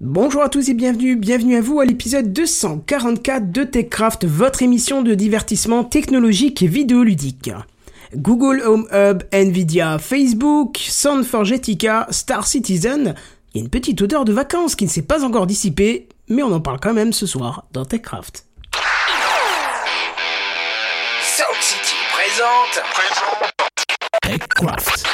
Bonjour à tous et bienvenue, bienvenue à vous à l'épisode 244 de TechCraft, votre émission de divertissement technologique et vidéoludique. Google Home Hub, Nvidia, Facebook, Sound4Getica, Star Citizen, il y a une petite odeur de vacances qui ne s'est pas encore dissipée, mais on en parle quand même ce soir dans TechCraft. Sound City présente. TechCraft.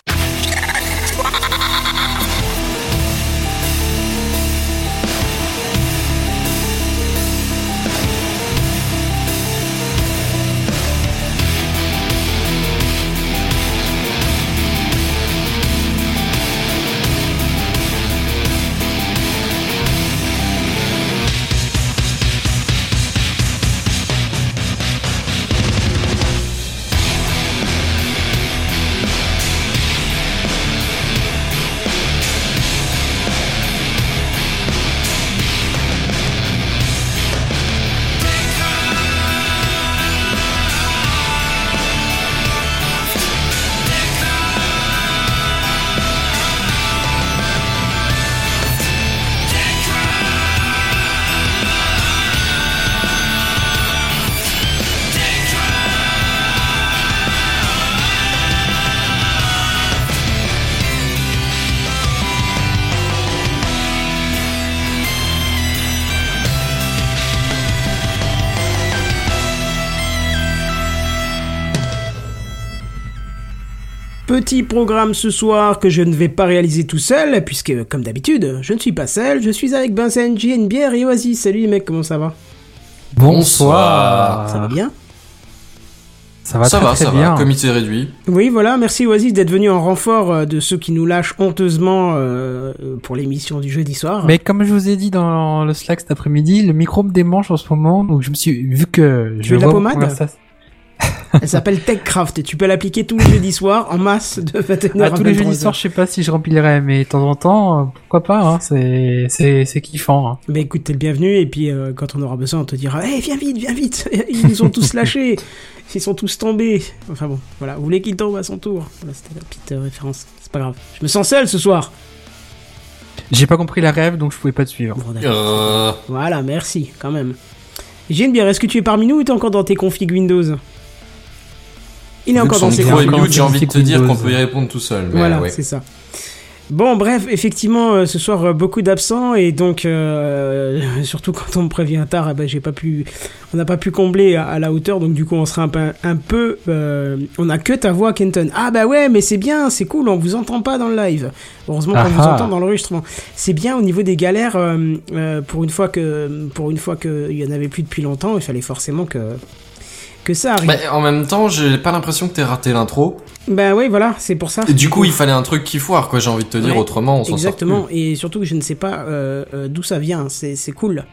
Petit programme ce soir que je ne vais pas réaliser tout seul, puisque, comme d'habitude, je ne suis pas seul, je suis avec Benzenji, une bière et Oasis. Salut les mecs, comment ça va? Bonsoir. Ça va bien? Ça va ça très, va, très ça bien. va. Comité réduit. Oui, voilà, merci Oasis d'être venu en renfort euh, de ceux qui nous lâchent honteusement euh, pour l'émission du jeudi soir. Mais comme je vous ai dit dans le Slack cet après-midi, le micro me démange en ce moment, donc je me suis vu que Tu je veux de la pommade? Elle s'appelle TechCraft et tu peux l'appliquer tous les jeudis soirs en masse de 21h À à tous les jeudis 23h. soirs, je sais pas si je remplirai, mais de temps en temps, euh, pourquoi pas, hein, c'est c'est c'est kiffant. Hein. Mais écoute, t'es le bienvenu et puis euh, quand on aura besoin, on te dira "Eh, viens vite, viens vite Ils nous ont tous lâchés Ils sont tous tombés !» Enfin bon, voilà, vous voulez qu'ils tombent à son tour? Voilà, c'était la petite euh, référence. C'est pas grave. Je me sens seul ce soir J'ai pas compris la rêve, donc je pouvais pas te suivre. Bon. Euh, Voilà, merci, quand même. Une bière, est-ce que tu es parmi nous ou t'es encore dans tes configs Windows? Il est encore dans ses mute, j'ai envie de te dire qu'on peut y répondre tout seul. Mais Voilà, ouais. c'est ça. Bon, bref, effectivement, euh, ce soir, euh, beaucoup d'absents, et donc, euh, surtout quand on me prévient tard, eh ben, j'ai pas pu, on n'a pas pu combler à, à la hauteur, donc du coup, on sera un peu, un peu euh, on a que ta voix, Kenton. Ah bah ouais, mais c'est bien, c'est cool, on vous entend pas dans le live. Heureusement qu'on Ah vous ah. entend dans l'enregistrement. C'est bien au niveau des galères, euh, euh, pour une fois que, pour une fois qu'il y en avait plus depuis longtemps, il fallait forcément que, que ça arrive. Bah, en même temps, j'ai pas l'impression que t'aies raté l'intro. Bah oui, voilà, c'est pour ça. Et du coup, il fallait un truc qui foire, quoi. J'ai envie de te dire Ouais, autrement, on s'en sort. Exactement, et surtout que je ne sais pas euh, euh, d'où ça vient, c'est cool.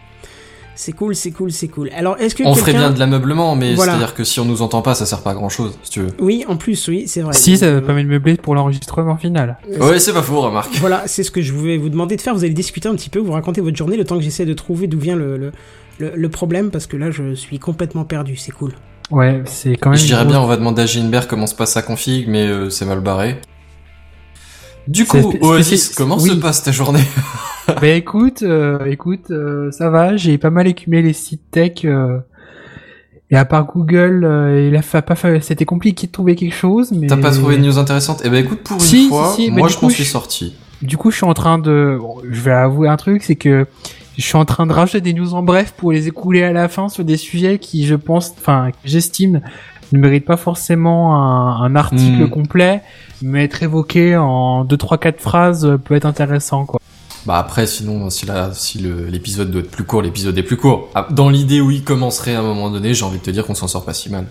C'est cool, c'est cool, c'est cool. Alors, est-ce que. On ferait bien de l'ameublement, mais Voilà. c'est-à-dire que si on nous entend pas, ça sert pas à grand chose, si tu veux. Oui, en plus, oui, c'est vrai. Si, ça Euh, permet de meubler pour l'enregistrement final. Ouais, c'est pas faux, remarque. Voilà, c'est ce que je voulais vous demander de faire. Vous allez discuter un petit peu, vous raconter votre journée, le temps que j'essaie de trouver d'où vient le, le, le, le problème, parce que là, je suis complètement perdu, c'est cool. Ouais, c'est quand même. Je dirais bien, on va demander à Ginebert comment se passe sa config, mais euh, c'est mal barré. Du coup, Oasis, comment oui. se passe ta journée Bah écoute, euh, écoute, euh, ça va, j'ai pas mal écumé les sites tech. euh, et à part Google, euh, il a fa- pas fa- c'était compliqué de trouver quelque chose, mais T'as pas trouvé de news intéressante? Eh ben écoute, pour une Si, fois, si, si, moi je m'en suis sorti. Du coup, je suis en train de, bon, je vais avouer un truc, c'est que je suis en train de rajouter des news en bref pour les écouler à la fin sur des sujets qui, je pense, enfin, j'estime ne méritent pas forcément un, un article Hmm. complet, mais être évoqué en deux, trois, quatre phrases peut être intéressant, quoi. Bah après, sinon, si, la, si le- l'épisode doit être plus court, l'épisode est plus court. Ah, Dans l'idée où il commencerait à un moment donné, j'ai envie de te dire qu'on s'en sort pas si mal.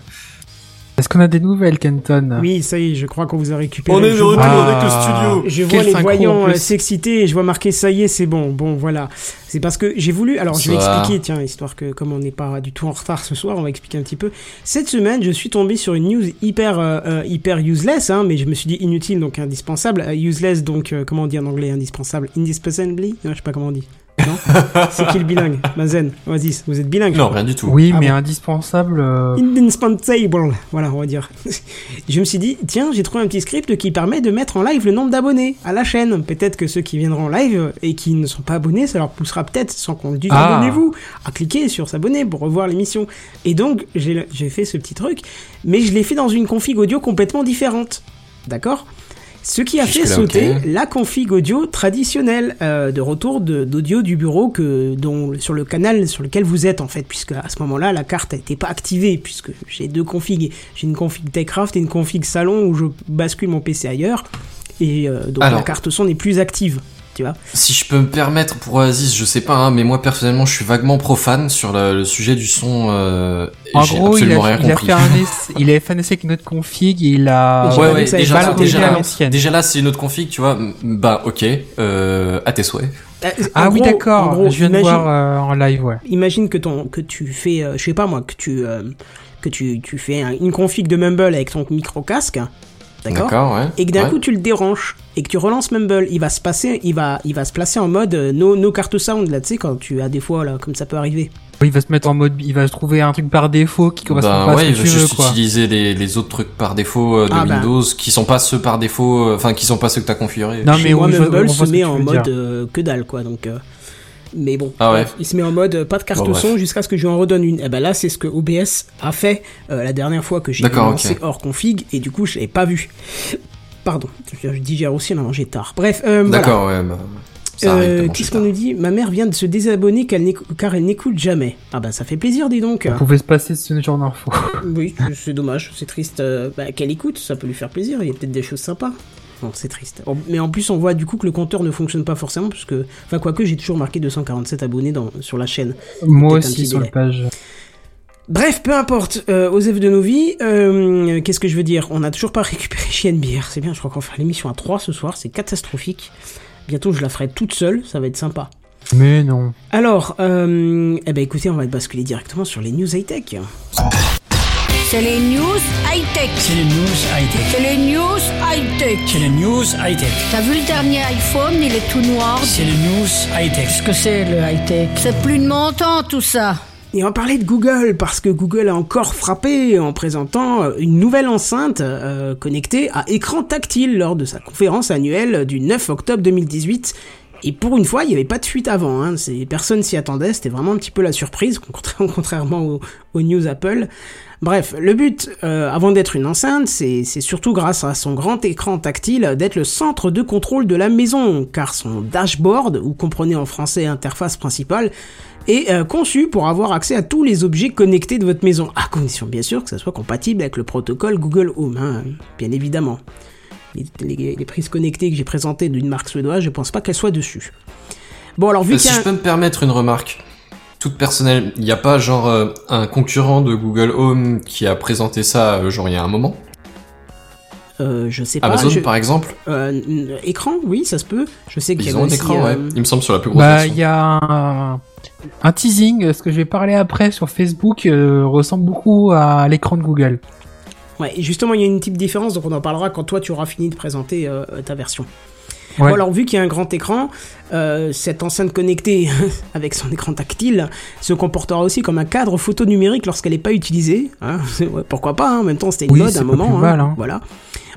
Est-ce qu'on a des nouvelles, Kenton? Oui, ça y est, je crois qu'on vous a récupéré. On est de retour vois- avec le Ah. studio. Je vois Quel les synchro, voyants plus. euh, s'exciter et je vois marqué ça y est, c'est bon. Bon, voilà. C'est parce que j'ai voulu. Alors, je vais Ça. expliquer, tiens, histoire que comme on n'est pas du tout en retard ce soir, on va expliquer un petit peu. Cette semaine, je suis tombé sur une news hyper euh, euh, hyper useless, hein, mais je me suis dit inutile donc indispensable. Euh, useless donc euh, comment on dit en anglais indispensable, indispensably. Non, je sais pas comment on dit. Non C'est qui le bilingue Mazen, Oasis, vous êtes bilingue Non, rien du tout. Oui, Ah mais bon. indispensable. euh, Indispensable, voilà, on va dire. je me suis dit, tiens, j'ai trouvé un petit script qui permet de mettre en live le nombre d'abonnés à la chaîne. Peut-être que ceux qui viendront en live et qui ne sont pas abonnés, ça leur poussera peut-être, sans qu'on le dise, Ah. abonnez-vous, à cliquer sur s'abonner pour revoir l'émission. Et donc, j'ai j'ai fait ce petit truc, mais je l'ai fait dans une config audio complètement différente. D'accord? Ce qui a fait sauter la config audio traditionnelle euh, de retour d'audio du bureau que dont sur le canal sur lequel vous êtes en fait puisque à ce moment-là la carte n'était pas activée puisque j'ai deux configs. J'ai une config Techcraft et une config salon où je bascule mon PC ailleurs. Et euh, donc Alors. la carte son n'est plus active tu vois Si je peux me permettre pour Oasis, je sais pas, hein, mais moi personnellement, je suis vaguement profane sur le, le sujet du son. Euh, et En j'ai gros, il absolument a, rien il a compris. fait un essai, il avait fait un essai avec notre config et il a Ouais, ouais, déjà, l'air déjà, à de- l'ancienne. déjà là, c'est une autre config, tu vois. Bah, ok, euh, à tes souhaits. Euh, Ah oui, d'accord. Je viens de voir euh, en live, ouais. imagine que ton que tu fais euh, je sais pas moi que tu euh, que tu, tu fais un- une config de Mumble avec ton micro casque d'accord D'accord, ouais. et que d'un ouais. coup tu le déranges et que tu relances Mumble, il va se passer, il va, il va se placer en mode euh, no, no carte sound là, tu sais quand tu as des fois là, comme ça peut arriver. Oui, Il va se mettre en mode, il va se trouver un truc par défaut qui correspond Bah pas à ouais, ce il que va tu veux, juste quoi. utiliser les, les autres trucs par défaut euh, de Ah bah. Windows qui sont pas ceux par défaut, euh, enfin qui sont pas ceux que t'as configurés. Non, Chez mais moi, oui, je- Mumble se ce met en mode euh, que dalle quoi, donc. euh, mais bon, Ah ouais. il se met en mode euh, pas de carte Bon, son jusqu'à ce que je lui en redonne une. Et ben là, c'est ce que OBS a fait euh, la dernière fois que j'ai lancé ok. hors config et du coup je l'avais pas vu. Pardon, je digère aussi, on a mangé tard. Bref, euh, voilà. D'accord, ouais. Bah, Euh, Qu'est-ce qu'on nous dit? Ma mère vient de se désabonner car elle n'écoute jamais. Ah bah ça fait plaisir, dis donc. On pouvait se passer de ce genre d'infos. Oui, c'est dommage, c'est triste. euh, bah, qu'elle écoute, ça peut lui faire plaisir, il y a peut-être des choses sympas. C'est triste. Mais en plus, on voit du coup que le compteur ne fonctionne pas forcément, parce que, enfin, quoique j'ai toujours marqué 247 abonnés dans, sur la chaîne. Moi aussi sur la page. Bref, peu importe. Euh, Osef de nos vies, euh, qu'est-ce que je veux dire? On n'a toujours pas récupéré JNBR. C'est bien, je crois qu'on va faire l'émission à 3 ce soir, c'est catastrophique. Bientôt, je la ferai toute seule, ça va être sympa. Mais non. Alors, euh, eh ben écoutez, on va basculer directement sur les news high-tech. C'est les news high-tech. C'est les news high-tech. C'est les news high-tech. C'est les news high-tech. T'as vu le dernier iPhone, il est tout noir. C'est les news high-tech. Qu'est-ce que c'est le high-tech? C'est plus de mon temps tout ça. Et on va parler de Google, parce que Google a encore frappé en présentant euh, une nouvelle enceinte euh, connectée à écran tactile lors de sa conférence annuelle du 9 octobre 2018. Et pour une fois, il n'y avait pas de fuite avant, hein. Personne s'y attendait, c'était vraiment un petit peu la surprise, contra- contrairement aux, news Apple. Bref, le but, euh, avant d'être une enceinte, c'est c'est surtout grâce à son grand écran tactile d'être le centre de contrôle de la maison, car son dashboard, ou comprenez en français interface principale, est euh, conçu pour avoir accès à tous les objets connectés de votre maison, à condition bien sûr que ça soit compatible avec le protocole Google Home, hein, bien évidemment. Les, les- les prises connectées que j'ai présentées d'une marque suédoise, je pense pas qu'elles soient dessus. Bon alors vu Euh, qu'il y si je peux me permettre une remarque toute personnelle, il n'y a pas genre euh, un concurrent de Google Home qui a présenté ça euh, genre il y a un moment euh, je sais pas, Amazon je- par exemple euh, écran, oui, ça se peut. Je sais qu'il y a un écran, euh, ouais. Il me semble sur la plus grosse Bah, version. il y a un, un teasing, ce que je vais parler après sur Facebook, euh, ressemble beaucoup à l'écran de Google. Ouais, justement, il y a une petite différence, donc on en parlera quand toi tu auras fini de présenter euh, ta version. Ouais. Bon, alors vu qu'il y a un grand écran, euh, cette enceinte connectée avec son écran tactile se comportera aussi comme un cadre photo numérique lorsqu'elle n'est pas utilisée. hein. Pourquoi pas, hein, en même temps c'était une Oui, mode à un moment. mal, hein. Voilà.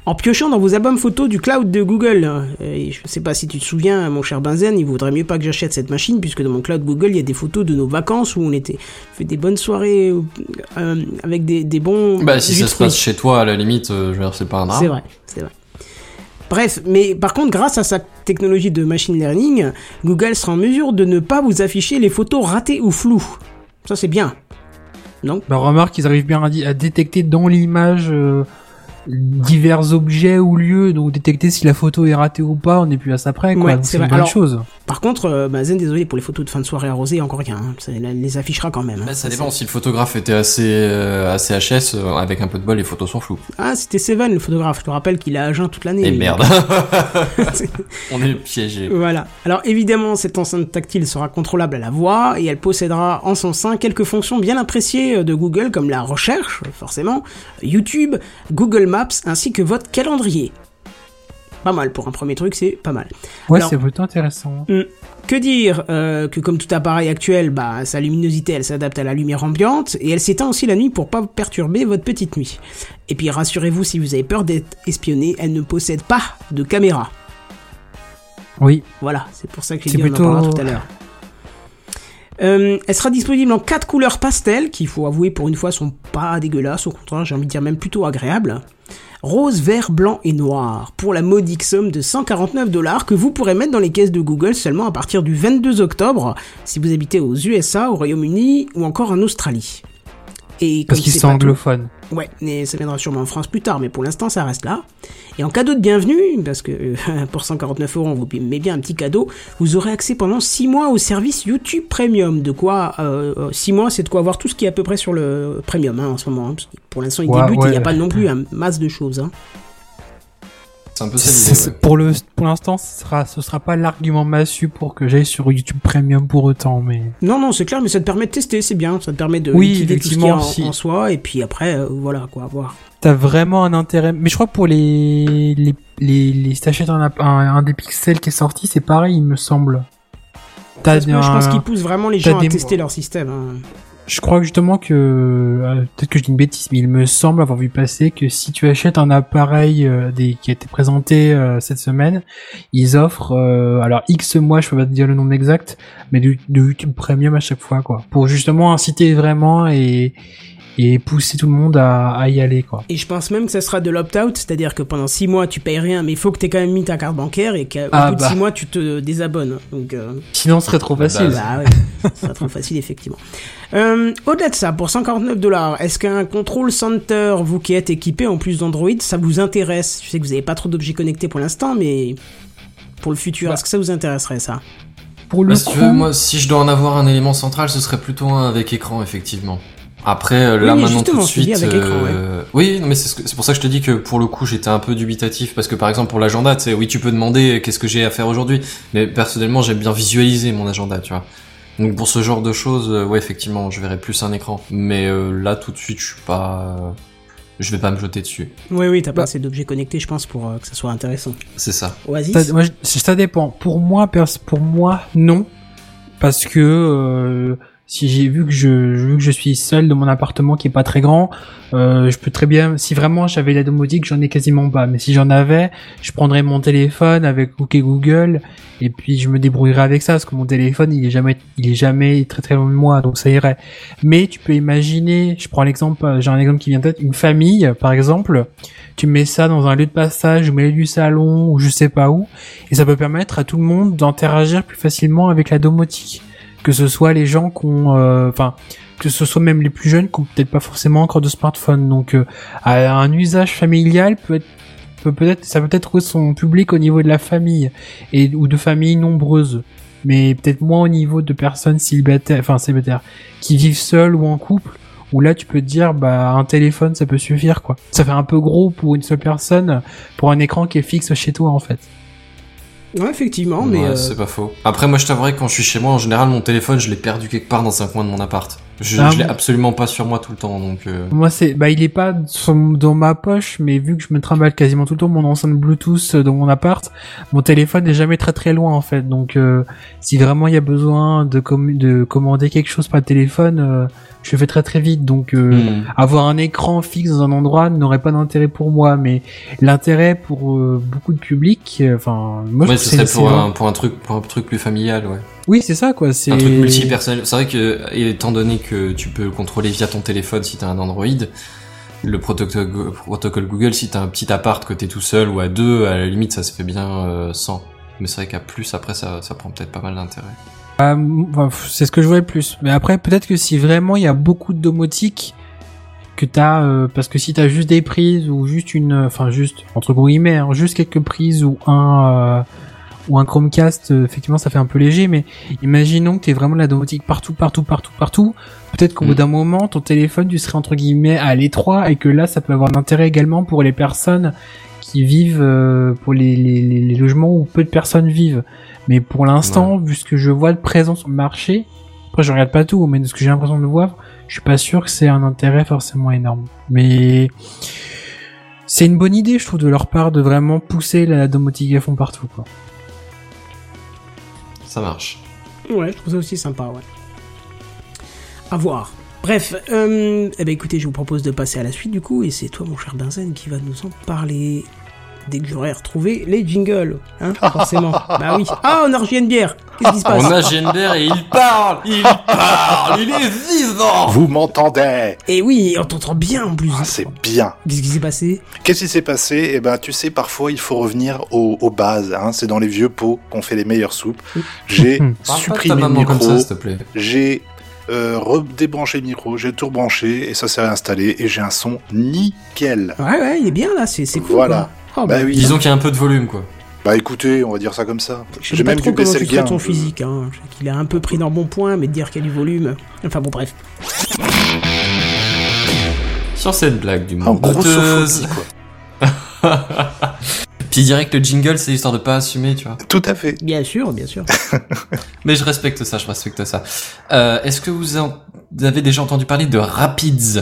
En piochant dans vos albums photos du cloud de Google, euh, et je sais pas si tu te souviens, mon cher Benzen, il vaudrait mieux pas que j'achète cette machine, puisque dans mon cloud Google, il y a des photos de nos vacances où on était fait des bonnes soirées euh, avec des, des bons. Bah si ça se passe chez toi, à la limite, euh, je veux dire, c'est pas un drame. C'est vrai, c'est vrai. Bref, mais par contre, grâce à sa technologie de machine learning, Google sera en mesure de ne pas vous afficher les photos ratées ou floues. Ça, c'est bien. Non? Bah, remarque, ils arrivent bien à, à détecter dans l'image euh, divers objets ou lieux, donc détecter si la photo est ratée ou pas, on n'est plus à ça près, quoi. Ouais, c'est une vrai. bonne Alors- chose. Par contre, euh, bah, Zen, désolé pour les photos de fin de soirée arrosée, encore rien. hein. Ça elle les affichera quand même. hein. Bah, ça dépend, si le photographe était assez, euh, assez HS, euh, avec un peu de bol, les photos sont floues. Ah, c'était Seven, le photographe. Je te rappelle qu'il est à jeun toute l'année. Et lui. merde. On est piégé. Voilà. Alors évidemment, cette enceinte tactile sera contrôlable à la voix et elle possédera en son sein quelques fonctions bien appréciées euh, de Google comme la recherche, forcément, YouTube, Google Maps ainsi que votre calendrier. Pas mal pour un premier truc, c'est pas mal. Ouais, c'est plutôt intéressant. Que dire euh, que comme tout appareil actuel, bah sa luminosité elle s'adapte à la lumière ambiante et elle s'éteint aussi la nuit pour pas perturber votre petite nuit. Et puis rassurez-vous si vous avez peur d'être espionné, elle ne possède pas de caméra. Oui. Voilà, c'est pour ça que j'ai dit on en plutôt- parlera tout à l'heure. Euh, elle sera disponible en quatre couleurs pastel, qui, il faut avouer, pour une fois, sont pas dégueulasses. Au contraire, j'ai envie de dire même plutôt agréables. Rose, vert, blanc et noir, pour la modique somme de 149 dollars que vous pourrez mettre dans les caisses de Google seulement à partir du 22 octobre, si vous habitez aux USA, au Royaume-Uni ou encore en Australie. Et Parce comme qu'ils c'est sont anglophones. Ouais, mais ça viendra sûrement en France plus tard, mais pour l'instant ça reste là. Et en cadeau de bienvenue, parce que euh, pour 149 euros on vous met bien un petit cadeau, vous aurez accès pendant 6 mois au service YouTube Premium. De quoi, 6 mois c'est de quoi avoir tout ce qui est à peu près sur le Premium hein, en ce moment. hein, parce que pour l'instant il Ouais, débute et il n'y a pas non plus un masse de choses. Hein. C'est un peu ça c'est- l'idée. ouais. Pour le, pour l'instant, ce sera, ce sera pas l'argument massu pour que j'aille sur YouTube Premium pour autant, mais. Non, non, c'est clair, mais ça te permet de tester, c'est bien. Ça te permet de Oui, liquider tout ce qu'il y a en, effectivement, si. en soi, et puis après, euh, voilà quoi, voir. T'as vraiment un intérêt. Mais je crois que pour les, les, les, les si t'achètes un, un, un des pixels qui est sorti, c'est pareil, il me semble. T'as je pense qu'ils poussent vraiment les gens à des- tester leur système. hein. Je crois justement que euh, peut-être que je dis une bêtise, mais il me semble avoir vu passer que si tu achètes un appareil euh, des, qui a été présenté euh, cette semaine, ils offrent euh, alors X mois, je peux pas te dire le nombre exact, mais de, de YouTube Premium à chaque fois quoi, pour justement inciter vraiment et et pousser tout le monde à, à y aller quoi. Et je pense même que ça sera de l'opt-out, c'est-à-dire que pendant 6 mois tu payes rien, mais il faut que tu aies quand même mis ta carte bancaire et qu'au Ah bout de bah. 6 mois tu te désabonnes. Donc, euh, Sinon, ce serait trop Bah, facile. bah ouais, ça sera trop facile effectivement. Euh, Au-delà de ça, pour 149 dollars, est-ce qu'un control center, vous qui êtes équipé en plus d'Android, ça vous intéresse? Je sais que vous n'avez pas trop d'objets connectés pour l'instant, mais pour le futur, Bah. est-ce que ça vous intéresserait ça? Pour le Bah, si coup, tu veux, moi, si je dois en avoir un élément central, ce serait plutôt un avec écran, effectivement. Après, euh, là maintenant tout de suite, avec écran, euh, oui, non, mais c'est ce que- c'est pour ça que je te dis que pour le coup, j'étais un peu dubitatif parce que par exemple pour l'agenda, tu sais, oui, tu peux demander qu'est-ce que j'ai à faire aujourd'hui, mais personnellement, j'aime bien visualiser mon agenda, tu vois. Donc pour ce genre de choses, euh, ouais, effectivement, je verrais plus un écran. Mais euh, là, tout de suite, je suis pas, euh, je vais pas me jeter dessus. Oui, oui, t'as pas Bah. assez d'objets connectés, je pense, pour euh, que ça soit intéressant. C'est ça. Oasis Ça, moi, je- ça dépend. Pour moi, pour moi, non, parce que euh, si j'ai vu que je vu que je suis seul dans mon appartement qui est pas très grand, euh, je peux très bien. Si vraiment j'avais la domotique, j'en ai quasiment pas. Mais si j'en avais, je prendrais mon téléphone avec OK Google et puis je me débrouillerais avec ça parce que mon téléphone il est jamais il est jamais très très loin de moi donc ça irait. Mais tu peux imaginer, je prends l'exemple, euh, j'ai un exemple qui vient de tête, une famille par exemple, tu mets ça dans un lieu de passage, ou milieu du salon ou je sais pas où et ça peut permettre à tout le monde d'interagir plus facilement avec la domotique. Que ce soit les gens qui ont, euh, enfin, que ce soit même les plus jeunes qui ont peut-être pas forcément encore de smartphone. Donc, euh, un usage familial peut être, peut peut-être, ça peut être trouver son public au niveau de la famille et ou de familles nombreuses, mais peut-être moins au niveau de personnes célibataires, enfin célibataires, qui vivent seules ou en couple. Où là, tu peux te dire, bah, un téléphone, ça peut suffire, quoi. Ça fait un peu gros pour une seule personne, pour un écran qui est fixe chez toi, en fait. Ouais, effectivement, mais Ouais, euh, c'est pas faux. Après, moi, je t'avouerais que quand je suis chez moi, en général, mon téléphone, je l'ai perdu quelque part dans un coin de mon appart. Je, Ah je l'ai absolument pas sur moi tout le temps, donc. euh, Moi, c'est, bah, il est pas sur- dans ma poche, mais vu que je me trimballe quasiment tout le temps mon enceinte Bluetooth euh, dans mon appart, mon téléphone n'est jamais très très loin en fait. Donc, euh, si vraiment il y a besoin de, com- de commander quelque chose par téléphone, euh, je le fais très très vite. Donc, euh, hmm. avoir un écran fixe dans un endroit n'aurait pas d'intérêt pour moi, mais l'intérêt pour euh, beaucoup de public, enfin, moi, ouais, je ce serait pour un, pour un truc, pour un truc plus familial, ouais. Oui, c'est ça quoi. C'est Un truc multi-personnel. C'est vrai que, étant donné que tu peux le contrôler via ton téléphone si t'as un Android, le protocole, protocole Google, si t'as un petit appart que t'es tout seul ou à deux, à la limite, ça se fait bien euh, sans. Mais c'est vrai qu'à plus, après, ça, ça prend peut-être pas mal d'intérêt. Ah, enfin, pff, c'est ce que je voyais le plus. Mais après, peut-être que si vraiment il y a beaucoup de domotique que t'as, euh, parce que si t'as juste des prises ou juste une, enfin juste entre guillemets, hein, juste quelques prises ou un euh, ou un Chromecast, euh, effectivement, ça fait un peu léger. Mais imaginons que t'aies vraiment la domotique partout, partout, partout, partout. Peut-être qu'au Mm. bout d'un moment, ton téléphone, tu serais entre guillemets à l'étroit et que là, ça peut avoir d'intérêt également pour les personnes qui vivent, euh, pour les, les, les, les logements où peu de personnes vivent. Mais pour l'instant, vu ce que je vois de présent sur le marché, après je regarde pas tout, mais de ce que j'ai l'impression de voir, je suis pas sûr que c'est un intérêt forcément énorme. Mais c'est une bonne idée, je trouve, de leur part de vraiment pousser la domotique à fond partout. Quoi. Ça marche. Ouais, je trouve ça aussi sympa, ouais. À voir. Bref, euh, eh ben écoutez, je vous propose de passer à la suite du coup, et c'est toi, mon cher Benzen, qui va nous en parler dès que j'aurai retrouvé les jingles, hein, forcément. bah oui. Ah, on a une bière. Qu'est-ce qui se passe? On a Genbert et il parle Il parle Il est vivant Vous m'entendez? Et oui, on t'entend bien en plus. Ah, C'est bien. Qu'est-ce qui s'est passé? Qu'est-ce qui s'est passé? Eh ben, tu sais, parfois, il faut revenir aux, aux bases. Hein. C'est dans les vieux pots qu'on fait les meilleures soupes. J'ai supprimé le micro, j'ai euh, redébranché le micro, j'ai tout rebranché et ça s'est réinstallé et j'ai un son nickel. Ouais, ouais, il est bien là, c'est c'est cool. Voilà. quoi. Oh, Bah oui. Disons qu'il y a un peu de volume, quoi. Bah écoutez, on va dire ça comme ça. Je sais J'ai pas même trop dû comment baisser tu le traites gain. son euh, physique, hein. Je sais qu'il a un peu pris dans le bon point, mais de dire qu'il y a du volume. Enfin bon, bref. Sur cette blague du monde quoi. Puis direct le jingle, c'est histoire de pas assumer, tu vois. Tout à fait. Bien sûr, bien sûr. Mais je respecte ça, je respecte ça. Euh, Est-ce que vous, en- vous avez déjà entendu parler de Rapids?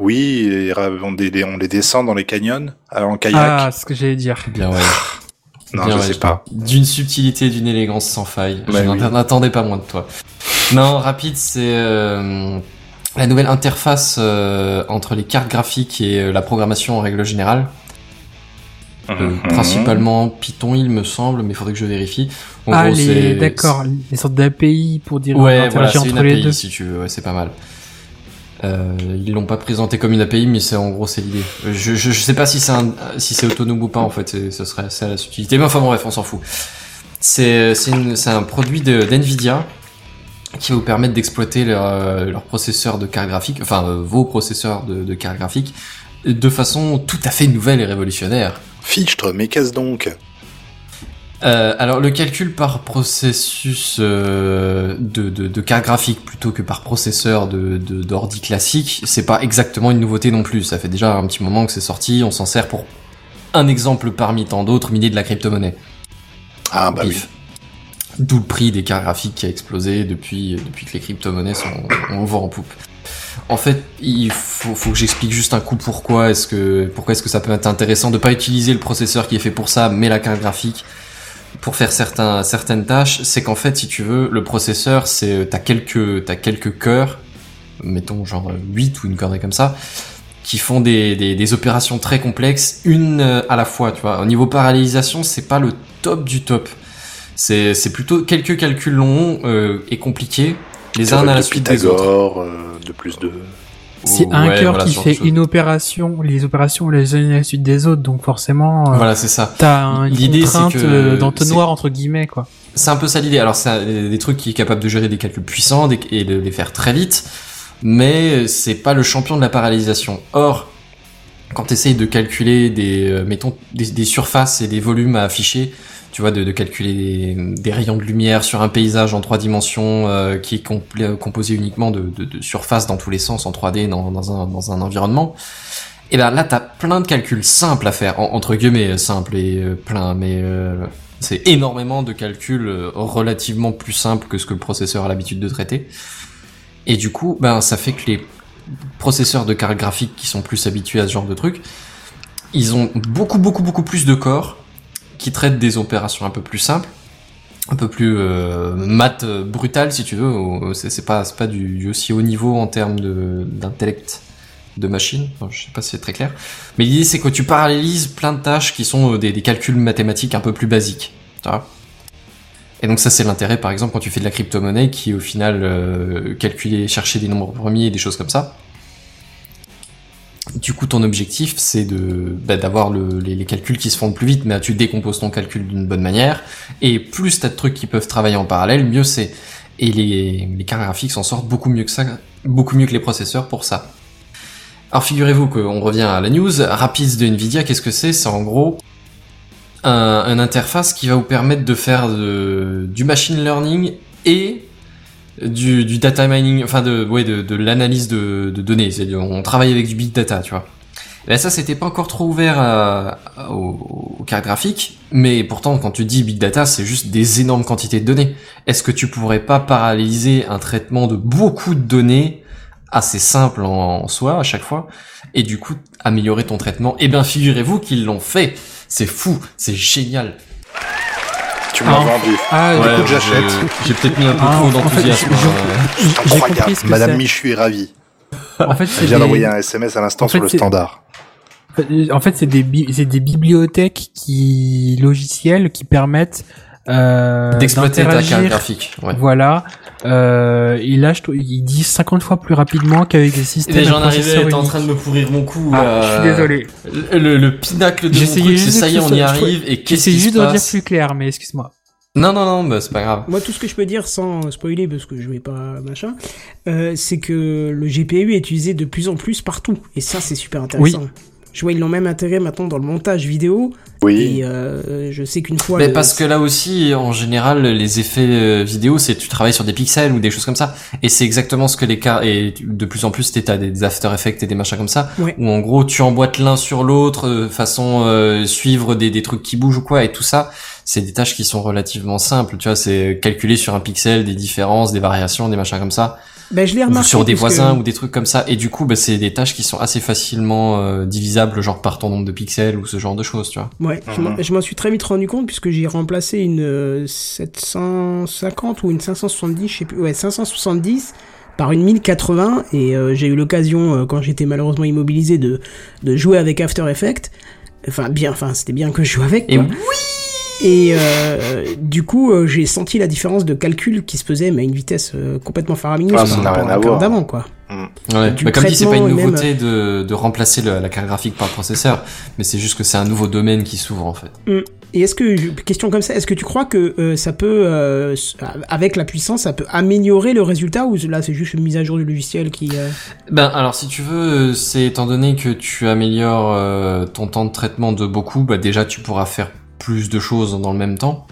Oui, et on, les, on les descend dans les canyons euh, en kayak. Ah, ce que j'allais dire. Bien ouais. non, Bien je ouais, sais pas. D'une subtilité, d'une élégance sans faille. Bah je oui. n'en- n'attendais pas moins de toi. Non, Rapids, c'est euh, la nouvelle interface euh, entre les cartes graphiques et euh, la programmation en règle générale. Euh, Mhm. Principalement Python, il me semble, mais il faudrait que je vérifie. En ah, gros, c'est- les, d'accord, les sortes d'API pour dire Ouais, voilà, c'est une entre les API deux. si tu veux, ouais, c'est pas mal. Euh, ils l'ont pas présenté comme une API, mais c'est en gros c'est l'idée. Je, je, sais pas si c'est si c'est autonome ou pas en fait, ce serait ça la subtilité. Mais enfin bref, on s'en fout. C'est c'est un produit d'Nvidia qui va vous permettre d'exploiter leur, euh, leur processeur de carte graphique, enfin euh, vos processeurs de, de carte graphique, de façon tout à fait nouvelle et révolutionnaire. Fichtre, mais qu'est-ce donc? Euh, alors le calcul par processus euh, de, de, de carte graphique plutôt que par processeur de de- d'ordi classique, c'est pas exactement une nouveauté non plus. Ça fait déjà un petit moment que c'est sorti. On s'en sert pour un exemple parmi tant d'autres, miner de la crypto-monnaie. Ah bah oui. D'où le prix des cartes graphiques qui a explosé depuis depuis que les crypto-monnaies sont on vent en poupe. En fait, il faut, faut que j'explique juste un coup pourquoi est-ce que pourquoi est-ce que ça peut être intéressant de pas utiliser le processeur qui est fait pour ça, mais la carte graphique pour faire certains certaines tâches. C'est qu'en fait, si tu veux, le processeur, c'est t'as quelques t'as quelques cœurs, mettons genre 8 ou une connerie comme ça, qui font des, des, des opérations très complexes, une euh, à la fois. Tu vois, au niveau parallélisation, c'est pas le top du top. C'est c'est plutôt quelques calculs longs euh, et compliqués, les uns à la suite des autres. Pythagore, euh, de plus de... C'est Ouais, un cœur voilà, qui fait une opération, les opérations les unes à la suite des autres, donc forcément, euh, Voilà, c'est ça. t'as un- une L'idée, contrainte euh, d'entonnoir entre guillemets, quoi. C'est un peu ça l'idée. Alors, c'est des trucs qui est capable de gérer des calculs puissants des- et de les faire très vite, mais c'est pas le champion de la parallélisation. Or, quand tu essayes de calculer des, euh, mettons, des, des surfaces et des volumes à afficher, tu vois, de, de calculer des, rayons de lumière sur un paysage en trois dimensions euh, qui est composé uniquement de, de, de surfaces dans tous les sens en 3D dans, dans, un, dans un environnement, et ben là, t'as plein de calculs simples à faire, en- entre guillemets, simples et euh, plein, mais euh, c'est énormément de calculs euh, relativement plus simples que ce que le processeur a l'habitude de traiter. Et du coup, ben ça fait que les processeurs de carte graphique qui sont plus habitués à ce genre de trucs, ils ont beaucoup beaucoup beaucoup plus de corps qui traitent des opérations un peu plus simples, un peu plus euh, maths euh, brutales si tu veux. ou- C'est pas pas du, aussi haut niveau en termes d'intellect de machine. Je sais pas si c'est très clair. Mais l'idée c'est que tu parallélises plein de tâches qui sont euh, des, calculs mathématiques un peu plus basiques. Et donc ça c'est l'intérêt par exemple quand tu fais de la crypto-monnaie qui au final euh, calculer, chercher des nombres premiers et des choses comme ça. Du coup ton objectif c'est de bah, d'avoir le, les, calculs qui se font le plus vite, mais tu décomposes ton calcul d'une bonne manière. Et plus t'as de trucs qui peuvent travailler en parallèle, mieux c'est. Et les, les cartes graphiques s'en sortent beaucoup mieux que ça, beaucoup mieux que les processeurs pour ça. Alors figurez-vous qu'on revient à la news. Rapids de Nvidia, qu'est-ce que c'est? C'est en gros un, interface qui va vous permettre de faire du machine learning et du, du data mining, enfin de, ouais, de, de l'analyse de, de données. C'est-à-dire, on travaille avec du big data, tu vois. Et ça, c'était pas encore trop ouvert à- à- aux, aux cartes graphiques, mais pourtant, quand tu dis big data, c'est juste des énormes quantités de données. Est-ce que tu pourrais pas paralléliser un traitement de beaucoup de données assez simple en, en soi à chaque fois, et du coup améliorer ton traitement? Eh bien, figurez-vous qu'ils l'ont fait. C'est fou, c'est génial. Tu m'as Ah. vendu. Ah, Ouais, coup, j'achète. J'ai peut-être mis un peu Ah, trop en fait, d'enthousiasme. je- hein. j'ai Incroyable. compris ce que Madame. Michu est ravie. En fait, Elle c'est vient des- d'envoyer un SMS à l'instant en fait, sur le c'est- standard. En fait, c'est des, bi- des bibliothèques qui logiciels qui permettent euh, D'exploiter ta carte graphique. Ouais. Voilà. Euh, je, trou- ils disent 50 fois plus rapidement qu'avec des Et systèmes. déjà, arrivait, processeur t'es en train de me pourrir mon coup. Ah, là. je suis désolé. Le, le, le pinacle de mon J'essayais truc, c'est juste ça y est, de- on y arrive. Et qu'est-ce J'essaie qui juste se de le dire plus clair, mais excuse-moi. Non, non, non, bah, c'est pas grave. Moi, tout ce que je peux dire sans spoiler, parce que je vais pas machin, euh, c'est que le GPU est utilisé de plus en plus partout. Et ça, c'est super intéressant. Je vois, ils l'ont même intégré maintenant dans le montage vidéo. Oui. Et euh, je sais qu'une fois. Mais le- parce que là aussi, en général, les effets euh, vidéo, c'est tu travailles sur des pixels ou des choses comme ça, et c'est exactement ce que les cas et de plus en plus t'as des After Effects et des machins comme ça, Ouais. où en gros tu emboîtes l'un sur l'autre, euh, façon euh, suivre des, des trucs qui bougent ou quoi, et tout ça, c'est des tâches qui sont relativement simples, tu vois, c'est calculer sur un pixel des différences, des variations, des machins comme ça, Ben, je l'ai ou remarqué. sur des que- voisins ou des trucs comme ça, et du coup, bah, c'est des tâches qui sont assez facilement euh, divisables, genre par ton nombre de pixels ou ce genre de choses, tu vois. Ouais, je m'en- Mhm. je m'en suis très vite rendu compte puisque j'ai remplacé une euh, 750 ou une 570, je sais plus, ouais, 570 par une 1080 et euh, j'ai eu l'occasion euh, quand j'étais malheureusement immobilisé de, de jouer avec After Effects. Enfin bien, enfin c'était bien que je joue avec. Et oui Et euh, du coup euh, j'ai senti la différence de calcul qui se faisait mais à une vitesse euh, complètement faramineuse Ah, par ça n'a rapport rien à la d'avant quoi. Ouais, du bah comme dit, c'est pas une même- nouveauté de, de remplacer le- la carte graphique par le processeur, mais c'est juste que c'est un nouveau domaine qui s'ouvre en fait. Et est-ce que, question comme ça, est-ce que tu crois que euh, ça peut, euh, avec la puissance, ça peut améliorer le résultat ou là c'est juste une mise à jour du logiciel qui... euh, Ben alors si tu veux, c'est étant donné que tu améliores euh, ton temps de traitement de beaucoup, bah déjà tu pourras faire plus de choses dans le même temps,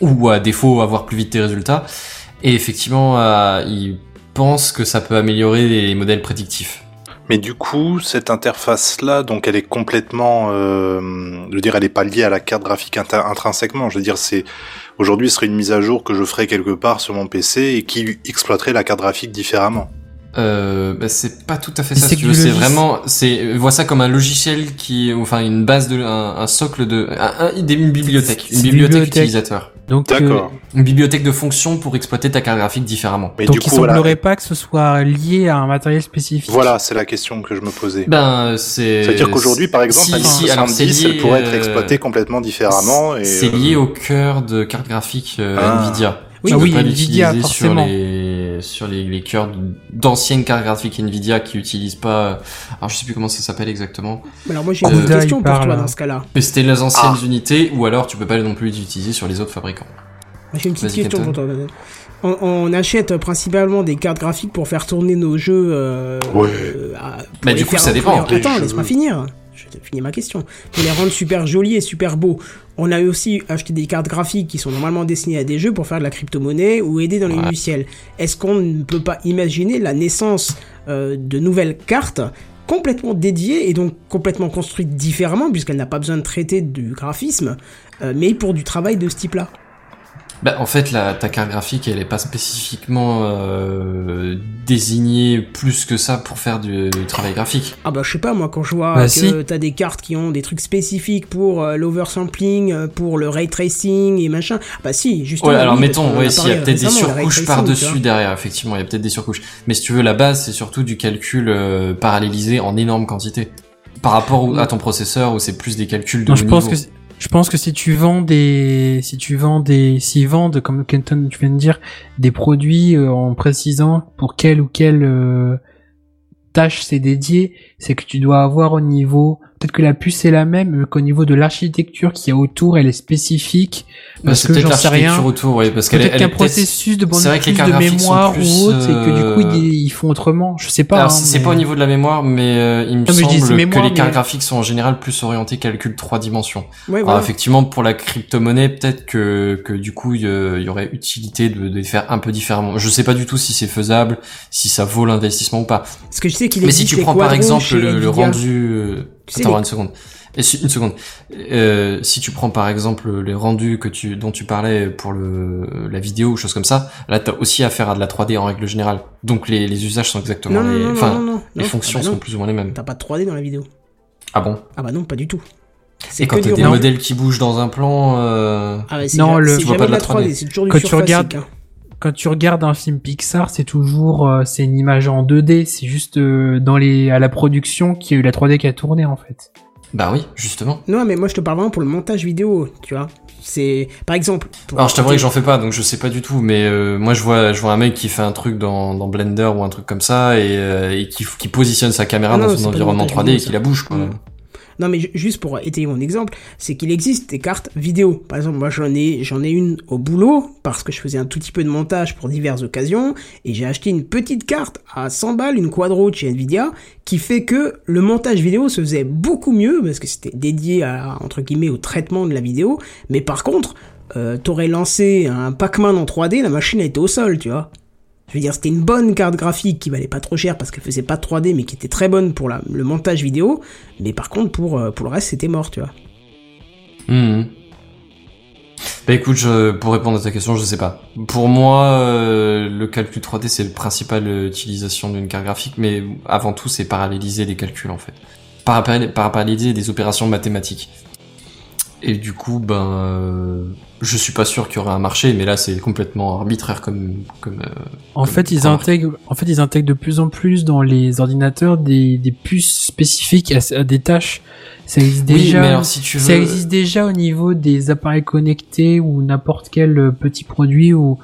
ou à défaut avoir plus vite tes résultats. Et effectivement, euh, il pense que ça peut améliorer les modèles prédictifs. Mais du coup, cette interface-là, donc elle est complètement, euh, je veux dire, elle est pas liée à la carte graphique intrinsèquement. Je veux dire, c'est aujourd'hui, ce serait une mise à jour que je ferais quelque part sur mon PC et qui exploiterait la carte graphique différemment. Euh, bah, c'est pas tout à fait ça. C'est Si c'est vraiment, c'est vois ça comme un logiciel qui, enfin une base de, un, un socle de, un, une bibliothèque, C'est une bibliothèque bibliothèque. utilisateur, Donc, euh, une bibliothèque de fonctions pour exploiter ta carte graphique différemment. Mais donc du il coup, voilà, semblerait pas que ce soit lié à un matériel spécifique. voilà, c'est la question que je me posais. Ben c'est. C'est-à-dire qu'aujourd'hui, par exemple, si, la si, alors, c'est 1070, elle lié, pourrait être euh, exploitée complètement différemment. Et, C'est euh, lié au cœur de carte graphique euh, Ah. Nvidia. Oui, Tu ah peux oui, pas Nvidia, l'utiliser sur les sur les, les cœurs d'anciennes cartes graphiques Nvidia qui utilisent pas. Alors je sais plus comment ça s'appelle exactement. Alors moi j'ai Euh, une question pour toi dans ce cas-là. Mais c'était les anciennes Ah. unités ou alors tu peux pas non plus les utiliser sur les autres fabricants. J'ai une petite question pour toi. On, on achète principalement des cartes graphiques pour faire tourner nos jeux. Euh, Ouais. euh, Bah, du coup, ça dépend. Attends, laisse-moi finir. Je vais finir ma question. Pour les rendre super jolis et super beaux. On a aussi acheté des cartes graphiques qui sont normalement destinées à des jeux pour faire de la crypto-monnaie ou aider dans les logiciels. Est-ce qu'on ne peut pas imaginer la naissance euh, de nouvelles cartes complètement dédiées et donc complètement construites différemment puisqu'elle n'a pas besoin de traiter du graphisme, euh, mais pour du travail de ce type-là? Bah, en fait, la, ta carte graphique, elle est pas spécifiquement euh, désignée plus que ça pour faire du, du travail graphique. Ah bah je sais pas moi quand je vois Bah, que si. t'as des cartes qui ont des trucs spécifiques pour euh, l'oversampling, euh, pour le ray tracing et machin. Ah bah si, justement. Ouais, alors oui, mettons, ouais, s'il y a peut-être des surcouches par-dessus derrière, effectivement, il y a peut-être des surcouches. Mais si tu veux, la base, c'est surtout du calcul euh, parallélisé en énorme quantité. Par rapport au- à ton processeur, où c'est plus des calculs de Non, haut je pense niveau. que je pense que si tu vends des si tu vends des s'ils vendent comme Kenton tu viens de dire des produits euh, en précisant pour quelle ou quelle euh, tâche c'est dédié, c'est que tu dois avoir au niveau peut-être que la puce est la même mais qu'au niveau de l'architecture qu'il y a autour, elle est spécifique Bah, parce c'est que peut-être j'en sais rien. l'architecture autour, ouais, parce qu'elle est, Peut-être elle est peut-être- processus de bande de mémoire plus, ou autre et que du coup euh, ils, ils font autrement. Je sais pas. Alors, hein, c'est mais- pas au niveau de la mémoire, mais euh, il me semble mémoire, que les cartes mais- graphiques sont en général plus orientées calcul trois dimensions. Ouais, Alors, effectivement, pour la crypto-monnaie, peut-être que, que du coup, il y, aurait utilité de, de les faire un peu différemment. Je sais pas du tout si c'est faisable, si ça vaut l'investissement ou pas. Parce que je sais qu'il Mais si tu prends par exemple le, rendu, Tu sais, attends les- une seconde, Et si- une seconde. Euh, si tu prends par exemple les rendus que tu dont tu parlais pour le la vidéo ou choses comme ça, là t'as aussi affaire à de la 3D en règle générale. Donc les, les usages sont exactement Non, les, non, enfin non, non, non. les Non. fonctions Ah bah non. sont plus ou moins les mêmes. T'as pas de 3D dans la vidéo. Ah bon? Ah bah non, pas du tout. C'est Et quand t'as des rendu. modèles qui bougent dans un plan, euh... Ah ouais, c'est Non, le- Tu vois pas de la la 3D, 3D. c'est toujours du Quand tu regardes- hein. Quand tu regardes un film Pixar, c'est toujours euh, c'est une image en 2D, c'est juste euh, dans les à la production qu'il y a eu la 3D qui a tourné en fait. bah oui, justement. Non, mais moi je te parle vraiment pour le montage vidéo, tu vois. C'est par exemple. pour- Alors je t'avouerai que j'en fais pas, donc je sais pas du tout, mais euh, moi je vois, je vois un mec qui fait un truc dans, dans Blender ou un truc comme ça et, euh, et qui, qui positionne sa caméra Ah non, dans un environnement du 3D montage et qui la bouge quoi. Mm. Non, mais ju- juste pour étayer mon exemple, c'est qu'il existe des cartes vidéo. Par exemple, moi j'en ai, j'en ai une au boulot parce que je faisais un tout petit peu de montage pour diverses occasions et j'ai acheté une petite carte à 100 balles, une Quadro de chez Nvidia, qui fait que le montage vidéo se faisait beaucoup mieux parce que c'était dédié à entre guillemets au traitement de la vidéo. Mais par contre, euh, t'aurais lancé un Pac-Man en 3D, la machine été au sol, tu vois. Je veux dire, c'était une bonne carte graphique qui valait pas trop cher parce qu'elle faisait pas de 3D, mais qui était très bonne pour la, le montage vidéo. Mais par contre, pour, euh, pour le reste, c'était mort, tu vois. Mhm. Bah écoute, je, pour répondre à ta question, je sais pas. Pour moi, euh, le calcul 3D c'est le principal euh, utilisation d'une carte graphique, mais avant tout c'est paralléliser des calculs en fait. Paralléliser des opérations mathématiques. Et du coup, ben, euh, je suis pas sûr qu'il y aura un marché, mais là c'est complètement arbitraire comme comme. euh, En Comme fait, ils intègrent, en fait, ils intègrent de plus en plus dans les ordinateurs des, des puces spécifiques à, à des tâches. Ça existe Oui, déjà. mais alors si tu veux. Ça existe déjà au niveau des appareils connectés ou n'importe quel euh, petit produit où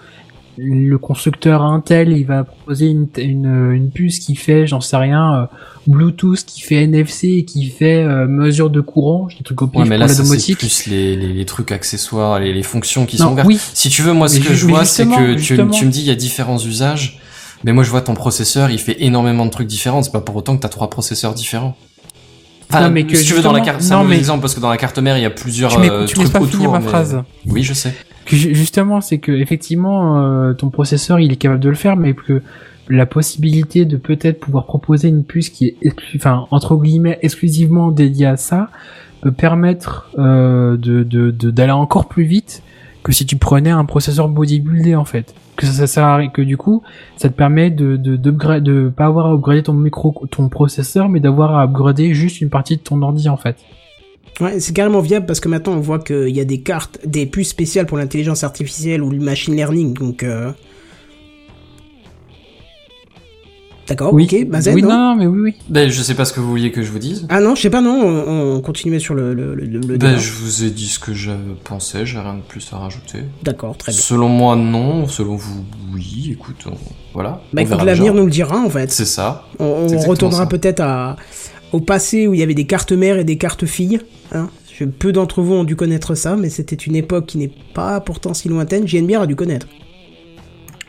le constructeur Intel il va proposer une, une, une puce qui fait, j'en sais rien, euh, Bluetooth, qui fait NFC, et qui fait euh, mesure de courant, des trucs au pif Ouais, mais pour là la ça, c'est domotique. plus les, les, les trucs accessoires, les, les fonctions qui Non, sont ouvertes. oui, Si tu veux, moi, ce Mais que je vois, c'est que tu, me dis, il y a différents usages. Mais moi, je vois ton processeur, il fait énormément de trucs différents. C'est pas pour autant que t'as trois processeurs différents. Enfin, Non, mais que si tu veux, dans la carte, c'est un mais- exemple parce que dans la carte mère, il y a plusieurs tu euh, tu trucs pas autour. finir ma mais- phrase. Oui, je sais. Justement c'est que effectivement euh, ton processeur il est capable de le faire mais que la possibilité de peut-être pouvoir proposer une puce qui est enfin entre guillemets exclusivement dédiée à ça peut permettre euh, de de- de- d'aller encore plus vite que si tu prenais un processeur bodybuildé en fait. Que ça, sert à- que du coup ça te permet de de d'upgrade- de pas avoir à upgrader ton micro ton processeur mais d'avoir à upgrader juste une partie de ton ordi en fait Ouais, c'est carrément viable parce que maintenant on voit qu'il y a des cartes, des puces spéciales pour l'intelligence artificielle ou le machine learning, donc. Euh... D'accord, oui ok, bah oui non? mais oui oui Ben, je sais pas ce que vous vouliez que je vous dise. Ah non, je sais pas, non, on, on continuait sur le, le, le, le Ben, débat. je vous ai dit ce que je pensais, j'ai rien de plus à rajouter. D'accord, très bien. Selon moi, non. Selon vous, oui. Écoute, on- voilà. Bah On écoute, verra l'avenir nous le dira en fait. C'est ça. On, retournera ça. peut-être à au passé où il y avait des cartes mères et des cartes filles. Hein. Peu d'entre vous ont dû connaître ça, mais c'était une époque qui n'est pas pourtant si lointaine. JNBR a dû connaître.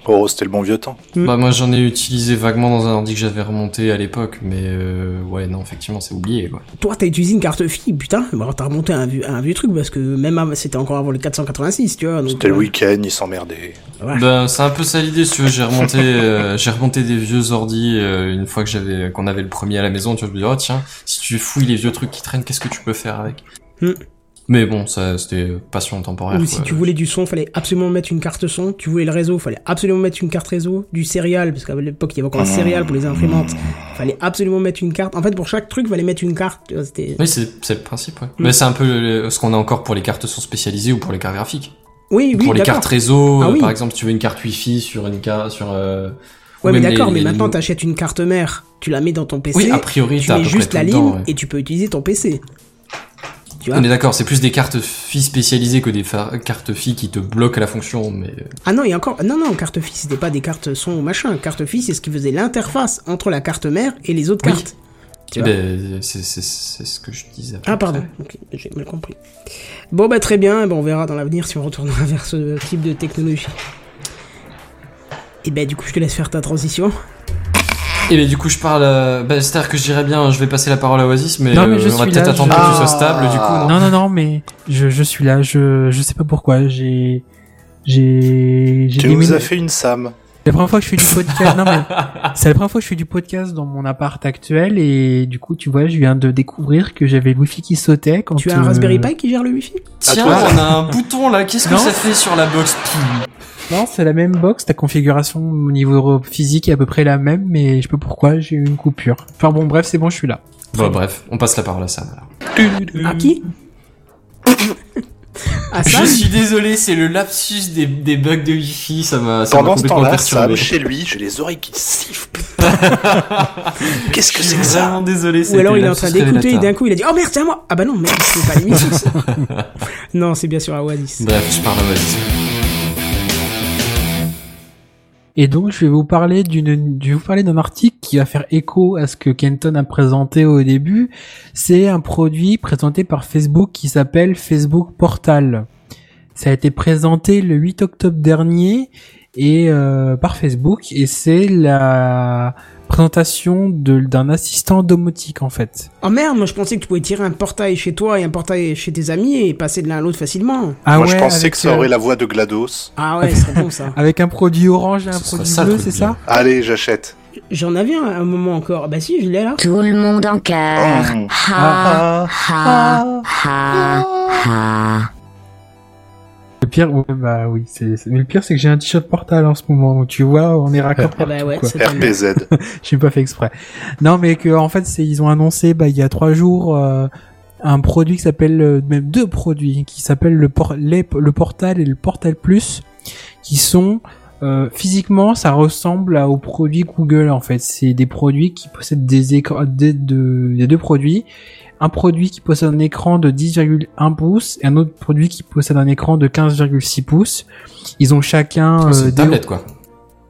Oh, c'était le bon vieux temps. Mm. Bah moi j'en ai utilisé vaguement dans un ordi que j'avais remonté à l'époque, mais euh, ouais non effectivement c'est oublié quoi. Toi, t'as utilisé une carte fille, putain. Bah, t'as remonté un, vieux, à un vieux truc parce que même c'était encore avant le 486, tu vois. C'était le week-end, ils s'emmerdaient. Ben c'est un peu ça l'idée si tu veux, j'ai remonté euh, j'ai remonté des vieux ordis euh, une fois que j'avais qu'on avait le premier à la maison, tu vois, je me dis oh tiens, si tu fouilles les vieux trucs qui traînent, qu'est-ce que tu peux faire avec? Mm. Mais bon, ça c'était passion temporaire. Ou quoi. si tu voulais du son, fallait absolument mettre une carte son. Tu voulais le réseau, fallait absolument mettre une carte réseau. Du céréal, parce qu'à l'époque il y avait encore un céréal pour les imprimantes. Fallait absolument mettre une carte. En fait, pour chaque truc, fallait mettre une carte. tu C'était. Oui, c'est c'est le principe, ouais. Mm. Mais c'est un peu le- ce qu'on a encore pour les cartes son spécialisées ou pour les cartes graphiques. Oui, oui, pour les d'accord. cartes réseau, Ah oui. par exemple, si tu veux une carte Wi-Fi sur une carte sur euh, ou Ouais, mais d'accord, les- mais les- maintenant les- t'achètes une carte mère, tu la mets dans ton PC. Oui, a priori, tu mets peu juste près la ligne dedans, ouais. et tu peux utiliser ton PC. Tu vois On est d'accord, c'est plus des cartes filles spécialisées que des cartes filles qui te bloquent la fonction, mais Ah non, et encore, non, non, carte fille, c'était pas des cartes son ou machin. Carte fille, c'est ce qui faisait l'interface entre la carte mère et les autres Oui. cartes. Ben, c'est ce que je disais. Ah, pardon, j'ai mal compris. Bon, bah très bien, on verra dans l'avenir si on retournera vers ce type de technologie. Et bah, du coup, je te laisse faire ta transition. Et du coup, je parle. euh, bah, C'est-à-dire que je dirais bien, je vais passer la parole à Oasis, mais, Non, mais je euh, on va peut-être attendre je- que tu sois Ah. stable, du coup. Non Non, non, non, mais je, je suis là, je, je sais pas pourquoi, j'ai, j'ai, Tu nous as fait une Sam. La première fois que je fais du podcast, non mais, c'est la première fois que je fais du podcast dans mon appart actuel et du coup, tu vois, je viens de découvrir que j'avais le wifi qui sautait quand Tu as un euh, Raspberry Pi qui gère le Wi-Fi? Tiens, toi. on a un bouton là. Qu'est-ce que ça fait sur la box Non, c'est la même box, ta configuration au niveau physique est à peu près la même, mais je sais pas pourquoi, j'ai eu une coupure. Enfin bon, bref, c'est bon, je suis là. Bon, bref, on passe la parole à Sam. alors. À qui Ah, ça Je suis désolé, c'est le lapsus des, des bugs de Wi-Fi, ça m'a ça m'a Pendant ce temps-là. Sam, chez lui, j'ai les oreilles qui sifflent. Qu'est-ce que c'est que ça vraiment désolé. Ou alors il est en train d'écouter et d'un coup il a dit Oh merde, c'est à moi Ah bah non, merde, c'est pas l'émission non, c'est bien sûr à Oasis. Bref, je parle à Oasis. Et donc, je vais vous parler d'une, je vais vous parler d'un article qui va faire écho à ce que Kenton a présenté au début. C'est un produit présenté par Facebook qui s'appelle Facebook Portal. Ça a été présenté le 8 octobre dernier et euh, par Facebook et c'est la présentation de- d'un assistant domotique en fait. Oh merde, moi je pensais que tu pouvais tirer un portail chez toi et un portail chez tes amis et passer de l'un à l'autre facilement. Ah Moi, je pensais que ça euh, aurait la voix de GLaDOS. Ah ouais, c'est bon ça. avec un produit orange et un produit ça, bleu, c'est ça? Allez, j'achète. J'en avais un, un moment encore. Bah si, je l'ai là. Tout le monde en cœur. Oh. Ha, ha, ha, ha. Le pire, ouais, bah oui, c'est, c'est- mais le pire c'est que j'ai un t-shirt Portal en ce moment, donc tu vois, on est raccord Ah bah ouais. RPZ. J'ai pas fait exprès. Non, mais que en fait, c'est ils ont annoncé bah il y a trois jours euh, un produit qui s'appelle euh, même deux produits qui s'appellent le por- les- le Portal et le Portal Plus, qui sont euh, physiquement ça ressemble à, aux produits Google en fait. C'est des produits qui possèdent des écrans, des, de, il y a deux produits. Un produit qui possède un écran de 10,1 pouces et un autre produit qui possède un écran de 15,6 pouces. Ils ont chacun C'est euh, des- tablette, quoi.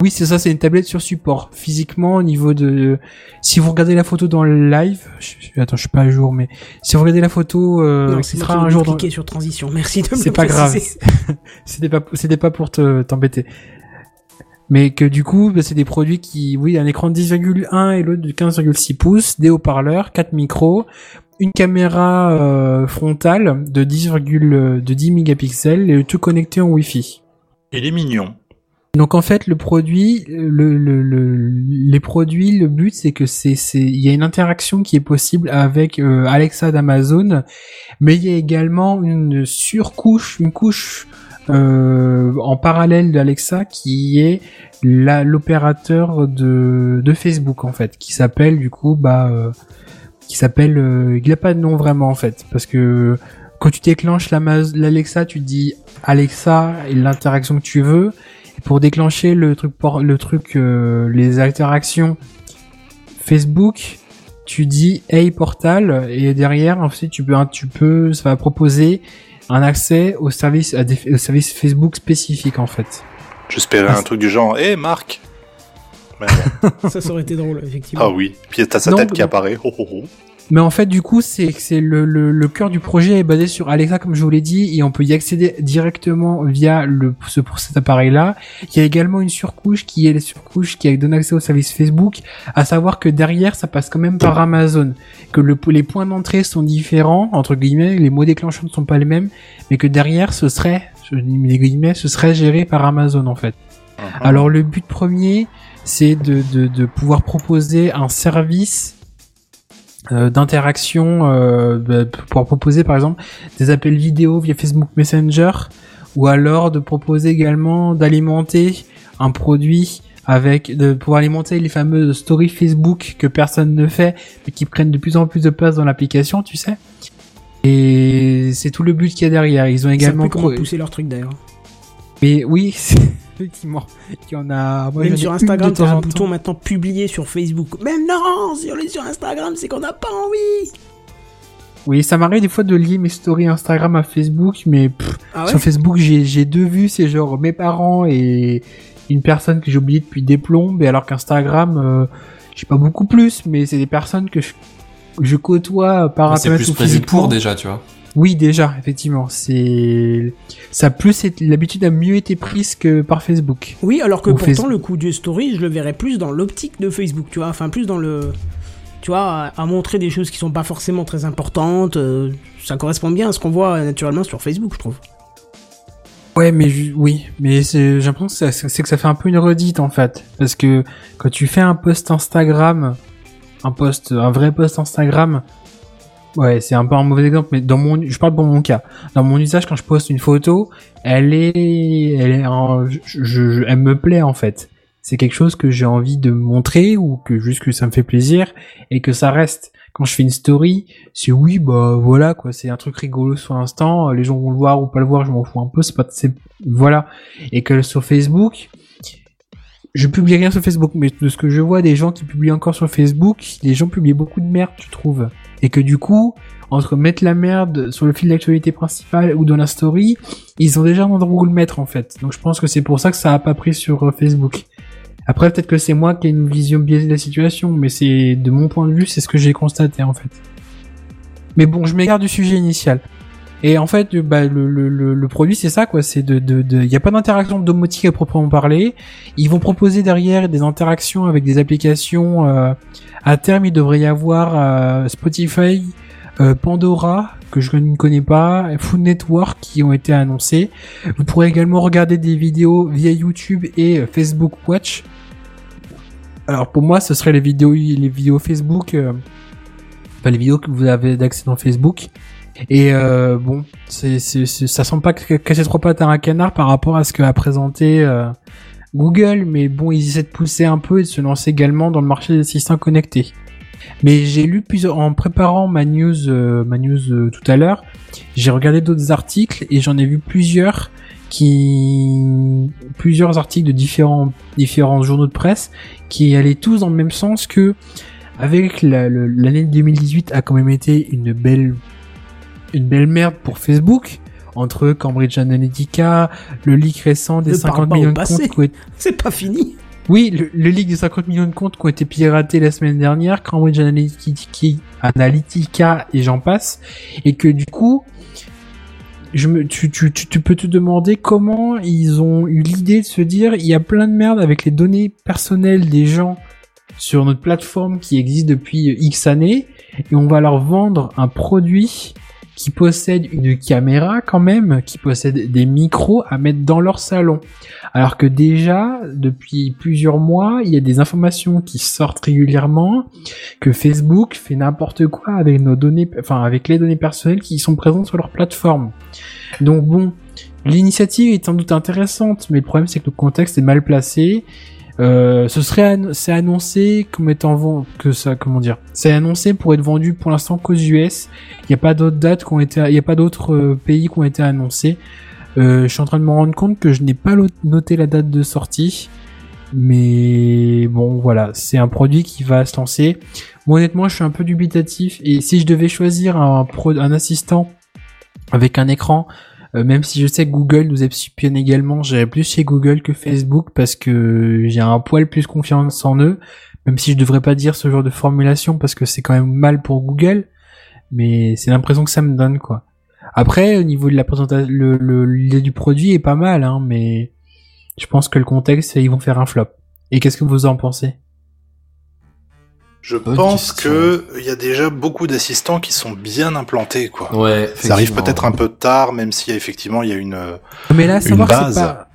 oui, c'est ça, c'est une tablette sur support. Physiquement, au niveau de... Si vous regardez la photo dans le live... Je... Attends, je suis pas à jour, mais... Si vous regardez la photo, euh, non, qui sera un jour dans... cliquer sur transition. Merci de me C'est pas grave. C'était pas, c'était pas pour te, t'embêter. Mais que du coup, bah, c'est des produits qui, oui, un écran de 10,1 et l'autre de 15,6 pouces, des haut-parleurs, 4 micros, une caméra euh, frontale de 10, de 10 mégapixels et tout connecté en Wi-Fi. Il est mignon. Donc en fait le produit, le, le, le- les produits, le but c'est que c'est c'est il y a une interaction qui est possible avec euh, Alexa d'Amazon, mais il y a également une surcouche, une couche euh, en parallèle d'Alexa qui est l'opérateur de de Facebook en fait, qui s'appelle du coup bah euh, qui s'appelle euh, il a pas de nom vraiment en fait parce que quand tu déclenches l'Alexa, tu dis Alexa et l'interaction que tu veux. Et pour déclencher le truc, por- le truc, euh, les interactions Facebook, tu dis Hey Portal et derrière, ensuite tu peux, tu peux, ça va proposer un accès au service, à des, au service Facebook spécifique en fait. J'espérais Ah, un truc du genre, hé Marc. Ça, ça aurait été drôle, effectivement. Ah oui, puis t'as sa Non, tête qui non. apparaît. Oh, oh, oh. Mais en fait, du coup, c'est c'est le, le, le cœur du projet est basé sur Alexa, comme je vous l'ai dit, et on peut y accéder directement via le ce pour cet appareil-là. Il y a également une surcouche qui est la surcouche qui donne accès au service Facebook, à savoir que derrière, ça passe quand même par Amazon, que le, les points d'entrée sont différents entre guillemets, les mots déclencheurs ne sont pas les mêmes, mais que derrière, ce serait, je dis les guillemets, ce serait géré par Amazon en fait. Mhm. Alors le but premier, c'est de, de, de pouvoir proposer un service euh, d'interaction euh, de- pour proposer par exemple des appels vidéo via Facebook Messenger ou alors de proposer également d'alimenter un produit avec de pouvoir alimenter les fameuses stories Facebook que personne ne fait mais qui prennent de plus en plus de place dans l'application, tu sais. Et c'est tout le but qu'il y a derrière. Ils ont également plus comment pro- pousser leur truc d'ailleurs. mais oui, c'est- effectivement, il y en a. moi, Même sur Instagram, t'as un bouton maintenant publié sur Facebook. Même non, sur les sur Instagram, c'est qu'on n'a pas envie. Oui, ça m'arrive des fois de lier mes stories Instagram à Facebook, mais pff, Ah ouais sur Facebook, j'ai deux vues, c'est genre mes parents et une personne que j'ai oublié depuis des plombes, et alors qu'Instagram, euh, j'ai pas beaucoup plus, mais c'est des personnes que je, je côtoie par C'est internet plus ou prévu pour déjà, tu vois. Oui, déjà, effectivement, c'est ça a plus l'habitude a mieux été prise que par Facebook. Oui, alors que Ou pourtant Facebook. le coup du story, je le verrais plus dans l'optique de Facebook, tu vois, enfin plus dans le tu vois, à, montrer des choses qui sont pas forcément très importantes, euh, ça correspond bien à ce qu'on voit euh, naturellement sur Facebook, je trouve. Ouais, mais oui, mais j'ai l'impression que c'est que ça fait un peu une redite en fait, parce que quand tu fais un post Instagram, un post, un vrai post Instagram, ouais, c'est un peu un mauvais exemple, mais dans mon, je parle pour mon cas, dans mon usage quand je poste une photo, elle est, elle est, je, je- elle me plaît en fait. c'est quelque chose que j'ai envie de montrer ou que juste que ça me fait plaisir et que ça reste. Quand je fais une story, c'est oui, bah voilà quoi, c'est un truc rigolo sur l'instant, les gens vont le voir ou pas le voir, je m'en fous un peu, c'est pas, c'est voilà. Et que sur Facebook, je publie rien sur Facebook, mais de ce que je vois des gens qui publient encore sur Facebook, les gens publient beaucoup de merde, tu trouves. Et que du coup, entre mettre la merde sur le fil d'actualité principal ou dans la story, ils ont déjà un endroit où le mettre en fait. Donc je pense que c'est pour ça que ça a pas pris sur euh, Facebook. Après peut-être que c'est moi qui ai une vision biaisée de la situation, mais c'est de mon point de vue, c'est ce que j'ai constaté en fait. Mais bon, je m'égare du sujet initial. Et en fait, bah, le, le, le, le produit, c'est ça, quoi. C'est de, de, de, y a pas d'interaction domotique à proprement parler. Ils vont proposer derrière des interactions avec des applications. Euh, à terme, il devrait y avoir euh, Spotify, euh, Pandora que je ne connais pas, Food Network qui ont été annoncés. Vous pourrez également regarder des vidéos via YouTube et euh, Facebook Watch. Alors pour moi, ce serait les vidéos, les vidéos Facebook, euh, enfin les vidéos que vous avez d'accès dans Facebook. Et euh, bon, c'est, c'est, c'est- ça semble pas casser trois pattes à un canard par rapport à ce qu'a présenté euh, Google, mais bon, ils essaient de pousser un peu et de se lancer également dans le marché des assistants connectés. Mais j'ai lu plusieurs en préparant ma news, euh, ma news euh, tout à l'heure, j'ai regardé d'autres articles et j'en ai vu plusieurs qui plusieurs articles de différents différents journaux de presse qui allaient tous dans le même sens que avec l'année 2018 a quand même été une belle une belle merde pour Facebook entre Cambridge Analytica, le leak récent des Ne parle 50 pas au millions de passé. comptes C'est pas fini. oui, le, le leak des 50 millions de comptes qui ont été piratés la semaine dernière, Cambridge Analytica, Analytica et j'en passe, et que du coup, je me, tu, tu, tu, tu peux te demander comment ils ont eu l'idée de se dire, il y a plein de merde avec les données personnelles des gens sur notre plateforme qui existe depuis X années, et on va leur vendre un produit qui possède une caméra quand même, qui possède des micros à mettre dans leur salon. Alors que déjà, depuis plusieurs mois, il y a des informations qui sortent régulièrement que Facebook fait n'importe quoi avec nos données, enfin avec les données personnelles qui sont présentes sur leur plateforme. Donc bon, l'initiative est sans doute intéressante, mais le problème c'est que le contexte est mal placé. Euh, ce serait c'est annoncé comme étant que ça comment dire c'est annoncé pour être vendu pour l'instant qu'aux US il n'y a pas d'autres dates qui ont été il y a pas d'autres euh, pays qui ont été annoncés euh, je suis en train de me rendre compte que je n'ai pas noté la date de sortie. Mais bon, voilà, c'est un produit qui va se lancer. Moi, honnêtement, je suis un peu dubitatif. Et si je devais choisir un, pro- un assistant avec un écran, euh, même si je sais que Google nous espionne également, j'irais plus chez Google que Facebook parce que j'ai un poil plus confiance en eux. Même si je devrais pas dire ce genre de formulation parce que c'est quand même mal pour Google. Mais c'est l'impression que ça me donne, quoi. Après, au niveau de la présentation, le, le- l'idée du produit est pas mal, hein, mais je pense que le contexte, ils vont faire un flop. Et qu'est-ce que vous en pensez? Je Bonne pense que il y a déjà beaucoup d'assistants qui sont bien implantés, quoi. Ouais. Ça arrive peut-être un peu tard, même si effectivement il y a une. euh, Mais là, à Une savoir que base. c'est pas...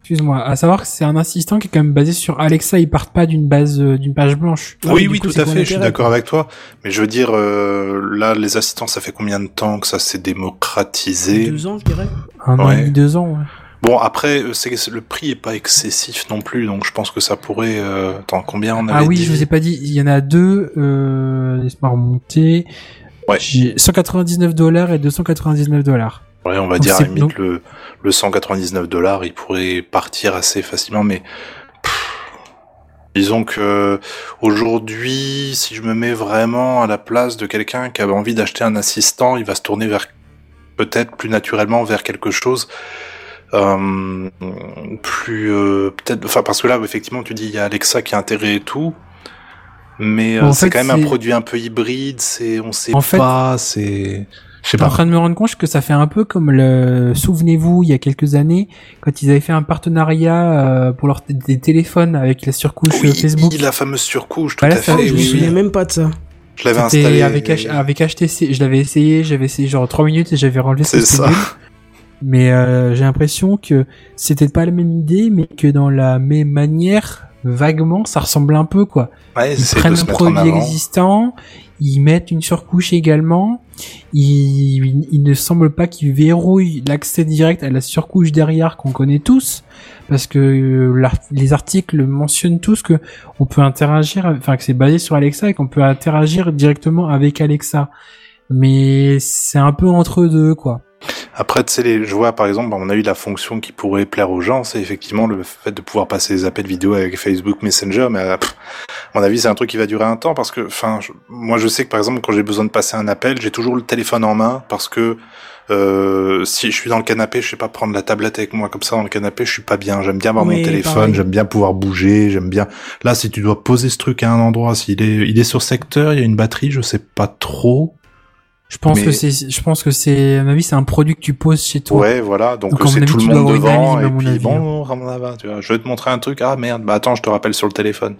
Excuse-moi, à savoir que c'est un assistant qui est quand même basé sur Alexa, ils partent pas d'une base, euh, d'une page blanche. Ah oui, oui, coup, tout à fait. Je suis d'accord avec toi. Mais je veux dire, euh, là, les assistants, ça fait combien de temps que ça s'est démocratisé? Deux ans, je dirais. Un an et demi, deux ans, ouais. Bon, après, euh, le prix est pas excessif non plus, donc je pense que ça pourrait. Euh... Attends, combien on avait Ah oui, dit je vous ai pas dit, il y en a deux, euh, laisse-moi remonter. Ouais. J'ai 199 dollars et 299 dollars. Ouais, on va Donc dire à c'est- la limite donc- le, le 199 dollars, il pourrait partir assez facilement, mais pff, disons que aujourd'hui, si je me mets vraiment à la place de quelqu'un qui avait envie d'acheter un assistant, il va se tourner vers peut-être plus naturellement vers quelque chose euh, plus euh, peut-être, enfin parce que là effectivement tu dis il y a Alexa qui a intérêt et tout. Mais euh, c'est quand même un produit un peu hybride, c'est on sait En pas, c'est je suis en train de me rendre compte que ça fait un peu comme le, souvenez-vous, il y a quelques années, quand ils avaient fait un partenariat euh, pour leur des téléphones avec la surcouche Oui, euh, Facebook. la fameuse surcouche, tout Voilà, à fait. je me oui, souviens même pas de ça. Je l'avais installé. avec, H- avec HTC, je l'avais essayé, j'avais essayé genre 3 minutes et j'avais relevé C'est ça. Mais euh, j'ai l'impression que c'était pas la même idée, mais que dans la même manière, vaguement, ça ressemble un peu quoi. Ouais, Ils prennent un produit existant, ils mettent une surcouche également, il, il ne semble pas qu'il verrouille l'accès direct à la surcouche derrière qu'on connaît tous, parce que euh, les articles mentionnent tous que on peut interagir, enfin que c'est basé sur Alexa et qu'on peut interagir directement avec Alexa. Mais c'est un peu entre deux, quoi. Après, tu sais, les, je vois par exemple, on a eu la fonction qui pourrait plaire aux gens, c'est effectivement le fait de pouvoir passer des appels vidéo avec Facebook Messenger, mais euh, pff, à mon avis, c'est un truc qui va durer un temps parce que, enfin, moi, je sais que par exemple, quand j'ai besoin de passer un appel, j'ai toujours le téléphone en main parce que euh, si je suis dans le canapé, je sais pas prendre la tablette avec moi comme ça dans le canapé, je suis pas bien. J'aime bien avoir Oui, mon téléphone, j'aime bien pouvoir bouger, j'aime bien. Là, si tu dois poser ce truc à un endroit, s'il est, il est sur secteur, il y a une batterie, je sais pas trop. Je pense Mais- que c'est, je pense que c'est, à mon avis, c'est un produit que tu poses chez toi. Ouais, voilà. Donc mon c'est tout le monde devant et puis avis, hein. bon, Ramonava, tu vois. Je vais te montrer un truc. Ah merde, bah attends, je te rappelle sur le téléphone.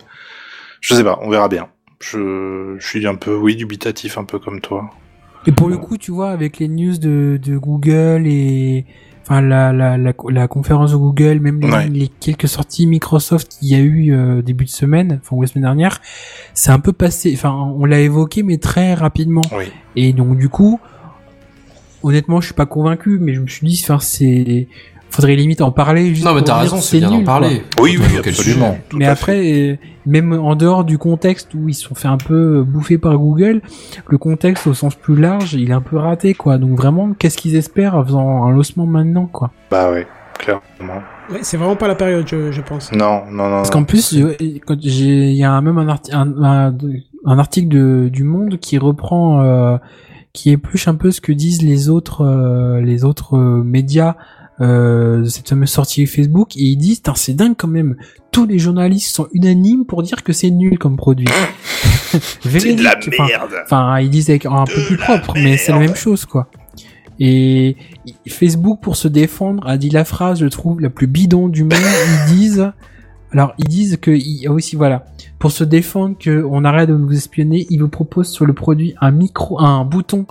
Je sais pas, on verra bien. Je, je suis un peu, oui, dubitatif, un peu comme toi. Et pour le coup, tu vois, avec les news de, de Google et enfin la, la, la, la conférence de Google, même les, Ouais. les quelques sorties Microsoft qu'il y a eu euh, début de semaine, enfin ou la semaine dernière, c'est un peu passé. Enfin, on l'a évoqué, mais très rapidement. Oui. Et donc du coup, honnêtement, je suis pas convaincu, mais je me suis dit, enfin, c'est faudrait limite en parler. Juste Non, mais t'as raison, c'est bien d'en quoi. parler. Oui, oui, absolument. Mais après, euh, même en dehors du contexte où ils se sont fait un peu bouffer par Google, le contexte au sens plus large, il est un peu raté, quoi. Donc vraiment, qu'est-ce qu'ils espèrent en faisant un lancement maintenant, quoi? Bah ouais, clairement. Ouais, c'est vraiment pas la période, je, je pense. Non, non, non. Parce qu'en plus, je- quand j'ai, il y a même un, arti- un, un, un article de, du Monde qui reprend, euh, qui épluche un peu ce que disent les autres, euh, les autres euh, médias euh, de cette fameuse sortie Facebook, et ils disent, Tain, c'est dingue quand même. Tous les journalistes sont unanimes pour dire que c'est nul comme produit. c'est de la merde. Enfin, ils disent avec un peu plus propre, mais c'est la même chose, quoi. Et Facebook, pour se défendre, a dit la phrase, je trouve, la plus bidon du monde. Ils disent, alors, ils disent que, ils- ah aussi, voilà, pour se défendre que on arrête de nous espionner, ils vous proposent sur le produit un micro, un bouton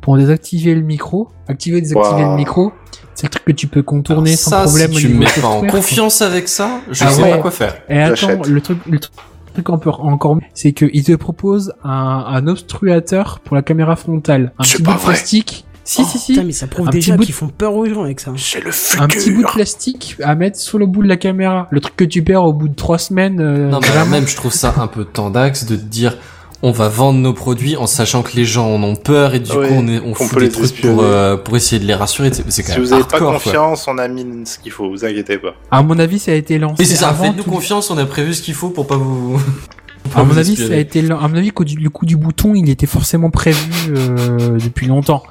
pour désactiver le micro, activer, désactiver Wow. le micro. C'est le truc que tu peux contourner Alors sans ça, problème si tu me mets pas en confiance avec ça, je Ah sais ouais. pas quoi faire. Et attends, le truc, le truc encore, encore mieux, c'est qu'ils te proposent un, un obstruateur pour la caméra frontale. Un petit pas bout de plastique. Si, si, si. Putain, mais ça prouve Un déjà de- qu'ils font peur aux gens avec ça. C'est le Un petit bout de futur. plastique à mettre sur le bout de la caméra. Le truc que tu perds au bout de trois semaines. euh, Non, mais même, je trouve ça un peu tendax de te dire, on va vendre nos produits en sachant que les gens en ont peur et du Ouais, coup on, est, on fout peut des les trucs pour, euh, pour essayer de les rassurer. C'est c'est quand Si même vous avez pas quoi. confiance, on a mis ce qu'il faut, vous inquiétez pas. À mon avis, ça a été lancé. Mais c'est ça, avant faites-nous tout- confiance, on a prévu ce qu'il faut pour pas vous... pour À mon vous avis, ça a été, à mon avis, le coup du bouton, il était forcément prévu euh, depuis longtemps.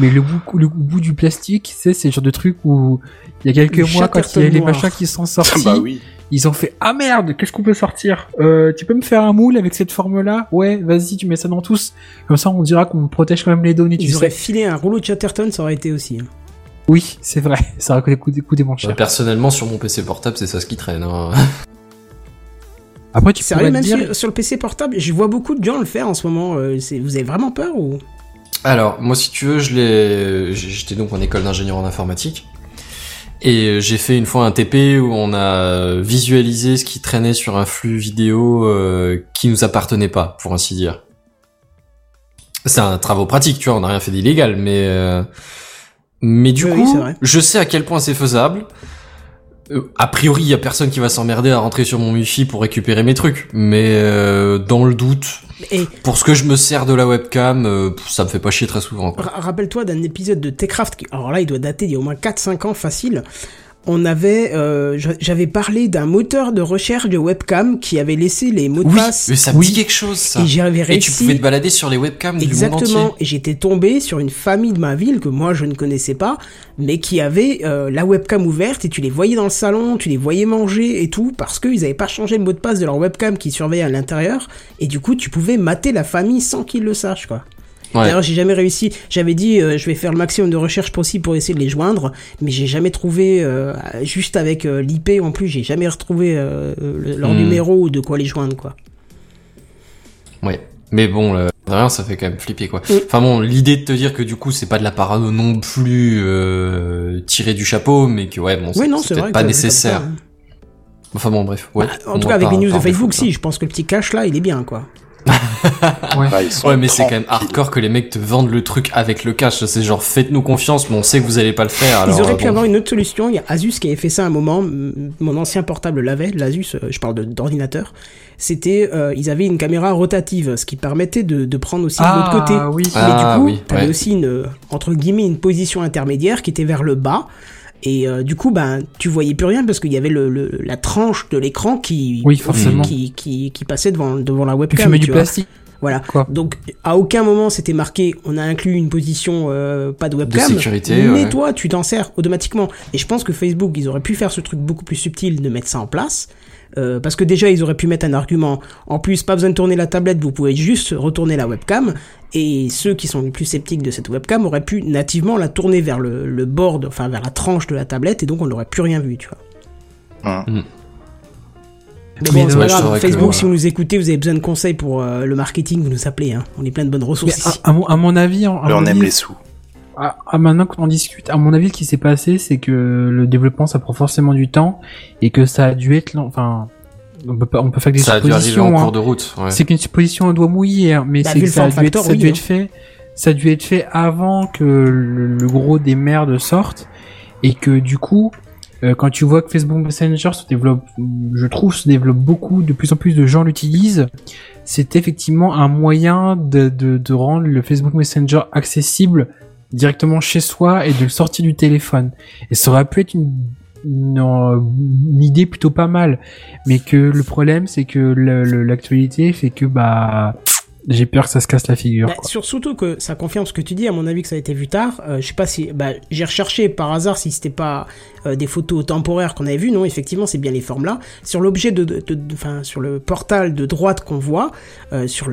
Mais le bout, le bout du plastique, sais, c'est le genre de truc où il y a quelques Le mois, quand il y a les machins qui sont sortis, bah oui. Ils ont fait ah merde, qu'est-ce qu'on peut sortir? Euh, Tu peux me faire un moule avec cette forme-là? Ouais, vas-y, tu mets ça dans tous. Comme ça, on dira qu'on protège quand même les données. Tu Ils auraient sais. filé un rouleau de Chatterton, ça aurait été aussi. hein. Oui, c'est vrai. Ça aurait coûté, coûté, coûté moins Ouais, cher. Personnellement, sur mon PC portable, c'est ça ce qui traîne. hein. Après, tu Sérieux, même dire. sur, sur le PC portable, je vois beaucoup de gens le faire en ce moment. euh, vous avez vraiment peur ou? Alors, moi, si tu veux, je l'ai. J'étais donc en école d'ingénieur en informatique. Et euh, j'ai fait une fois un TP où on a visualisé ce qui traînait sur un flux vidéo euh, qui nous appartenait pas, pour ainsi dire. C'est un travaux pratique, tu vois, on n'a rien fait d'illégal, mais euh, mais du Oui, coup, je sais à quel point c'est faisable. Euh, a priori, il y a personne qui va s'emmerder à rentrer sur mon wifi pour récupérer mes trucs, mais euh, dans le doute, Et pour ce que je me sers de la webcam, euh, ça me fait pas chier très souvent. Quoi. ra- rappelle-toi d'un épisode de Techcraft, qui, alors là, il doit dater d'il y a au moins 4-5 ans facile. On avait, euh, j'a- j'avais parlé d'un moteur de recherche de webcam qui avait laissé les mots de Oui, passe. mais ça me Oui. dit quelque chose, ça. Et j'avais Et tu réussi. pouvais te balader sur les webcams du monde Exactement. entier. Et j'étais tombé sur une famille de ma ville que moi je ne connaissais pas, mais qui avait euh, la webcam ouverte et tu les voyais dans le salon, tu les voyais manger et tout, parce qu'ils n'avaient pas changé le mot de passe de leur webcam qui surveillait à l'intérieur. Et du coup, tu pouvais mater la famille sans qu'ils le sachent, quoi. Ouais. D'ailleurs, j'ai jamais réussi. J'avais dit, euh, je vais faire le maximum de recherche possible pour essayer de les joindre, mais j'ai jamais trouvé, euh, juste avec euh, l'IP en plus, j'ai jamais retrouvé le- leur Hmm. numéro ou de quoi les joindre, quoi. Ouais. Mais bon, rien, ça fait quand même flipper, quoi. Mm. Enfin bon, l'idée de te dire que du coup, c'est pas de la parano non plus euh, tiré du chapeau, mais que ouais, bon, c'est peut-être pas nécessaire. ça, hein. Enfin bon, bref. Ouais. Bah, en tout cas, avec les news de Facebook, si, je pense que le petit cache là, il est bien, quoi. Ouais. Bah, Ouais, mais c'est quand même hardcore que les mecs te vendent le truc avec le cash. C'est genre, faites-nous confiance, mais on sait que vous allez pas le faire. Alors, Ils auraient euh, pu bon. avoir une autre solution. Il y a Asus qui avait fait ça à un moment. Mon ancien portable l'avait. L'Asus, euh, je parle de- d'ordinateur. C'était, euh, ils avaient une caméra rotative, ce qui permettait de, de prendre aussi de l'autre côté. Ah oui. Mais Ah, du coup, oui, t'avais ouais. aussi une, euh, entre guillemets, une position intermédiaire qui était vers le bas. Et euh, du coup, ben, tu voyais plus rien parce qu'il y avait le, le- la tranche de l'écran qui, Oui, forcément. qui, qui, qui passait devant, devant la Tu webcam. fumais du tu vois. plastique. Voilà. Quoi. Donc, à aucun moment c'était marqué, on a inclus une position euh, pas de webcam. sécurité, Mais ouais. toi, tu t'en sers automatiquement. Et je pense que Facebook, ils auraient pu faire ce truc beaucoup plus subtil de mettre ça en place. Euh, parce que déjà, ils auraient pu mettre un argument. En plus, pas besoin de tourner la tablette, vous pouvez juste retourner la webcam. Et ceux qui sont les plus sceptiques de cette webcam auraient pu nativement la tourner vers le, le board, enfin vers la tranche de la tablette, et donc on n'aurait plus rien vu, tu vois. Hum. Mais Mais bon, c'est ouais, pas je grave. saurais que- Facebook, si vous nous écoutez, vous avez besoin de conseils pour euh, le marketing, vous nous appelez. Hein. On est plein de bonnes ressources à, ici. à mon, à mon avis, à mon on aime les sous. À, à maintenant qu'on discute, à mon avis, ce qui s'est passé, c'est que le développement, ça prend forcément du temps et que ça a dû être, enfin, on peut pas, on peut faire que des Ça a dû arriver en suppositions. hein. cours de route. Ouais. C'est qu'une supposition au doigt mouillé, hein, mais Bah, c'est que ça a, dû être, ça dû être fait, ça a dû être fait avant que le, le gros des merdes sorte et que du coup, euh, quand tu vois que Facebook Messenger se développe, je trouve, se développe beaucoup, de plus en plus de gens l'utilisent, c'est effectivement un moyen de, de, de rendre le Facebook Messenger accessible directement chez soi et de le sortir du téléphone. Et ça aurait pu être euh, une idée plutôt pas mal, mais que le problème c'est que l'actualité fait que bah j'ai peur que ça se casse la figure. Bah, sur- surtout que ça confirme ce que tu dis, à mon avis que ça a été vu tard. Euh, je sais pas si, bah, j'ai recherché par hasard si c'était pas euh, des photos temporaires qu'on avait vues. Non, effectivement, c'est bien les formes là. Sur l'objet de, enfin, sur le portal de droite qu'on voit, euh, sur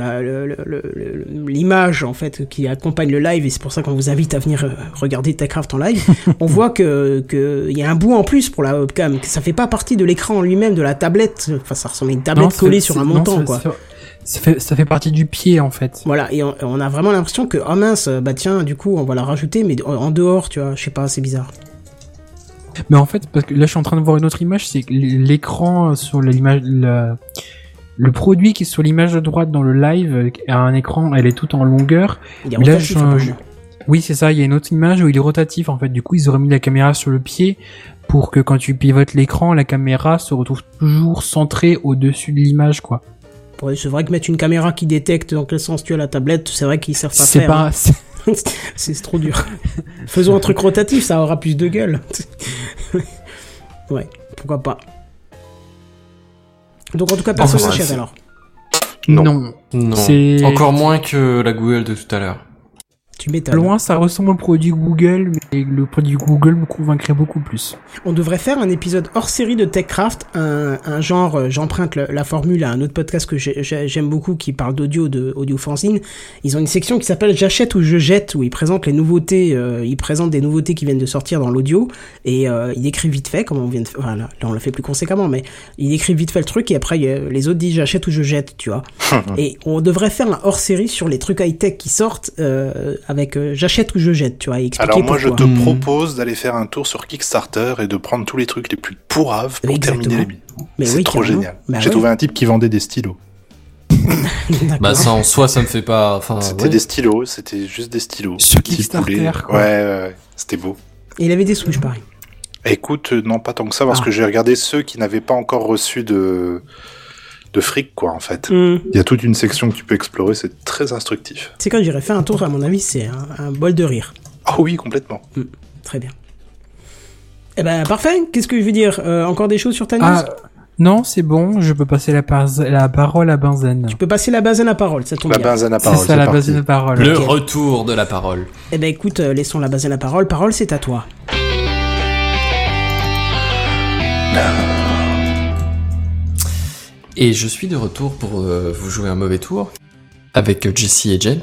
l'image en fait qui accompagne le live, et c'est pour ça qu'on vous invite à venir euh, regarder Techcraft en live. on voit que que il y a un bout en plus pour la webcam, que ça fait pas partie de l'écran en lui-même de la tablette. Enfin, ça ressemble à une tablette Non, collée sur un montant, quoi. Ça fait, ça fait partie du pied en fait. Voilà, et on, on a vraiment l'impression que, oh mince, bah tiens, du coup, on va la rajouter, mais en- en dehors, tu vois, je sais pas, c'est bizarre. Mais en fait, parce que là je suis en train de voir une autre image, c'est que l'écran sur l'image, le, le produit qui est sur l'image de droite dans le live a un écran, elle est toute en longueur. Il y a Mais là, rotatif, je-. Oui, c'est ça. Il y a une autre image où il est rotatif. En fait, du coup, ils auraient mis la caméra sur le pied pour que quand tu pivotes l'écran, la caméra se retrouve toujours centrée au-dessus de l'image, quoi. Ouais, c'est vrai que mettre une caméra qui détecte dans quel sens tu as la tablette, c'est vrai qu'ils savent pas C'est faire. pas. hein. c'est- trop dur. Faisons un truc rotatif, ça aura plus de gueule. ouais, pourquoi pas. Donc en tout cas, personne Enfin, n'achète alors. Non. Non. Encore moins que la Google de tout à l'heure. Tu m'étonnes. Loin, ça ressemble au produit Google, mais le produit Google me convaincrait beaucoup plus. On devrait faire un épisode hors série de TechCraft, un, un genre, euh, j'emprunte le- la formule à un autre podcast que j'ai- j'ai- j'aime beaucoup qui parle d'audio, de audio fanzine. Ils ont une section qui s'appelle J'achète ou je jette, où ils présentent les nouveautés, euh, ils présentent des nouveautés qui viennent de sortir dans l'audio, et euh, ils décrivent vite fait, comme on vient de faire, enfin, là, là, on l'a fait plus conséquemment, mais ils décrivent vite fait le truc, et après les autres disent j'achète ou je jette, tu vois. et on devrait faire un hors série sur les trucs high-tech qui sortent, euh, avec euh, j'achète ou je jette, tu vois, et expliquer Alors moi, je te Hmm. propose d'aller faire un tour sur Kickstarter et de prendre tous les trucs les plus pourraves pour Exactement. terminer. Mais C'est oui, trop carrément. génial. Bah J'ai ouais. trouvé un type qui vendait des stylos. Bah ça en soi, ça me fait pas. Enfin, C'était ouais. des stylos, c'était juste des stylos. Sur Kickstarter, quoi. Ouais, ouais, ouais. c'était beau. Et il avait des Switch, pareil. Écoute, euh, non pas tant que ça, parce Ah. que j'ai regardé ceux qui n'avaient pas encore reçu de de fric, quoi, en fait. Hmm. Il y a toute une section que tu peux explorer, c'est très instructif. C'est quand j'irai faire un tour, à mon avis, c'est un, un bol de rire. Ah oui, complètement. Très bien. Eh ben, parfait. Qu'est-ce que je veux dire? Euh, Encore des choses sur ta news? Ah, non, c'est bon, je peux passer la, par- la parole à Benzen. Tu peux passer la base à la parole, ça tombe La bien. benzène à C'est parole, ça c'est la parti. base de la parole. Le retour de la parole. Eh ben, écoute, euh, laissons la base à la parole. Parole, c'est à toi. Et je suis de retour pour euh, vous jouer un mauvais tour avec Jesse et James.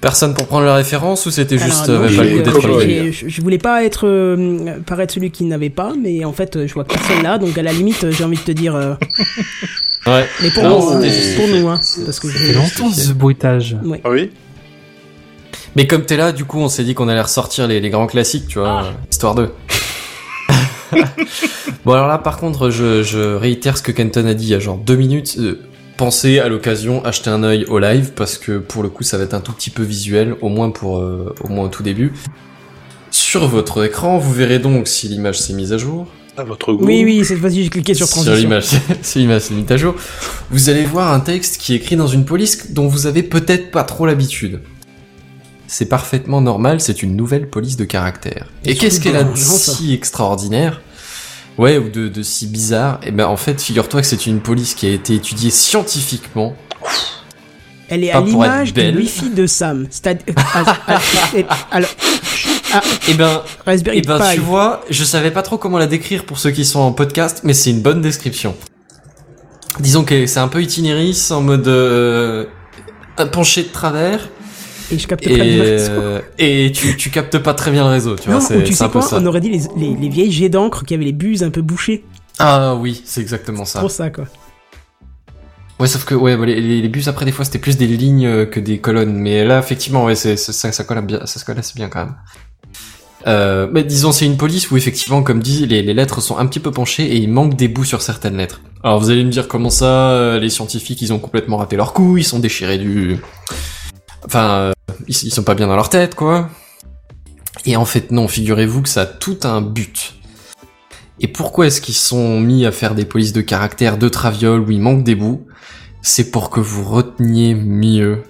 Personne pour prendre la référence ou c'était juste non, euh, je- pas le coup d'être Cowboy. éliminé je, je voulais pas être euh, paraître celui qui n'avait pas, mais en fait, je vois personne là, donc à la limite, j'ai envie de te dire. euh, Ouais. mais pour Non, nous, hein, c'était pour nous, hein, parce que je- longtemps ce bruitage. Ah oui Mais comme t'es là, du coup, on s'est dit qu'on allait ressortir les, les grands classiques, tu vois, euh, histoire d'eux. Bon alors là, par contre, je, je réitère ce que Kenton a dit il y a genre deux minutes. euh, pensez à l'occasion acheter un œil au live parce que pour le coup ça va être un tout petit peu visuel, au moins pour euh, au moins au tout début. Sur votre écran, vous verrez donc si l'image s'est mise à jour. À votre goût. Oui, oui, cette fois-ci j'ai cliqué sur Sur transition. l'image, si l'image s'est mise à jour, vous allez voir un texte qui est écrit dans une police dont vous avez peut-être pas trop l'habitude. C'est parfaitement normal, c'est une nouvelle police de caractère. Et qu'est-ce qu'elle a de ça. si extraordinaire? Ouais, ou de, de si bizarre Eh ben en fait, figure-toi que c'est une police qui a été étudiée scientifiquement. Elle est Pas à l'image du. Wi-Fi de Sam. C'est-à-dire. ah, ah, ah, alors. Ah, Eh ben, Raspberry eh ben Pi. tu vois, je savais pas trop comment la décrire pour ceux qui sont en podcast, mais c'est une bonne description. Disons que c'est un peu itinéris en mode euh, penché de travers Et je capte bien le réseau. euh, et tu, tu captes pas très bien le réseau, tu Non, vois, ou tu sais un peu quoi, ça. on aurait dit les, les, les vieilles jets d'encre qui avaient les buses un peu bouchées. Ah oui, c'est exactement ça. Pour ça, quoi. Ouais, sauf que ouais, bah, les, les, bus après des fois c'était plus des lignes euh, que des colonnes, mais là effectivement ouais, c'est ça, ça colle bien, ça se colle assez bien quand même. Euh, mais disons c'est une police où effectivement comme dit les, les lettres sont un petit peu penchées et il manque des bouts sur certaines lettres. Alors vous allez me dire comment ça, les scientifiques ils ont complètement raté leur coup, ils sont déchirés du, enfin ils, ils sont pas bien dans leur tête quoi. Et en fait non, figurez-vous que ça a tout un but. Et pourquoi est-ce qu'ils sont mis à faire des polices de caractère de traviole où il manque des bouts? C'est pour que vous reteniez mieux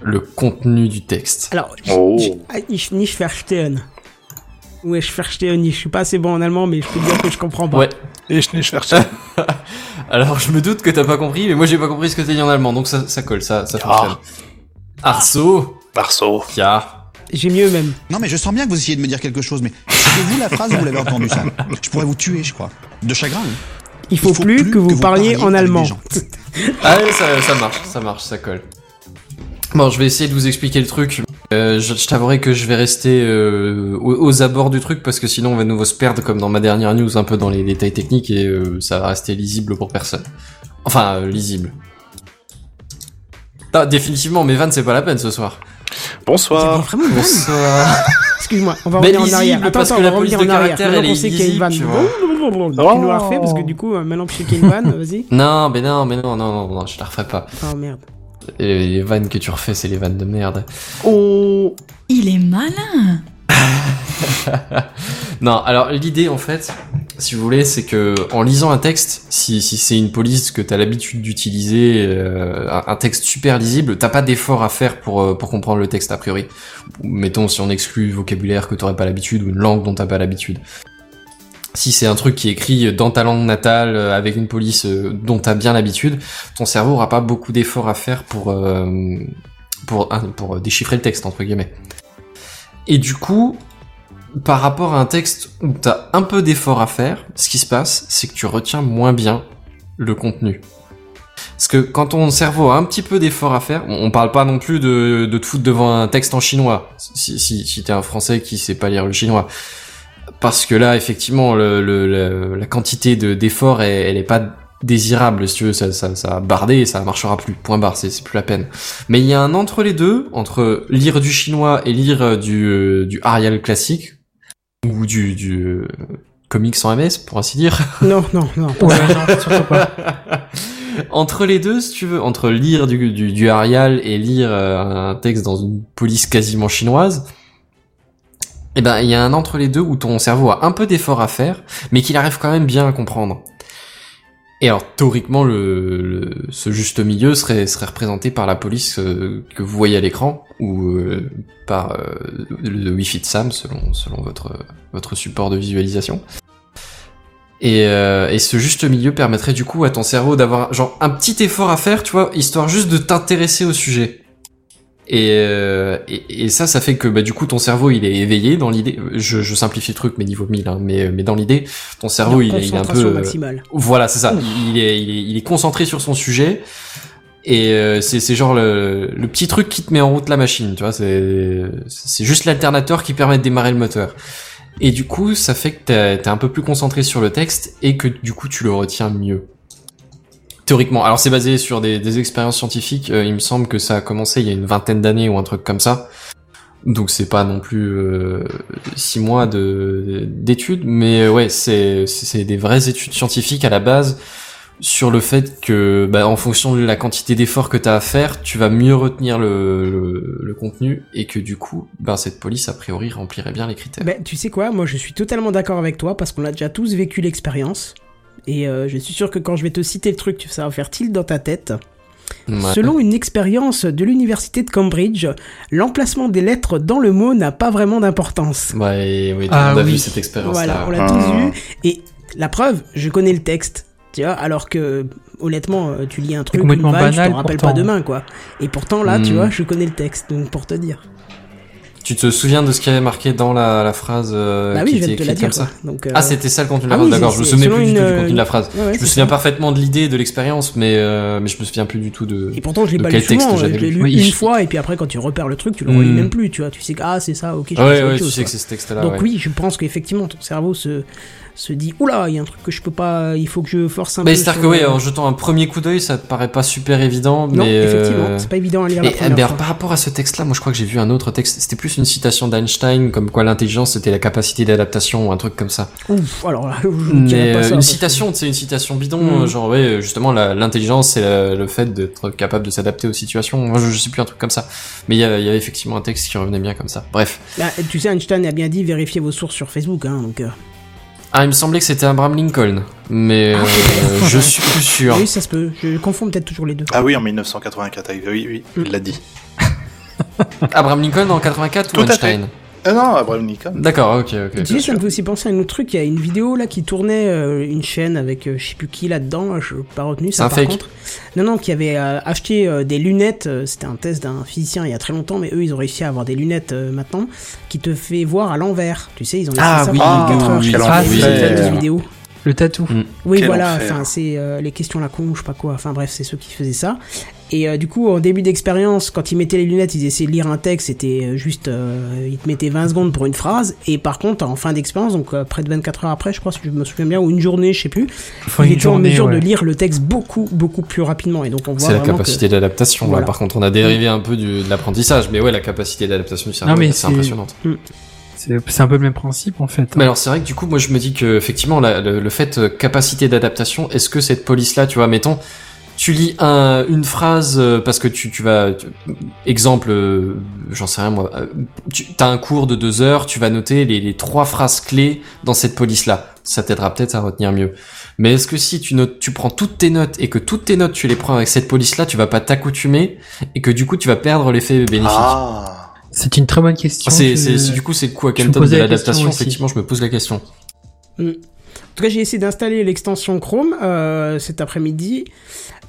le contenu du texte. Alors, Oh. ich- ich nicht verstehen. Ouais, je verstehen, je suis pas assez bon en allemand, mais je peux dire que je comprends pas. Ouais. Et je n'ai cherché. Alors je me doute que t'as pas compris, mais moi j'ai pas compris ce que t'as dit en allemand, donc ça, ça colle, ça, ça fonctionne. Arceau, Marceau. Kia. J'ai mieux même. Non, mais je sens bien que vous essayez de me dire quelque chose, mais c'est vous la phrase, vous l'avez entendu ça? Je pourrais vous tuer, je crois. De chagrin, hein? Il faut, plus, que vous, parliez en allemand. Ah ouais, ça, ça marche, ça marche, ça colle. Bon, je vais essayer de vous expliquer le truc. Euh, je je t'avouerai que je vais rester euh, aux, aux abords du truc parce que sinon on va de nouveau se perdre comme dans ma dernière news un peu dans les détails techniques et euh, ça va rester lisible pour personne. Enfin, euh, lisible. Ah, définitivement, mes vannes c'est pas la peine ce soir. Bonsoir. vraiment une vanne. Bonsoir. Excuse-moi, on va Mais revenir en arrière. Attends, parce attends, que on la va revenir de en arrière. caractère, Maintenant elle qu'on est sait qu'il y a une vanne. illisible, Tu nous la refais parce que du coup, maintenant que je sais qu'il y a une vanne, vas-y. Non, mais non, mais non, non, non, non, je la referai pas. Oh merde. Et les vannes que tu refais, c'est les vannes de merde. Oh. Il est malin. Non, alors l'idée en fait, si vous voulez, c'est que en lisant un texte, si, si c'est une police que t'as l'habitude d'utiliser, euh, un, texte super lisible, t'as pas d'effort à faire pour euh, pour comprendre le texte a priori. Mettons si on exclut vocabulaire que t'aurais pas l'habitude ou une langue dont t'as pas l'habitude. Si c'est un truc qui est écrit dans ta langue natale euh, avec une police dont t'as bien l'habitude, ton cerveau aura pas beaucoup d'efforts à faire pour pour pour déchiffrer le texte entre guillemets. Et du coup, par rapport à un texte où t'as un peu d'effort à faire, ce qui se passe, c'est que tu retiens moins bien le contenu. Parce que quand ton cerveau a un petit peu d'effort à faire, on parle pas non plus de, te foutre devant un texte en chinois, si, si, t'es un français qui sait pas lire le chinois. Parce que là, effectivement, la quantité de d'effort, elle, elle est pas désirable, si tu veux, ça, ça, ça va barder et ça marchera plus. Point barre, c'est c'est plus la peine. Mais il y a un entre les deux, entre lire du chinois et lire euh, du, euh, du Arial classique, ou du, du euh, comics sans MS, pour ainsi dire. Non, non, non. Ouais, non, surtout pas. entre les deux, si tu veux, entre lire du, du, du Arial et lire euh, un texte dans une police quasiment chinoise, eh ben, il y a un entre les deux où ton cerveau a un peu d'effort à faire, mais qu'il arrive quand même bien à comprendre. Et alors, théoriquement, le, ce juste milieu serait, serait représenté par la police euh, que vous voyez à l'écran, ou euh, par euh, le Wi-Fi de Sam, selon, selon votre, votre support de visualisation. Et, et ce juste milieu permettrait du coup à ton cerveau d'avoir genre un petit effort à faire, tu vois, histoire juste de t'intéresser au sujet. Et, euh, et, et ça, ça fait que bah, du coup ton cerveau il est éveillé dans l'idée. Je, je simplifie le truc, mais niveau 1000, hein, mais, mais dans l'idée, ton cerveau il, est- il est un peu. Euh, maximale. voilà, c'est ça. Il est, il, est, il est concentré sur son sujet. Et euh, c'est genre le, le petit truc qui te met en route la machine, tu vois. C'est c'est juste l'alternateur qui permet de démarrer le moteur. Et du coup, ça fait que t'es un peu plus concentré sur le texte et que du coup tu le retiens mieux. Théoriquement. Alors c'est basé sur des, des expériences scientifiques. Euh, il me semble que ça a commencé il y a une vingtaine d'années ou un truc comme ça. Donc c'est pas non plus euh, six mois de d'études, mais euh, ouais, c'est c'est des vraies études scientifiques à la base sur le fait que, bah, en fonction de la quantité d'efforts que t'as à faire, tu vas mieux retenir le, le, contenu et que du coup, ben cette police a priori remplirait bien les critères. Ben, tu sais quoi, moi je suis totalement d'accord avec toi parce qu'on a déjà tous vécu l'expérience. Et euh, je suis sûr que quand je vais te citer le truc, ça va faire tilt dans ta tête. Ouais. Selon une expérience de l'université de Cambridge, l'emplacement des lettres dans le mot n'a pas vraiment d'importance. Ouais, oui, Ah on a oui. vu cette expérience Voilà, là. on l'a Ah. tous vu. Et la preuve, je connais le texte. Tu vois, alors que honnêtement, euh, tu lis un truc, une tu banal, t'en rappelles pourtant. pas demain, quoi. Et pourtant là, tu Hmm. vois, je connais le texte, donc pour te dire. Tu te souviens de ce qu'il y avait marqué dans la, la phrase euh, bah qui oui, je était écrite dire. comme ça. Donc, euh, Ah, c'était ça le contenu de la ah phrase, oui, d'accord. Je me selon plus du tout du contenu de la phrase. ouais, ouais, je me souviens ça. parfaitement de l'idée, de l'expérience, mais, euh, mais je me souviens plus du tout de. Et pourtant, je l'ai pas quel lu souvent, j'avais je l'ai lu. Oui, une je- fois, et puis après, quand tu repères le truc, tu le Hmm. relis même plus, tu vois. Tu sais que, ah, c'est ça, ok, je Ouais, ouais, tu sais quoi. que c'est ce texte-là. Donc oui, je pense qu'effectivement, ton cerveau se, se dit, oula, il y a un truc que je peux pas, il faut que je force un Mais peu. c'est-à-dire que, ouais, le- en jetant un premier coup d'œil, ça te paraît pas super évident, Non, mais. effectivement, euh, c'est pas évident à lire la Et, première ben, fois. par rapport à ce texte-là, moi je crois que j'ai vu un autre texte. C'était plus une citation d'Einstein, comme quoi l'intelligence c'était la capacité d'adaptation ou un truc comme ça. Ouf, alors là, je ne dirais Mais pas euh, ça. une citation, c'est une citation bidon, Mm. euh, genre ouais, justement la- l'intelligence c'est la- le fait d'être capable de s'adapter aux situations. Moi je, je sais plus un truc comme ça, mais il y, avait effectivement un texte qui revenait bien comme ça. Bref, Bah, tu sais, Einstein a bien dit, vérifiez vos sources sur Facebook, hein, donc. euh, ah il me semblait que c'était Abraham Lincoln, mais euh, je suis plus sûr. Oui, ça se peut. Je confonds peut-être toujours les deux. Ah oui, en 1984, oui, oui, oui, il l'a dit. Abraham Lincoln en 84 Tout ou à fait. Einstein? Ah non, Abraham Lincoln. D'accord, ok, ok. Tu sais, ça me fait aussi penser à un autre truc. Il y a une vidéo là qui tournait euh, une chaîne avec euh, je sais plus qui là-dedans. Je n'ai pas retenu C'est ça un par fake. contre. Non, non, qui avait euh, acheté euh, des lunettes. euh, C'était un test d'un physicien il y a très longtemps, mais eux ils ont réussi à avoir des lunettes euh, maintenant qui te fait voir à l'envers. Tu sais, ils ont laissé Ah ça oui, pendant oui, 4 heures. oui, je Ouais. vidéo. Le tatou. Oui, Quel voilà, enfin, c'est euh, les questions la con, je sais pas quoi. Enfin, bref, c'est ceux qui faisaient ça. Et euh, du coup, en début d'expérience, quand ils mettaient les lunettes, ils essayaient de lire un texte, c'était euh, juste. euh, ils te mettaient 20 secondes pour une phrase. Et par contre, en fin d'expérience, donc euh, près de 24 heures après, je crois, si je me souviens bien, ou une journée, je sais plus, Faut il une était en mesure ouais. de lire le texte beaucoup, beaucoup plus rapidement. Et donc, on voit C'est la capacité d'adaptation. Voilà. Par contre, on a dérivé un peu du, de l'apprentissage, mais ouais, la capacité d'adaptation du cerveau c'est- impressionnante. C'est c'est un peu le même principe en fait. Mais alors c'est vrai que du coup moi je me dis que effectivement la- le, le fait euh, capacité d'adaptation est-ce que cette police là tu vois mettons tu lis un, une phrase euh, parce que tu, tu vas tu- exemple euh, j'en sais rien moi euh, tu as un cours de deux heures tu vas noter les, les trois phrases clés dans cette police là ça t'aidera peut-être à retenir mieux. Mais est-ce que si tu notes tu prends toutes tes notes et que toutes tes notes tu les prends avec cette police là tu vas pas t'accoutumer et que du coup tu vas perdre l'effet bénéfique? Ah. C'est une très bonne question. c'est, que- c'est, c'est- du coup c'est le coup à je me Kenton de l'adaptation? effectivement je me pose la question. En tout cas, j'ai essayé d'installer l'extension Chrome euh, cet après-midi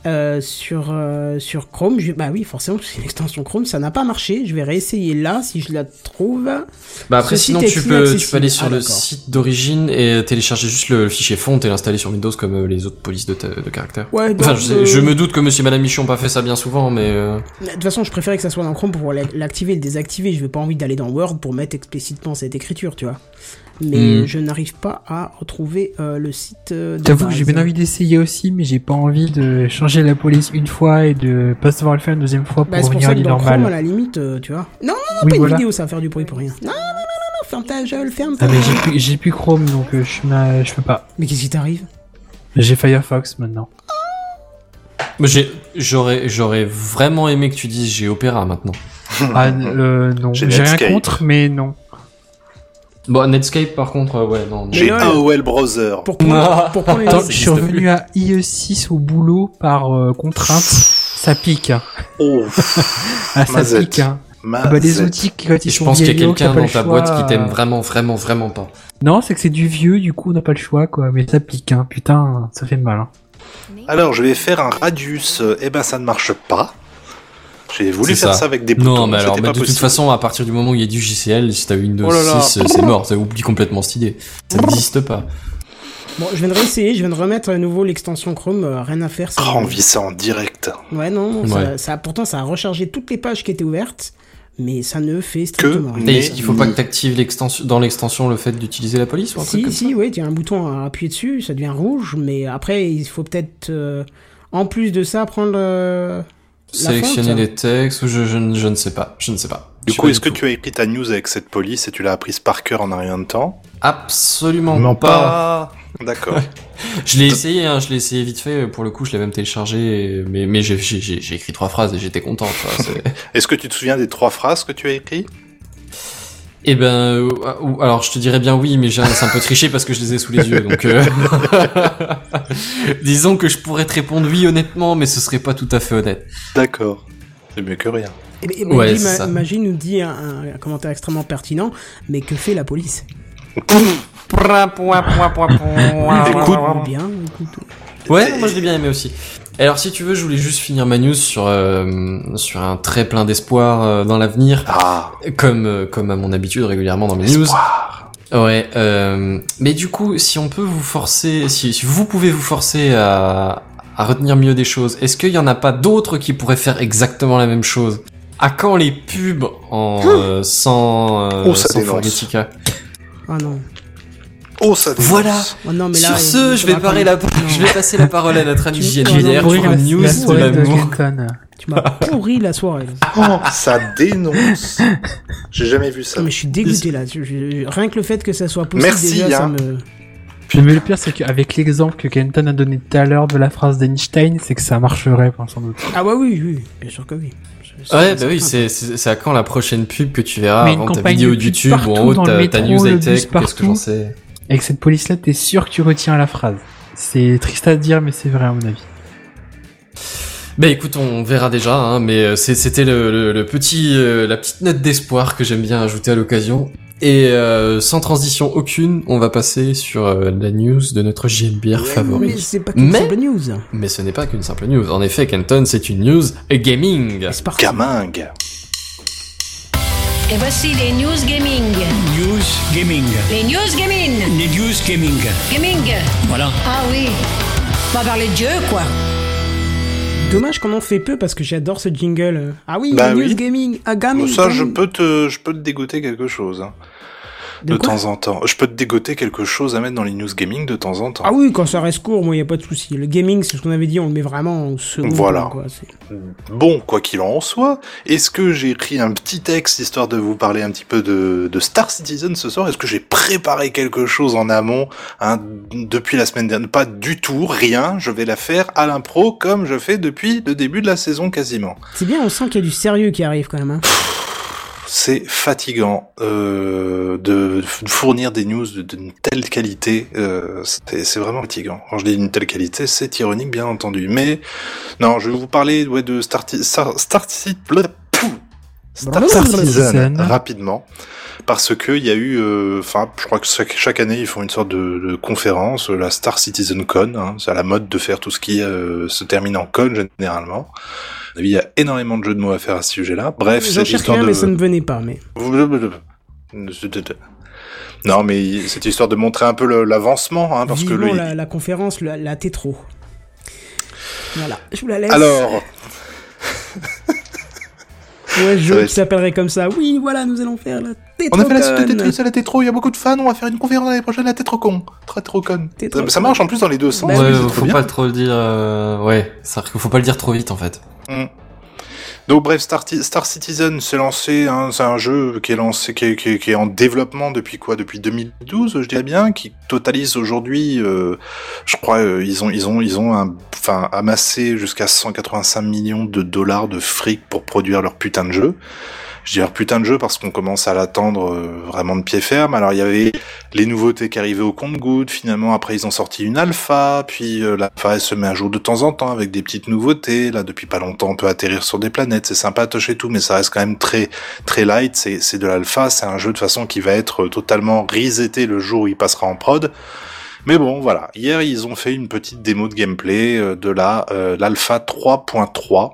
euh, sur euh, sur Chrome. Je- bah oui, forcément, c'est une extension Chrome, ça n'a pas marché. Je vais réessayer là si je la trouve. Bah après Ce sinon tu peux, tu peux aller sur Ah, le site d'origine et télécharger juste le fichier font et l'installer sur Windows comme euh, les autres polices de, de caractère. Ouais, Enfin je, sais- je me doute que monsieur et madame Michon ont pas fait ça bien souvent mais euh, De toute façon, je préférais que ça soit dans Chrome pour l'activer et le désactiver. Je veux pas envie d'aller dans Word pour mettre explicitement cette écriture, tu vois. Mais Hmm. je n'arrive pas à retrouver euh, le site. Euh, de J'avoue que j'ai bien envie d'essayer aussi, mais j'ai pas envie de changer la police une fois et de pas savoir le faire une deuxième fois pour Bah, c'est pour revenir à Chrome, à la limite, euh, tu vois. Non, non, non, Oui, pas voilà. une vidéo, ça va faire du bruit pour rien. Non, non, non, non, ferme ta gueule, ferme ta Ah, mais j'ai plus, Chrome donc euh, je, peux pas. Mais qu'est-ce qui t'arrive? J'ai Firefox maintenant. j'aurais j'aurais vraiment aimé que tu dises j'ai Opera maintenant. ah euh, non, J'ai rien contre, mais non. Bon Netscape par contre euh, ouais non. J'ai AOL Browser. Pour prendre, pour prendre les- Attends, je suis revenu à IE6 au boulot par euh, contrainte. Ça pique. hein. Oh, Ah, ça Mazette. pique. Hein. Ah bah les outils qui quand ils je sont pense qu'il y a quelqu'un dans ta choix, boîte qui t'aime vraiment vraiment vraiment pas. Non, c'est que c'est du vieux, du coup on n'a pas le choix quoi. Mais ça pique. Hein. Putain, ça fait mal. Hein. Alors, je vais faire un radius. Eh ben, ça ne marche pas. J'ai voulu faire ça. ça. avec des boutons. Non mais alors mais pas de toute façon à partir du moment où il y a du JCL si t'as Windows Oh là là. 6 euh, c'est mort ça oublie complètement cette idée. Ça n'existe pas. Bon, je viens de réessayer, je viens de remettre à nouveau l'extension Chrome, euh, rien à faire. ça- Oh, on vit ça en direct. Ouais, non, Ouais. Ça, ça- pourtant ça a rechargé toutes les pages qui étaient ouvertes, mais ça ne fait strictement rien. Et Mais- est-ce qu'il faut pas que t'actives l'extension dans l'extension le fait d'utiliser la police ou un truc Si, comme si, oui, tu as un bouton à appuyer dessus, ça devient rouge, mais après, il faut peut-être, euh, en plus de ça, prendre euh, Sélectionner les textes ou je, je, ne- je ne sais pas. Je ne sais pas. Du Je coup, est-ce que tout. tu as écrit ta news avec cette police et tu l'as apprise par cœur en un rien de temps? Absolument Non, pas. D'accord. Je l'ai essayé, hein, je l'ai essayé vite fait. Pour le coup, je l'ai même téléchargé, et- mais mais j'ai j'ai j'ai j'ai écrit trois phrases et j'étais content. Est-ce que tu te souviens des trois phrases que tu as écrites? Eh ben, euh, alors je te dirais bien oui, mais j'ai- c'est un peu triché parce que je les ai sous les yeux. Donc, euh, disons que je pourrais te répondre oui honnêtement, mais ce serait pas tout à fait honnête. D'accord. C'est mieux que rien. Et, et Ouais, Maggie, c'est ma- ça. Maggie nous dit un, un- un commentaire extrêmement pertinent, mais que fait la police? Écoute, Bien, écoute. Ouais, moi je l'ai bien aimé aussi. Alors si tu veux, je voulais juste finir ma news sur euh, sur un très plein d'espoir euh, dans l'avenir, Ah, comme euh, comme à mon habitude régulièrement dans mes news. espoir. Ouais, euh, mais du coup, si on peut vous forcer, si, si vous pouvez vous forcer à, à retenir mieux des choses, est-ce qu'il y en a pas d'autres qui pourraient faire exactement la même chose? À quand les pubs en euh, sans euh, Oh, ça sans Ah non. Oh, ça dénonce. Voilà. Oh non, mais là, Sur ce, je vais faudra parler qu'on- la, Non. je vais passer la parole à notre ami vas pour une news la de soirée la de mort. Kenton. Tu m'as pourri la soirée. Oh, ça dénonce. J'ai jamais vu ça. Non, mais je suis dégoûté là. Je- je- rien que le fait que ça soit possible Merci, déjà, ça hein. me. Mais le pire, c'est qu'avec l'exemple que Kenton a donné tout à l'heure de la phrase d'Einstein, c'est que ça marcherait, sans doute. Ah bah oui, oui, bien sûr que oui. Ouais, bah oui, c'est à quand la prochaine pub que tu verras avant ta vidéo YouTube ou en haut ta, news le high tech bus ou qu'est-ce que j'en sais. Avec cette police-là, t'es sûr que tu retiens la phrase. C'est triste à dire, mais c'est vrai à mon avis. Bah écoute, on verra déjà, hein, mais euh, c'est- c'était le, le, le petit, euh, la petite note d'espoir que j'aime bien ajouter à l'occasion. Et euh, sans transition aucune, on va passer sur euh, la news de notre JNBR Mais favori. c'est pas qu'une Mais- simple news. Mais ce n'est pas qu'une simple news. En effet, Kenton, c'est une news gaming. C'est parti. Gamingue. Et voici les news gaming. News Gaming. Les news gaming. Les News Gaming. Gaming. Voilà. Ah oui. On va parler de Dieu, quoi. Dommage qu'on en fait peu parce que j'adore ce jingle. Ah oui, Bah news oui. gaming. Ah, gaming. ça, je peux te, je peux te dégoter quelque chose. hein, de temps en temps. Je peux te dégoter quelque chose à mettre dans les news gaming de temps en temps. Ah oui, quand ça reste court, moi, y a pas de souci. Le gaming, c'est ce qu'on avait dit, on le met vraiment au second. Voilà. quoi. C'est- Bon, quoi qu'il en soit, est-ce que j'ai écrit un petit texte histoire de vous parler un petit peu de, de Star Citizen ce soir? Est-ce que j'ai préparé quelque chose en amont hein, depuis la semaine dernière? Pas du tout, rien. Je vais la faire à l'impro comme je fais depuis le début de la saison quasiment. C'est bien, on sent qu'il y a du sérieux qui arrive quand même. Hein. C'est fatigant euh, de fournir des news d'une telle qualité. Euh, c'est vraiment fatigant. Quand je dis d'une telle qualité, c'est ironique bien entendu. Mais non, je vais vous parler ouais, de Star, Star, Star, Citizen rapidement. Parce que il y a eu, euh, enfin, je crois que chaque, chaque année ils font une sorte de, de conférence, la Star Citizen Con. Hein, c'est à la mode de faire tout ce qui euh, se termine en con généralement. Il y a énormément de jeux de mots à faire à ce sujet-là. Bref, c'est l'histoire de. mais ça ne venait pas. Mais Non, mais c'est histoire de montrer un peu l'avancement, hein, parce que vivement le. la, la conférence, la, la tétro. Voilà, je vous la laisse. Alors, ouais, jeu va qui s'appellerait comme ça. Oui, voilà, nous allons faire la tétro. on a fait la suite de Tetris à la Tétro, il y a beaucoup de fans, on va faire une conférence l'année prochaine à la Tétrocon. Très trop con. Tétro- Ça, marche en plus dans les deux sens. Bah ouais, faut bien. pas trop le dire. euh, Ouais, faut pas le dire trop vite en fait. Mm. Donc bref, Star, Ti- Star Citizen s'est lancé, hein, c'est un jeu qui est lancé, qui est, en développement depuis quoi? Depuis 2012, je dirais bien, qui totalise aujourd'hui, euh, je crois, euh, ils ont, ils ont, ils ont, un, amassé jusqu'à 185 millions de dollars de fric pour produire leur putain de jeu. Je leur putain de jeu parce qu'on commence à l'attendre euh, vraiment de pied ferme. Alors il y avait les nouveautés qui arrivaient au compte-gouttes. Finalement, après ils ont sorti une alpha, puis euh, l'alpha elle se met à jour de temps en temps avec des petites nouveautés. Là, depuis pas longtemps, on peut atterrir sur des planètes. C'est sympa à toucher tout, mais ça reste quand même très très light. C'est de l'alpha. C'est un jeu de façon qui va être totalement reseté le jour où il passera en prod. Mais bon, voilà. Hier, ils ont fait une petite démo de gameplay euh, de la euh, l'alpha 3.3.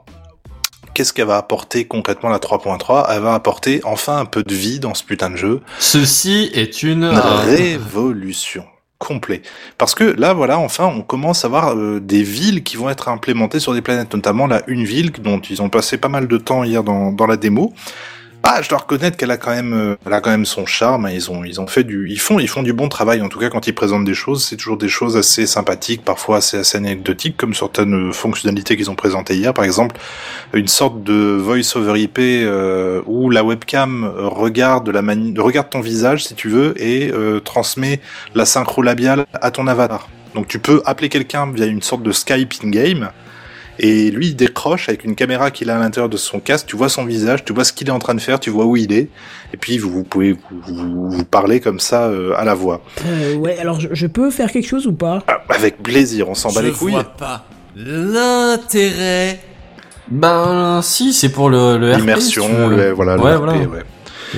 Qu'est-ce qu'elle va apporter concrètement la 3.3 Elle va apporter enfin un peu de vie dans ce putain de jeu Ceci est une. une euh, révolution complet. Parce que là, voilà, enfin, on commence à voir euh, des villes qui vont être implémentées sur des planètes, notamment là, une ville dont ils ont passé pas mal de temps hier dans, dans la démo. Ah, je dois reconnaître qu'elle a quand même, euh, elle a quand même son charme. hein. Ils ont, ils ont fait du, ils font, ils font du bon travail. En tout cas, quand ils présentent des choses, c'est toujours des choses assez sympathiques, parfois assez, anecdotiques, comme certaines fonctionnalités qu'ils ont présentées hier. Par exemple, une sorte de voice over IP euh, où la webcam euh, regarde la regarde ton visage si tu veux et euh, transmet la synchro labiale à ton avatar. Donc tu peux appeler quelqu'un via une sorte de Skype in-game et lui il décroche avec une caméra qu'il a à l'intérieur de son casque, tu vois son visage, tu vois ce qu'il est en train de faire, tu vois où il est, et puis vous, vous pouvez vous, vous- vous parler comme ça euh, à la voix. Euh, ouais, alors je, je peux faire quelque chose ou pas? Ah, Avec plaisir, on s'en bat les couilles. pas l'intérêt. Ben si, c'est pour le, le RP, si L'immersion, le, voilà, le Ouais, RP, voilà. ouais.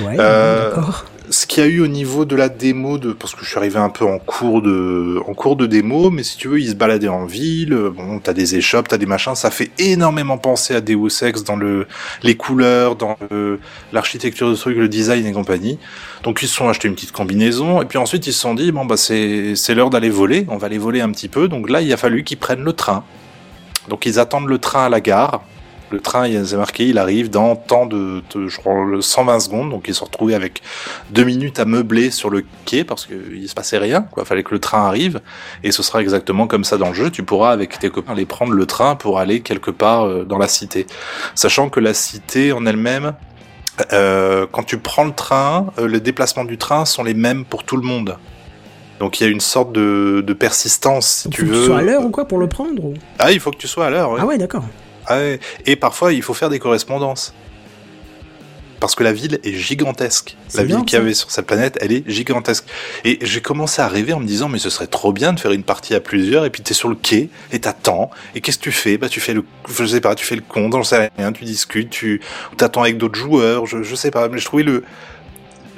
Ouais, Euh, d'accord. Ce qu'il y a eu au niveau de la démo parce que je suis arrivé un peu en cours de en cours de démo mais si tu veux ils se baladaient en ville euh, bon t'as des échoppes t'as des machins ça fait énormément penser à Deus Ex dans le les couleurs dans l'architecture de truc le design et compagnie. Donc ils se sont achetés une petite combinaison et puis ensuite ils se sont dit bon bah c'est c'est l'heure d'aller voler on va aller voler un petit peu. Donc là il a fallu qu'ils prennent le train. Donc ils attendent le train à la gare le train, il y a marqué, il arrive dans tant de, de je crois, le 120 secondes. Donc ils se retrouvés avec deux minutes à meubler sur le quai parce qu'il se passait rien. Quoi, fallait que le train arrive. Et ce sera exactement comme ça dans le jeu. Tu pourras avec tes copains aller prendre le train pour aller quelque part euh, dans la cité, sachant que la cité en elle-même, euh, quand tu prends le train, euh, les déplacements du train sont les mêmes pour tout le monde. Donc il y a une sorte de, de persistance, si Donc, tu faut que veux. tu sois à l'heure ou quoi pour le prendre ou... Ah, il faut que tu sois à l'heure. Ah ouais, d'accord. Ah ouais. Et parfois, il faut faire des correspondances. Parce que la ville est gigantesque. La bien, ville qu'il y avait sur cette planète, elle est gigantesque. Et j'ai commencé à rêver en me disant, mais ce serait trop bien de faire une partie à plusieurs, et puis t'es sur le quai, et t'attends, et qu'est-ce que tu fais? Bah tu fais le, je sais pas, tu fais le con, j'en sais rien, tu discutes, tu t'attends avec d'autres joueurs, je, je sais pas, mais je trouvais le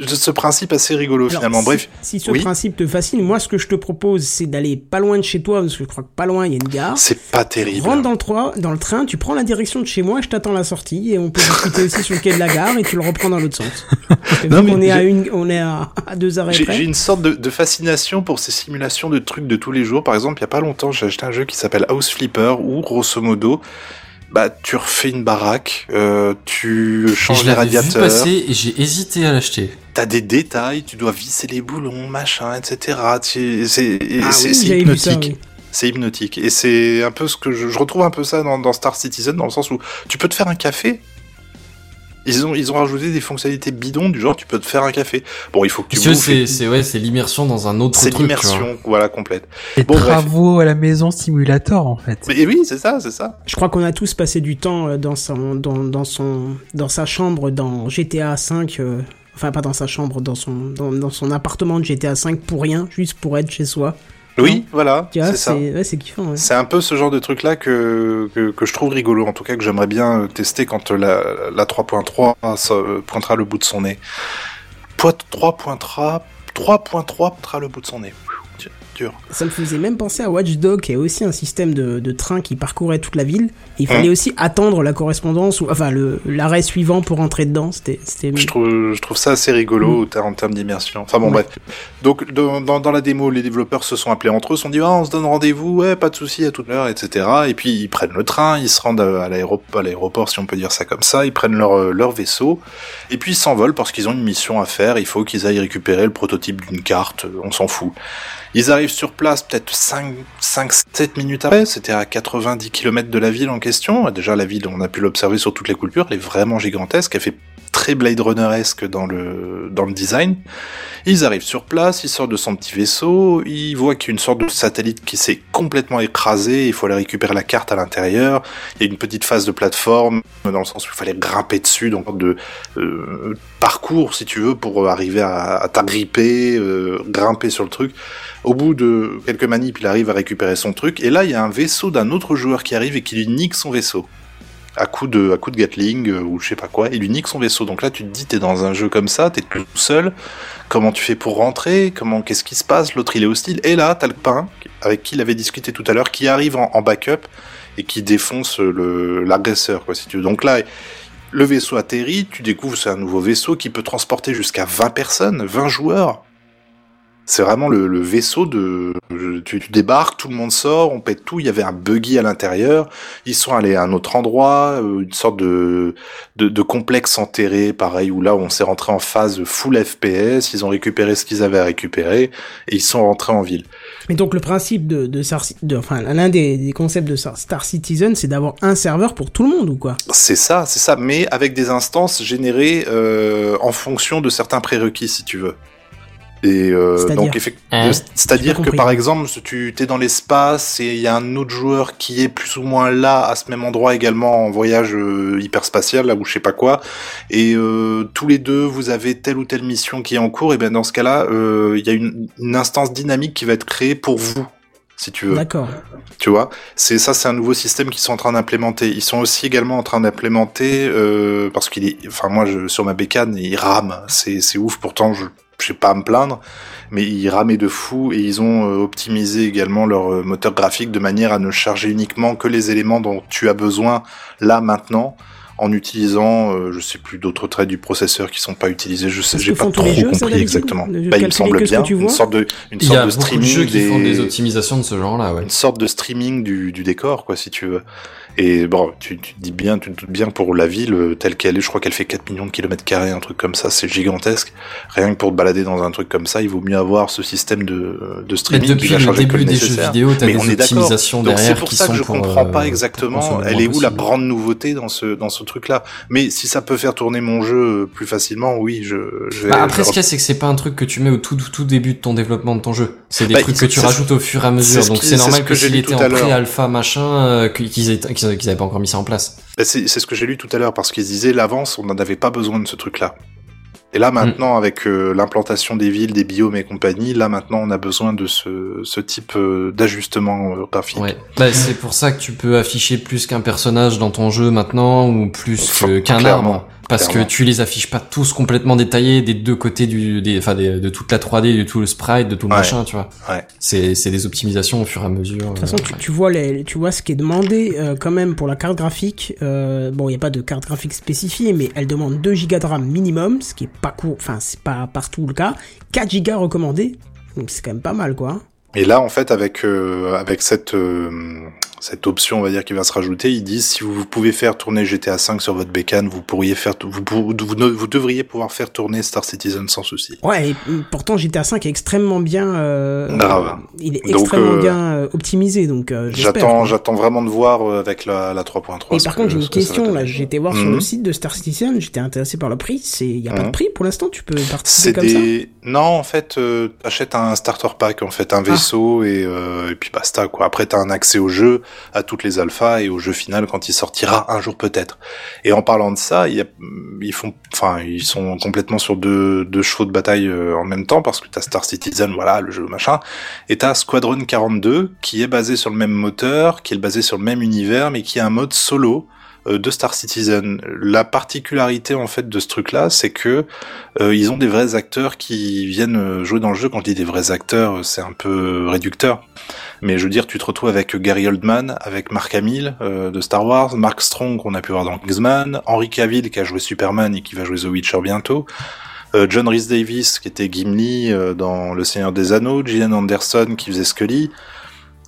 ce principe assez rigolo Alors, finalement. si- Bref, Si ce oui. principe te fascine, moi ce que je te propose, c'est d'aller pas loin de chez toi, parce que je crois que pas loin il y a une gare. c'est pas terrible. Rentre dans le, troi- dans le train, tu prends la direction de chez moi, je t'attends à la sortie et on peut discuter aussi sur le quai de la gare et tu le reprends dans l'autre sens. Non, mais qu'on est à une, on est à, à deux arrêts J'ai une sorte de, de fascination pour ces simulations de trucs de tous les jours. Par exemple, il y a pas longtemps, j'ai acheté un jeu qui s'appelle House Flipper où, grosso modo, bah, tu refais une baraque, euh, tu changes je les l'avais vu radiateurs, passer et j'ai hésité à l'acheter. t'as des détails, tu dois visser les boulons, machin, etc. C'est Ah oui, hypnotique. oui. C'est hypnotique. Et c'est un peu ce que je, je retrouve un peu ça dans, dans Star Citizen, dans le sens où tu peux te faire un café. Ils ont, ils ont rajouté des fonctionnalités bidons du genre tu peux te faire un café. Bon, il faut que tu Parce que bouffes et- c'est, c'est, ouais, c'est l'immersion dans un autre C'est truc, vois. l'immersion, voilà, complète. Les Bon, bref. travaux à la maison simulator, en fait. Mais oui, c'est ça, c'est ça. Je crois qu'on a tous passé du temps euh, dans son, dans, dans son, dans sa chambre dans GTA 5. euh, enfin, pas dans sa chambre, dans son, dans, dans son appartement de GTA 5 pour rien, juste pour être chez soi. Oui, voilà, c'est ça. c'est, ouais, c'est kiffant. ouais. C'est un peu ce genre de truc là que, que, que je trouve rigolo, en tout cas que j'aimerais bien euh, tester quand euh, la, la 3.3 ça, euh, pointera le bout de son nez. Point 3.3 3.3 pointera le bout de son nez. Ça me faisait même penser à Watch Dog, qui est aussi un système de, de train qui parcourait toute la ville. Il fallait aussi attendre la correspondance, ou enfin l'arrêt suivant pour entrer dedans. C'était. Je trouve, je trouve ça assez rigolo en ter- en termes d'immersion. Enfin bon, Ouais. bref. Donc, dans, dans, dans la démo, les développeurs se sont appelés entre eux, se sont dit, ah, on se donne rendez-vous, ouais, pas de souci, à toute l'heure, etc. Et puis, ils prennent le train, ils se rendent à l'aéroport, à l'aéroport, si on peut dire ça comme ça, ils prennent leur, leur vaisseau, et puis ils s'envolent parce qu'ils ont une mission à faire, il faut qu'ils aillent récupérer le prototype d'une carte, on s'en fout. Ils arrivent sur place peut-être 5, 5, 7 minutes après, c'était à 90 km de la ville en question. Déjà, la ville, on a pu l'observer sur toutes les coupures, elle est vraiment gigantesque, elle fait très Blade Runner-esque dans le, dans le design. Ils arrivent sur place, ils sortent de son petit vaisseau, ils voient qu'il y a une sorte de satellite qui s'est complètement écrasé, il faut aller récupérer la carte à l'intérieur, il y a une petite phase de plateforme, dans le sens où il fallait grimper dessus, donc de euh, parcours, si tu veux, pour arriver à, t'agripper, euh, grimper sur le truc. Au bout de quelques manips, il arrive à récupérer son truc, et là, il y a un vaisseau d'un autre joueur qui arrive et qui lui nique son vaisseau à coup de à coup de Gatling euh, ou je sais pas quoi, il lui nique son vaisseau. Donc là, tu te dis, t'es dans un jeu comme ça, t'es tout seul. Comment tu fais pour rentrer? Comment qu'est-ce qui se passe? L'autre, il est hostile. Et là, t'as le pain avec qui il avait discuté tout à l'heure, qui arrive en, en backup et qui défonce le l'agresseur, quoi, si tu veux. Donc là. Le vaisseau atterrit, tu découvres c'est un nouveau vaisseau qui peut transporter jusqu'à 20 personnes, 20 joueurs. C'est vraiment le, le vaisseau de. Tu, tu débarques, tout le monde sort, on pète tout. Il y avait un buggy à l'intérieur. Ils sont allés à un autre endroit, euh, une sorte de, de, de complexe enterré, pareil, où là on s'est rentré en phase full FPS. Ils ont récupéré ce qu'ils avaient à récupérer et ils sont rentrés en ville. Mais donc le principe de, de, Star, de enfin l'un des, des concepts de Star, Star Citizen, c'est d'avoir un serveur pour tout le monde ou quoi? C'est ça, c'est ça, mais avec des instances générées euh, en fonction de certains prérequis, si tu veux. Et euh, C'est-à-dire donc Hein c'est-à-dire que par exemple, si tu es dans l'espace et il y a un autre joueur qui est plus ou moins là à ce même endroit également en voyage euh, hyperspatial là ou je sais pas quoi, et euh, tous les deux vous avez telle ou telle mission qui est en cours, et bien dans ce cas-là, euh, il y a une, une instance dynamique qui va être créée pour vous, si tu veux. D'accord. Tu vois, c'est ça, c'est un nouveau système qu'ils sont en train d'implémenter. Ils sont aussi également en train d'implémenter euh, parce qu'il est, enfin moi, je, sur ma bécane, il rame. C'est c'est ouf. Pourtant, je je sais pas à me plaindre, mais il ramait de fou et ils ont euh, optimisé également leur euh, moteur graphique de manière à ne charger uniquement que les éléments dont tu as besoin là maintenant. En utilisant, euh, je sais plus d'autres traits du processeur qui sont pas utilisés, je sais, j'ai pas trop jeux, compris exactement. Bah, il me semble bien, tu une sorte de, une Il y sorte a de streaming jeux qui font des- des optimisations de ce genre-là, ouais. une sorte de streaming du, du décor, quoi, si tu veux. Et bon, tu, tu te dis bien, tu te doutes bien pour la ville euh, telle qu'elle est, je crois qu'elle fait 4 millions de kilomètres carrés, un truc comme ça, c'est gigantesque. Rien que pour te balader dans un truc comme ça, il vaut mieux avoir ce système de, de Mais streaming qui depuis va le début des jeux vidéo, t'as Mais des on est d'accord. optimisations Donc c'est derrière pour qui ça sont que je comprends euh, pas exactement, elle est où la grande nouveauté dans ce dans ce truc-là. Mais si ça peut faire tourner mon jeu plus facilement, oui, je. je vais- Bah, après, je- ce qu'il y a, c'est que c'est pas un truc que tu mets au tout, tout, tout début de ton développement de ton jeu. C'est des Bah, trucs que c'est- tu c'est- rajoutes au fur et à mesure. c'est Donc c'est c'est normal que s'il était en pré-alpha machin, euh, qu'ils aient, qu'ils aient qu'ils avaient pas encore mis ça en place. Bah, c'est ce que j'ai lu tout à l'heure parce qu'ils disaient l'avance, on n'en avait pas besoin de ce truc-là. Et Mm. là maintenant, avec euh, l'implantation des villes, des biomes et compagnie, là maintenant on a besoin de ce, ce type euh, d'ajustement euh, graphique. Ouais. Bah, c'est pour ça que tu peux afficher plus qu'un personnage dans ton jeu maintenant ou plus qu'un arbre. Parce Clairement. que tu les affiches pas tous complètement détaillés des deux côtés du, des, enfin, des- de toute la 3D, de tout le sprite, de tout le Ouais. machin, tu vois. Ouais. C'est, c'est des optimisations au fur et à mesure. De toute façon, euh, tu, ouais. tu vois les, tu vois ce qui est demandé euh, quand même pour la carte graphique. Euh, bon, il y a pas de carte graphique spécifiée, mais elle demande 2 Go de RAM minimum, ce qui est pas court. Enfin, c'est pas partout le cas. 4 Go recommandé. Donc c'est quand même pas mal, quoi. Et là en fait avec euh, avec cette euh, cette option on va dire qui va se rajouter, ils disent si vous pouvez faire tourner GTA 5 sur votre bécane, vous pourriez faire vous, devriez pouvoir faire tourner Star Citizen sans souci. Ouais, et pourtant GTA 5 est extrêmement bien. Euh, Grave. Il est Donc, extrêmement euh, bien euh, optimisé, donc euh, J'attends j'attends vraiment de voir euh, avec la, la 3.3. Et par contre, j'ai une question là. été voir sur Mhm. le site de Star Citizen. J'étais intéressé par le prix. C'est, il y a pas Mhm. de prix pour l'instant. Tu peux participer comme ça? non en fait euh, t'achètes un starter pack en fait un Ah. vaisseau et, euh, et puis basta quoi. Après t'as un accès au jeu, à toutes les alphas et au jeu final quand il sortira un jour peut-être. Et en parlant de ça, ils font enfin ils sont complètement sur deux deux chevaux de bataille euh, en même temps parce que t'as Star Citizen voilà le jeu machin et t'as Squadron 42 qui est basé sur le même moteur, qui est basé sur le même univers mais qui a un mode solo de Star Citizen. La particularité en fait de ce truc-là, c'est que euh, ils ont des vrais acteurs qui viennent euh, jouer dans le jeu. Quand je dis des vrais acteurs, euh, c'est un peu réducteur. Mais je veux dire, tu te retrouves avec Gary Oldman, avec Mark Hamill euh, de Star Wars, Mark Strong qu'on a pu voir dans Kingsman, Henry Cavill qui a joué Superman et qui va jouer The Witcher bientôt, euh, John Rhys Davis qui était Gimli euh, dans Le Seigneur des Anneaux, Gillian Anderson qui faisait Scully.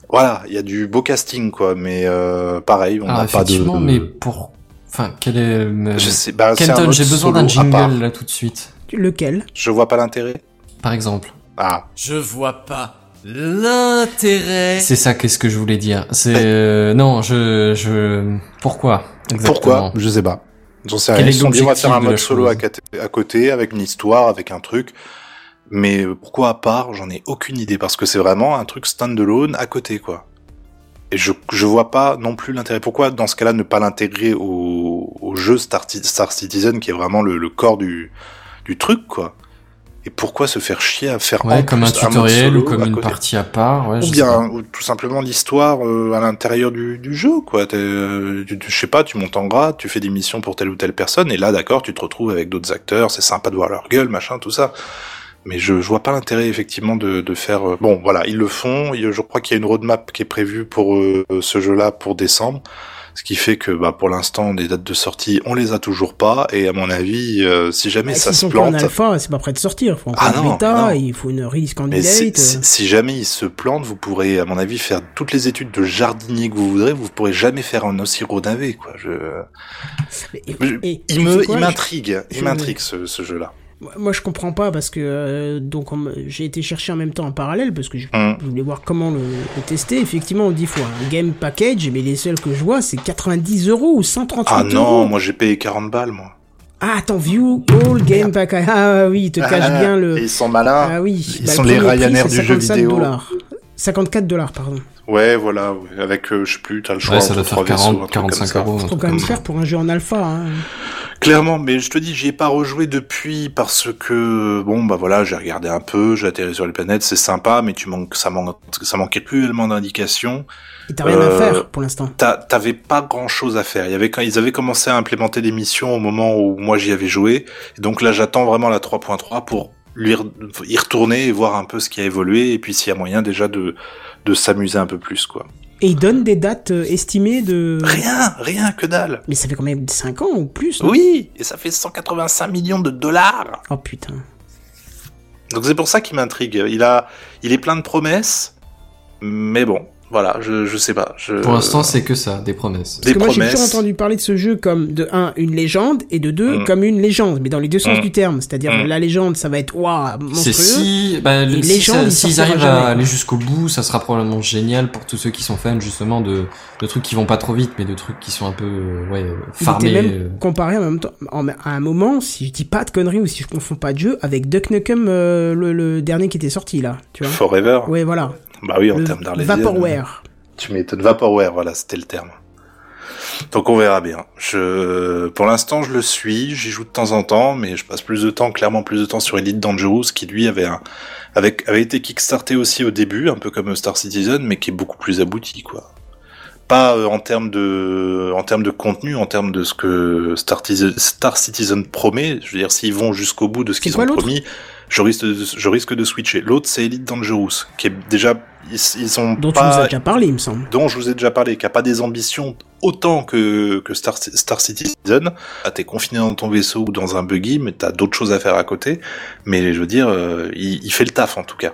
Voilà, il y a du beau casting quoi, mais euh, pareil, on Ah, n'a pas de. effectivement, mais pour, enfin, quel est, euh, Je sais, bah, Kenton, j'ai besoin d'un jingle là tout de suite. Lequel? Je vois pas l'intérêt. Par exemple. Ah, Je vois pas l'intérêt. C'est ça, qu'est-ce que je voulais dire. C'est, euh, non, je, je, pourquoi? Exactement? Pourquoi? Je sais pas. J'en sais rien. Ils sont l'objectif faire un de mode solo à côté, à côté, avec une histoire, avec un truc. Mais pourquoi à part J'en ai aucune idée parce que c'est vraiment un truc standalone à côté, quoi. Et je je vois pas non plus l'intérêt. Pourquoi dans ce cas-là ne pas l'intégrer au, au jeu Star, Star Citizen qui est vraiment le, le corps du du truc, quoi? Et pourquoi se faire chier à faire Ouais, comme un tutoriel solo ou comme une partie à part, ouais, ou bien ou tout simplement l'histoire euh, à l'intérieur du, du jeu quoi euh, je sais pas tu montes en grade tu fais des missions pour telle ou telle personne et là d'accord tu te retrouves avec d'autres acteurs c'est sympa de voir leur gueule machin tout ça mais je, je vois pas l'intérêt effectivement de, de faire euh, bon voilà ils le font je crois qu'il y a une roadmap qui est prévue pour euh, ce jeu là pour décembre Ce qui fait que bah, pour l'instant, des dates de sortie, on les a toujours pas. Et à mon avis, euh, si jamais Bah, ça se pas en plante, alpha, c'est pas prêt de sortir. Il faut encore Ah non, bêta, non. il faut une release si, candidate. si- euh. si jamais il se plante, vous pourrez, à mon avis, faire toutes les études de jardinier que vous voudrez. Vous pourrez jamais faire un aussi gros navet, quoi. Je... Et- et- il me, quoi, il m'intrigue, il m'intrigue ce, ce jeu-là. Moi, je comprends pas parce que euh, donc j'ai été chercher en même temps en parallèle parce que je, je voulais voir comment le, le tester. Effectivement, on dit faut un game package, mais les seuls que je vois c'est 90 euros ou 138 Ah euros. non, moi j'ai payé 40 balles, moi. Ah attends, view all game package. Ah oui, il te cache Ah, bien le. Ils sont malins. Ah oui. Ils Bah, sont le les Ryanair du jeu 55 vidéo. dollars. 54 dollars, pardon. Ouais, voilà, ouais, avec, euh, je sais plus, t'as le choix Ouais, ça entre doit faire trois vaisseaux, 40, un truc comme 45 ça. euros. truc quand même cher pour un jeu en alpha. Hein. Clairement, mais je te dis, j'y ai pas rejoué depuis parce que bon bah voilà, j'ai regardé un peu, j'ai atterri sur les planètes, c'est sympa, mais tu manques, ça manque, ça manquait cruellement d'indications. Et t'as rien à Euh, faire pour l'instant. T'avais pas grand chose à faire. Il y avait quand ils avaient commencé à implémenter des missions au moment où moi j'y avais joué. Et donc là, j'attends vraiment la 3.3 pour lui y retourner et voir un peu ce qui a évolué et puis s'il y a moyen déjà de de s'amuser un peu plus quoi. Et il donne des dates euh, estimées de. Rien, rien que dalle. Mais ça fait quand même 5 ans ou plus. Oui, et ça fait 185 millions de dollars. Oh putain. Donc c'est pour ça qu'il m'intrigue. Il a, il est plein de promesses, mais bon, voilà, je, je sais pas. Je... Pour l'instant, c'est que ça, des promesses. Parce des que moi j'ai toujours entendu parler de ce jeu comme de 1 une légende et de 2 Mm. comme une légende, mais dans les deux sens Mm. du terme. C'est-à-dire Mm. la légende ça va être waouh C'est monstrueux. si, bah, le- si ils s'ils sortira arrivent jamais, à aller jusqu'au bout, ça sera probablement génial pour tous ceux qui sont fans justement de, de trucs qui vont pas trop vite, mais de trucs qui sont un peu, euh, ouais, euh, farmés. était euh. même comparé en même temps, en- à un moment, si je dis pas de conneries ou si je confonds pas de jeu, avec Duck Nukem, euh, le, le dernier qui était sorti là, tu vois. Forever. Ouais, voilà. Bah oui, en termes d'Arlésienne. Vaporware. Tu m'étonnes. Vaporware, voilà, c'était le terme. Donc on verra bien. Je, pour l'instant, je le suis, j'y joue de temps en temps, mais je passe plus de temps, clairement plus de temps sur Elite Dangerous, qui lui avait un, avec, avait été kickstarté aussi au début, un peu comme Star Citizen, mais qui est beaucoup plus abouti, quoi. Pas euh, en termes de, en termes de contenu, en termes de ce que Star, Citizen- Star Citizen promet. Je veux dire, s'ils vont jusqu'au bout de ce qu'ils ont promis, je risque de, je risque de switcher. L'autre, c'est Elite Dangerous, qui est déjà, ils, ils sont Dont pas, tu nous as déjà parlé, il me semble. dont je vous ai déjà parlé, qui a pas des ambitions autant que, que Star, Star Citizen. Ah, t'es confiné dans ton vaisseau ou dans un buggy, mais t'as d'autres choses à faire à côté. Mais je veux dire, euh, il, il fait le taf en tout cas.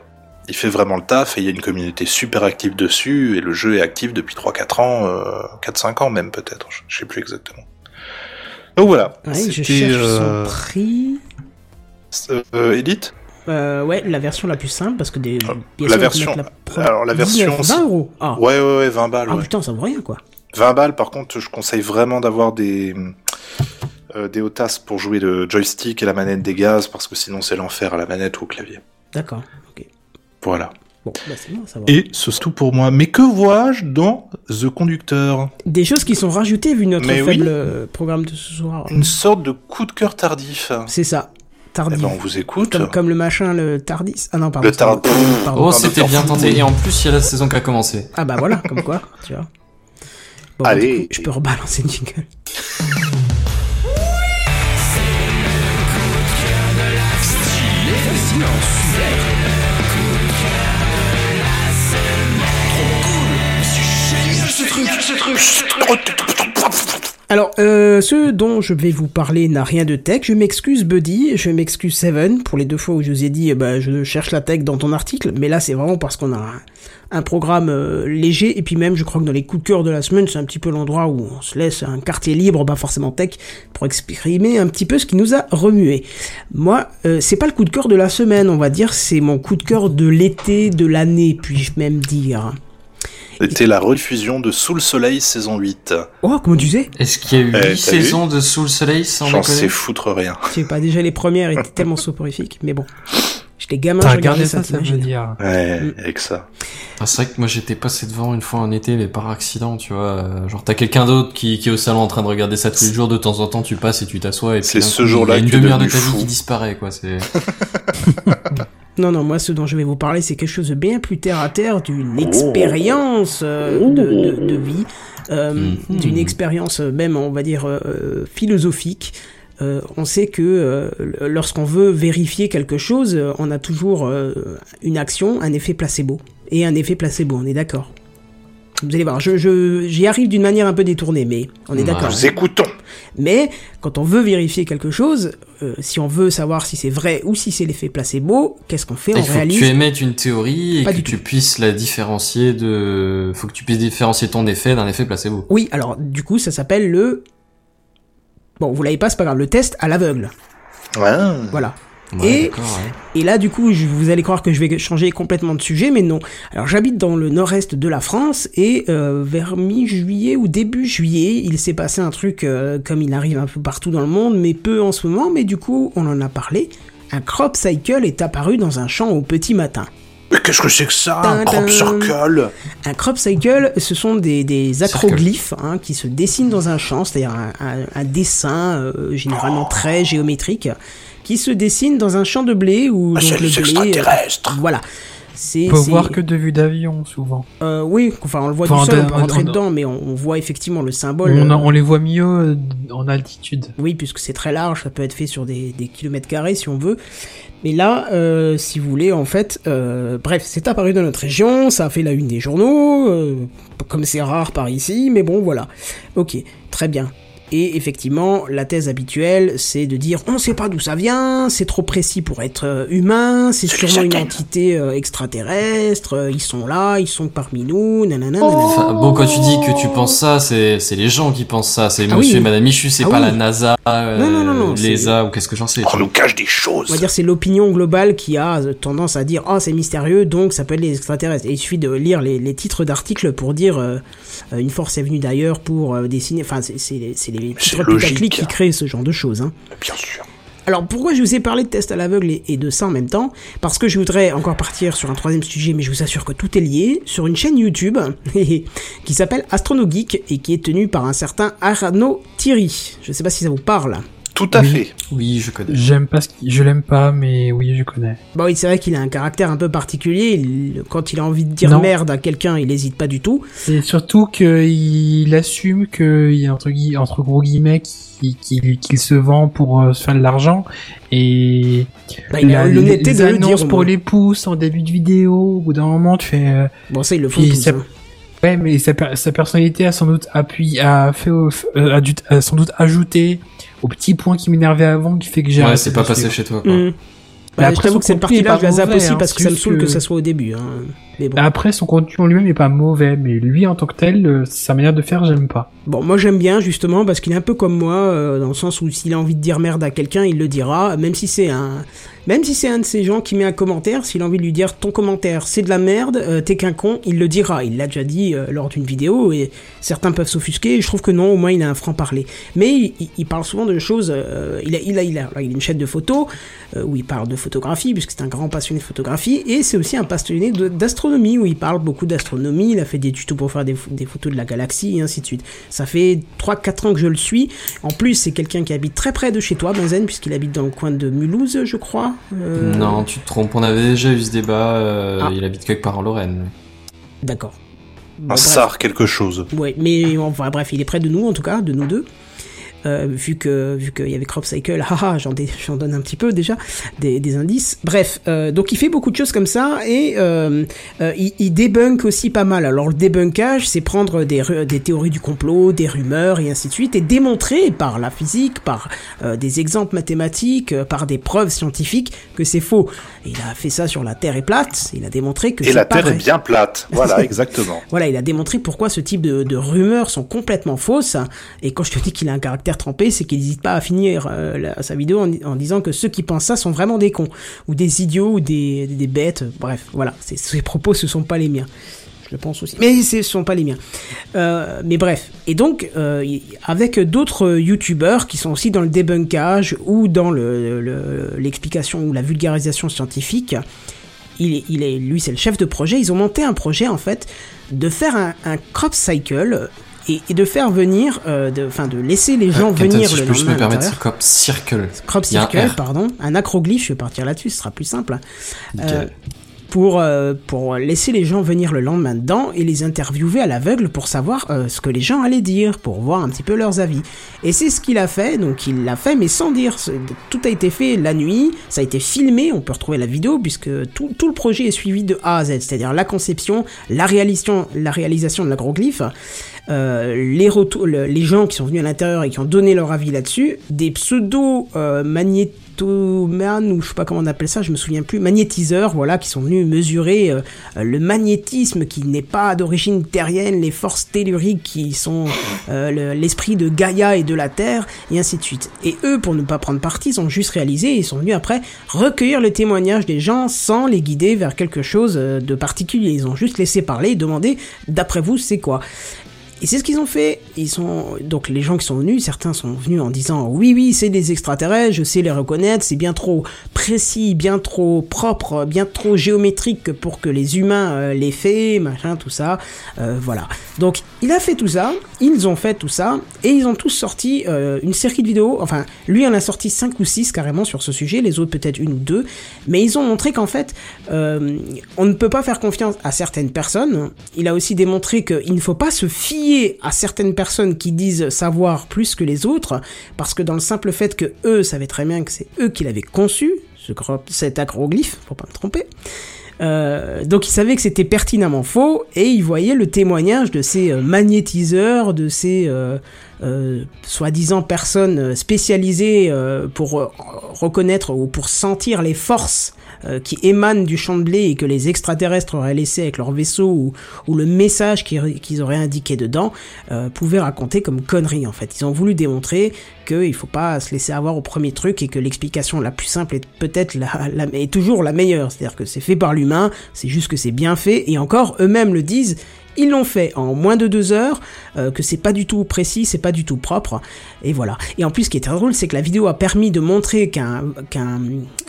Il fait vraiment le taf et il y a une communauté super active dessus et le jeu est actif depuis 3-4 ans, euh, 4-5 ans même peut-être, je, sais plus exactement. Donc voilà. Ouais, je cherche euh, son prix. Euh, Elite Euh, ouais, la version la plus simple parce que des. Ah, la version- alors, la 19, version, 20 euros. Ah, Ouais, ouais, ouais, 20 balles. ah ouais. putain, ça vaut rien quoi. 20 balles, par contre, je conseille vraiment d'avoir des euh, des OTAS pour jouer le joystick et la manette des gaz, parce que sinon c'est l'enfer à la manette ou au clavier. D'accord. Ok. Voilà. Bon, bah c'est bon, ça va. Et c'est tout pour moi. Mais que vois-je dans The Conductor? Des choses qui sont rajoutées vu notre Mais faible euh, programme de ce soir. Une sorte de coup de cœur tardif. C'est ça. Eh ben, on vous écoute. Comme, comme le machin, le Tardis. Ah non, pardon. Le Tar- c'est- pardon. Oh, c'était bien tenté. Et en plus, il y a la saison qui a commencé. Ah bah voilà, comme quoi, tu vois. Bon, Allez. du coup, je peux rebalancer le jingle. Alors, euh, ce dont je vais vous parler n'a rien de tech. Je m'excuse Buddy, je m'excuse Seven pour les deux fois où je vous ai dit, eh ben, je cherche la tech dans ton article. Mais là, c'est vraiment parce qu'on a un, programme euh, léger. Et puis même, je crois que dans les coups de cœur de la semaine, c'est un petit peu l'endroit où on se laisse un quartier libre, pas forcément tech, pour exprimer un petit peu ce qui nous a remué. Moi, euh, c'est pas le coup de cœur de la semaine, on va dire, c'est mon coup de cœur de l'été, de l'année, puis-je même dire. C'était la rediffusion de Sous le Soleil saison 8. Oh, comment tu sais? Est-ce qu'il y a eu Eh, t'as 8 saisons de Sous le Soleil sans J'en sais foutre rien. Je sais pas, déjà les premières étaient tellement soporifiques, mais bon. J'étais gamin, je regardé regardais ça, ça veut t'imagines. dire. Ouais, Mm. avec ça. Ah, c'est vrai que moi j'étais passé devant une fois en été, mais par accident, tu vois. Genre t'as quelqu'un d'autre qui, qui est au salon en train de regarder ça tous les jours, de temps en temps tu passes et tu t'assois et puis C'est ce jour-là il y a que une tu es demi-heure de ta vie fou. qui disparaît, quoi. C'est Non, non, moi, ce dont je vais vous parler, c'est quelque chose de bien plus terre à terre, d'une Oh. expérience euh, de, de, de vie, euh, Mhm. d'une expérience euh, même, on va dire, euh, philosophique. On sait que lorsqu'on veut vérifier quelque chose, on a toujours une action, un effet placebo. Et un effet placebo, on est d'accord Vous allez voir, je, je, j'y arrive d'une manière un peu détournée, mais on est d'accord. Nous écoutons. Mais quand on veut vérifier quelque chose, euh, si on veut savoir si c'est vrai ou si c'est l'effet placebo, qu'est-ce qu'on fait? Il On faut que réalise. tu émettes une théorie et Pas que tu tout. puisses la différencier de. Faut que tu puisses différencier ton effet d'un effet placebo. Oui, alors du coup, ça s'appelle le. Bon, vous l'avez pas, c'est pas grave, le test à l'aveugle. Ouais. Voilà. Ouais, Et- d'accord, ouais. Et là, du coup, je- vous allez croire que je vais changer complètement de sujet, mais non. Alors, j'habite dans le nord-est de la France et euh, vers mi-juillet ou début juillet, il s'est passé un truc euh, comme il arrive un peu partout dans le monde, mais peu en ce moment. Mais du coup, on en a parlé. Un crop cycle est apparu dans un champ au petit matin. Mais qu'est-ce que c'est que ça Un crop circle? Un crop cycle, ce sont des, des acroglyphes hein, qui se dessinent dans un champ, c'est-à-dire un, un- un dessin euh, généralement très géométrique qui se dessine dans un champ de blé ou Ah, donc le blé. euh, voilà. C'est, On peut voir que de vue d'avion, souvent. euh, oui, enfin on le voit Enfin, du sol, on peut rentrer dedans, mais on, on voit effectivement le symbole. On, euh, on les voit mieux euh, en altitude. Oui, puisque c'est très large, ça peut être fait sur des, des kilomètres carrés si on veut. Mais là, euh, si vous voulez, en fait, euh, bref, c'est apparu dans notre région, ça a fait la une des journaux, euh, comme c'est rare par ici, mais bon, voilà. Ok, très bien. Et effectivement, la thèse habituelle, c'est de dire on sait pas d'où ça vient, c'est trop précis pour être euh, humain, c'est sûrement une entité euh, extraterrestre, euh, ils sont là, ils sont parmi nous, nanana. nanana. Enfin, bon, quand tu dis que tu penses ça, c'est c'est les gens qui pensent ça. C'est Ah monsieur oui. et madame Michu, c'est Ah pas oui. la NASA, euh, Non, non, non, non, c'est- l'ESA ou qu'est-ce que j'en sais. On nous cache des choses. On va dire c'est l'opinion globale qui a tendance à dire oh c'est mystérieux donc ça peut être les extraterrestres. Et il suffit de lire les, les titres d'articles pour dire une force est venue d'ailleurs pour euh, dessiner. Enfin c'est c'est les- c'est les titres logique. putaclic qui créent ce genre de choses. Hein. Bien sûr. Alors pourquoi je vous ai parlé de test à l'aveugle et, de ça en même temps? Parce que je voudrais encore partir sur un troisième sujet, mais je vous assure que tout est lié, sur une chaîne YouTube qui s'appelle Astronogeek et qui est tenue par un certain Arnaud Thierry. Je sais pas si ça vous parle. Tout à Oui. fait. Oui, je connais. J'aime pas ce je l'aime pas, mais oui, je connais. Bah oui, c'est vrai qu'il a un caractère un peu particulier. Il- quand il a envie de dire Non. merde à quelqu'un, il hésite pas du tout. C'est surtout qu'il assume qu'il y a entre, gui- entre gros guillemets qu'il se vend pour euh, se faire de l'argent et Bah, il a l'honnêteté les de le dire. pour les pouces en début de vidéo, au bout d'un moment tu fais euh, Bon, ça, ils le font Puis tous. ça- hein. Ouais mais sa, per- sa personnalité a sans doute appuyé a fait au- euh, a, dû, a sans doute ajouté au petit point qui m'énervait avant qui fait que j'ai Ouais, c'est pas passé chez toi, quoi. Mmh. Bah, après, je t'avoue son que cette contenu est partie-là, je pas la zappe aussi hein, parce que ça me saoule que... que- ça soit au début. Hein. Mais bon. Après, son contenu en lui-même est pas mauvais, mais lui en tant que tel, euh, sa manière de faire, j'aime pas. Bon, moi j'aime bien justement parce qu'il est un peu comme moi, euh, dans le sens où s'il a envie de dire merde à quelqu'un, il le dira, même si c'est un, même si c'est un de ces gens qui met un commentaire, s'il a envie de lui dire ton commentaire c'est de la merde, euh, t'es qu'un con, il le dira. Il l'a déjà dit euh, lors d'une vidéo et certains peuvent s'offusquer. Je trouve que non, au moins il a un franc parler. Mais il, parle souvent de choses. euh, il a, une chaîne de photos où il parle de photographie puisque c'est un grand passionné de photographie et c'est aussi un passionné d'astronomie où il parle beaucoup d'astronomie. Il a fait des tutos pour faire des photos de la galaxie et ainsi de suite. Ça fait 3-4 ans que je le suis. En plus, c'est quelqu'un qui habite très près de chez toi, Benzen, puisqu'il habite dans le coin de Mulhouse, je crois. Euh, Non, tu te trompes. On avait déjà eu ce débat. euh, Ah. Il habite quelque part en Lorraine. D'accord. Bon, Un bref. sar quelque chose. Ouais, mais enfin bref, il est près de nous en tout cas, de nous deux. Euh, vu que vu qu'il y avait Crop Cycle, haha, j'en donne un petit peu déjà des, des indices. Bref, euh, donc il fait beaucoup de choses comme ça et euh, il, il débunk aussi pas mal. Alors le débunkage, c'est prendre des, théories du complot, des rumeurs et ainsi de suite et démontrer par la physique, par des exemples mathématiques, par des preuves scientifiques que c'est faux. Il a fait ça sur la Terre est plate. Il a démontré que Et la pas Terre vrai. est bien plate. Voilà, exactement. Voilà, il a démontré pourquoi ce type de, de rumeurs sont complètement fausses. Et quand je te dis qu'il a un caractère trempé, c'est qu'il n'hésite pas à finir euh, sa vidéo en, disant que ceux qui pensent ça sont vraiment des cons, ou des idiots, ou des, des bêtes. Bref, voilà, ses propos, ce sont pas les miens. Je pense aussi. Mais ce sont pas les miens. Euh, mais bref. Et donc, euh, avec d'autres youtubeurs qui sont aussi dans le débunkage ou dans le- le- l'explication ou la vulgarisation scientifique, il est, il est, lui, c'est le chef de projet. Ils ont monté un projet, en fait, de faire un, un crop cycle et, et de faire venir, euh, de, enfin, de laisser les gens Kenton, venir si le je peux juste lendemain me à permettre, c'est Crop Circle. Crop circle, pardon, un acroglyphe, je vais partir là-dessus, ce sera plus simple. Euh, pour, euh, pour laisser les gens venir le lendemain dedans et les interviewer à l'aveugle pour savoir euh, ce que les gens allaient dire, pour voir un petit peu leurs avis. Et c'est ce qu'il a fait, donc il l'a fait mais sans dire. Tout a été fait la nuit, ça a été filmé, on peut retrouver la vidéo puisque tout, tout le projet est suivi de A à Z, c'est-à-dire la conception, la réalisation, la réalisation de l'agroglyphe, euh, les, retours, le- les gens qui sont venus à l'intérieur et qui ont donné leur avis là-dessus, des pseudo euh, ou je sais pas comment on appelle ça, je me souviens plus, magnétiseurs, voilà, qui sont venus mesurer euh, euh, le magnétisme qui n'est pas d'origine terrienne, les forces telluriques qui sont euh, le- l'esprit de Gaïa et de la Terre, et ainsi de suite. Et eux, pour ne pas prendre parti, ils ont juste réalisé, ils sont venus après recueillir le témoignage des gens sans les guider vers quelque chose euh, de particulier. Ils ont juste laissé parler et demandé, d'après vous, c'est quoi? Et c'est ce qu'ils ont fait. Ils sont donc les gens qui sont venus, certains sont venus en disant oui oui c'est des extraterrestres, je sais les reconnaître, c'est bien trop précis, bien trop propre, bien trop géométrique pour que les humains euh, les fassent, machin tout ça, Euh, voilà. Donc il a fait tout ça, ils ont fait tout ça et ils ont tous sorti euh, une série de vidéos. Enfin lui en a sorti 5 ou 6 carrément sur ce sujet, les autres peut-être une ou deux, mais ils ont montré qu'en fait euh, on ne peut pas faire confiance à certaines personnes. Il a aussi démontré qu'il ne faut pas se fier à certaines personnes qui disent savoir plus que les autres, parce que dans le simple fait que eux savaient très bien que c'est eux qui l'avaient conçu, ce cet agroglyphe, faut pas me tromper. Euh, donc il savait que c'était pertinemment faux et il voyait le témoignage de ces euh, magnétiseurs, de ces euh, soi-disant personnes spécialisées pour reconnaître ou pour sentir les forces euh, qui émanent du champ de blé et que les extraterrestres auraient laissé avec leur vaisseau ou, ou le message qu'ils auraient indiqué dedans euh, pouvait raconter comme connerie en fait. Ils ont voulu démontrer qu'il faut pas se laisser avoir au premier truc et que l'explication la plus simple est peut-être la, la, est toujours la meilleure. C'est-à-dire que c'est fait par l'humain, c'est juste que c'est bien fait et encore eux-mêmes le disent. Ils l'ont fait en moins de deux heures, euh, que c'est pas du tout précis, c'est pas du tout propre, et voilà. Et en plus, ce qui est très drôle, c'est que la vidéo a permis de montrer qu'un qu'un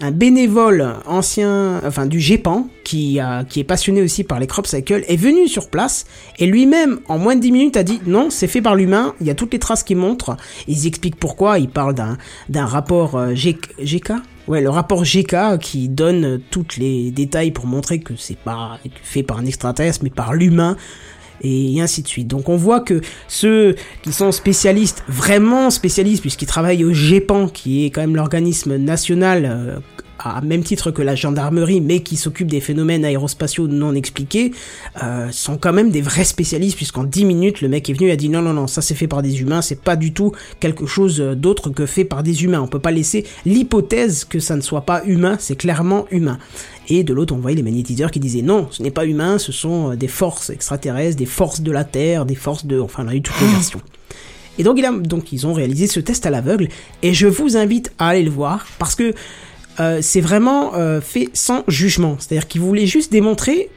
un bénévole ancien, enfin du GEPAN, qui est passionné aussi par les crop cycles, est venu sur place et lui-même, en moins de 10 minutes, a dit non, c'est fait par l'humain. Il y a toutes les traces qui montrent. Ils expliquent pourquoi. Ils parlent d'un rapport euh, GK. Ouais, le rapport GK qui donne tous les détails pour montrer que c'est pas fait par un extraterrestre, mais par l'humain et ainsi de suite. Donc on voit que ceux qui sont spécialistes, vraiment spécialistes, puisqu'ils travaillent au GEPAN, qui est quand même l'organisme national euh, à même titre que la gendarmerie, mais qui s'occupe des phénomènes aérospatiaux non expliqués, euh, sont quand même des vrais spécialistes, puisqu'en 10 minutes, le mec est venu et a dit non, non, non, ça c'est fait par des humains, c'est pas du tout quelque chose d'autre que fait par des humains. On peut pas laisser l'hypothèse que ça ne soit pas humain, c'est clairement humain. Et de l'autre, on voyait les magnétiseurs qui disaient non, ce n'est pas humain, ce sont euh, des forces extraterrestres, des forces de la Terre, des forces de... Enfin, on a eu toutes les versions. Et donc, il a, donc ils ont réalisé ce test à l'aveugle, et je vous invite à aller le voir, parce que euh, c'est vraiment euh, fait sans jugement. C'est-à-dire qu'ils voulaient juste démontrer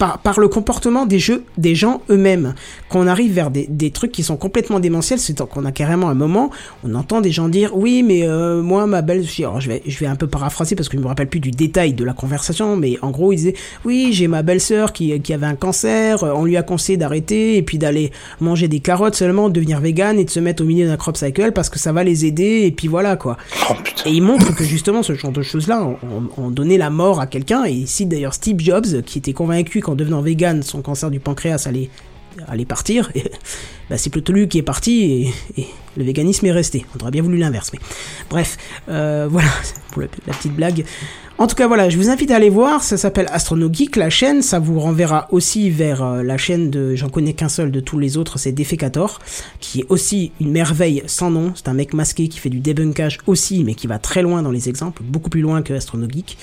par, par le comportement des jeux des gens eux-mêmes. Qu'on arrive vers des, des trucs qui sont complètement démentiels c'est qu'on a carrément un moment on entend des gens dire oui mais euh, moi ma belle alors je vais je vais un peu paraphraser parce que je me rappelle plus du détail de la conversation mais en gros ils disaient oui j'ai ma belle-sœur qui, qui avait un cancer euh, on lui a conseillé d'arrêter et puis d'aller manger des carottes seulement de devenir vegan et de se mettre au milieu d'un crop cycle parce que ça va les aider et puis voilà quoi. Oh et il montre que justement ce genre de choses-là ont, ont- ont donné la mort à quelqu'un. Et ici d'ailleurs Steve Jobs, qui était convaincu qu'en devenant vegan, son cancer du pancréas allait, allait partir. Bah, c'est plutôt lui qui est parti et, le véganisme est resté. On aurait bien voulu l'inverse. Mais bref, euh, voilà pour la, la petite blague. En tout cas, voilà, je vous invite à aller voir. Ça s'appelle Astronogeek, la chaîne. Ça vous renverra aussi vers euh, la chaîne de, j'en connais qu'un seul de tous les autres, c'est Defecator, qui est aussi une merveille sans nom. C'est un mec masqué qui fait du débunkage aussi, mais qui va très loin dans les exemples, beaucoup plus loin que Astronogeek.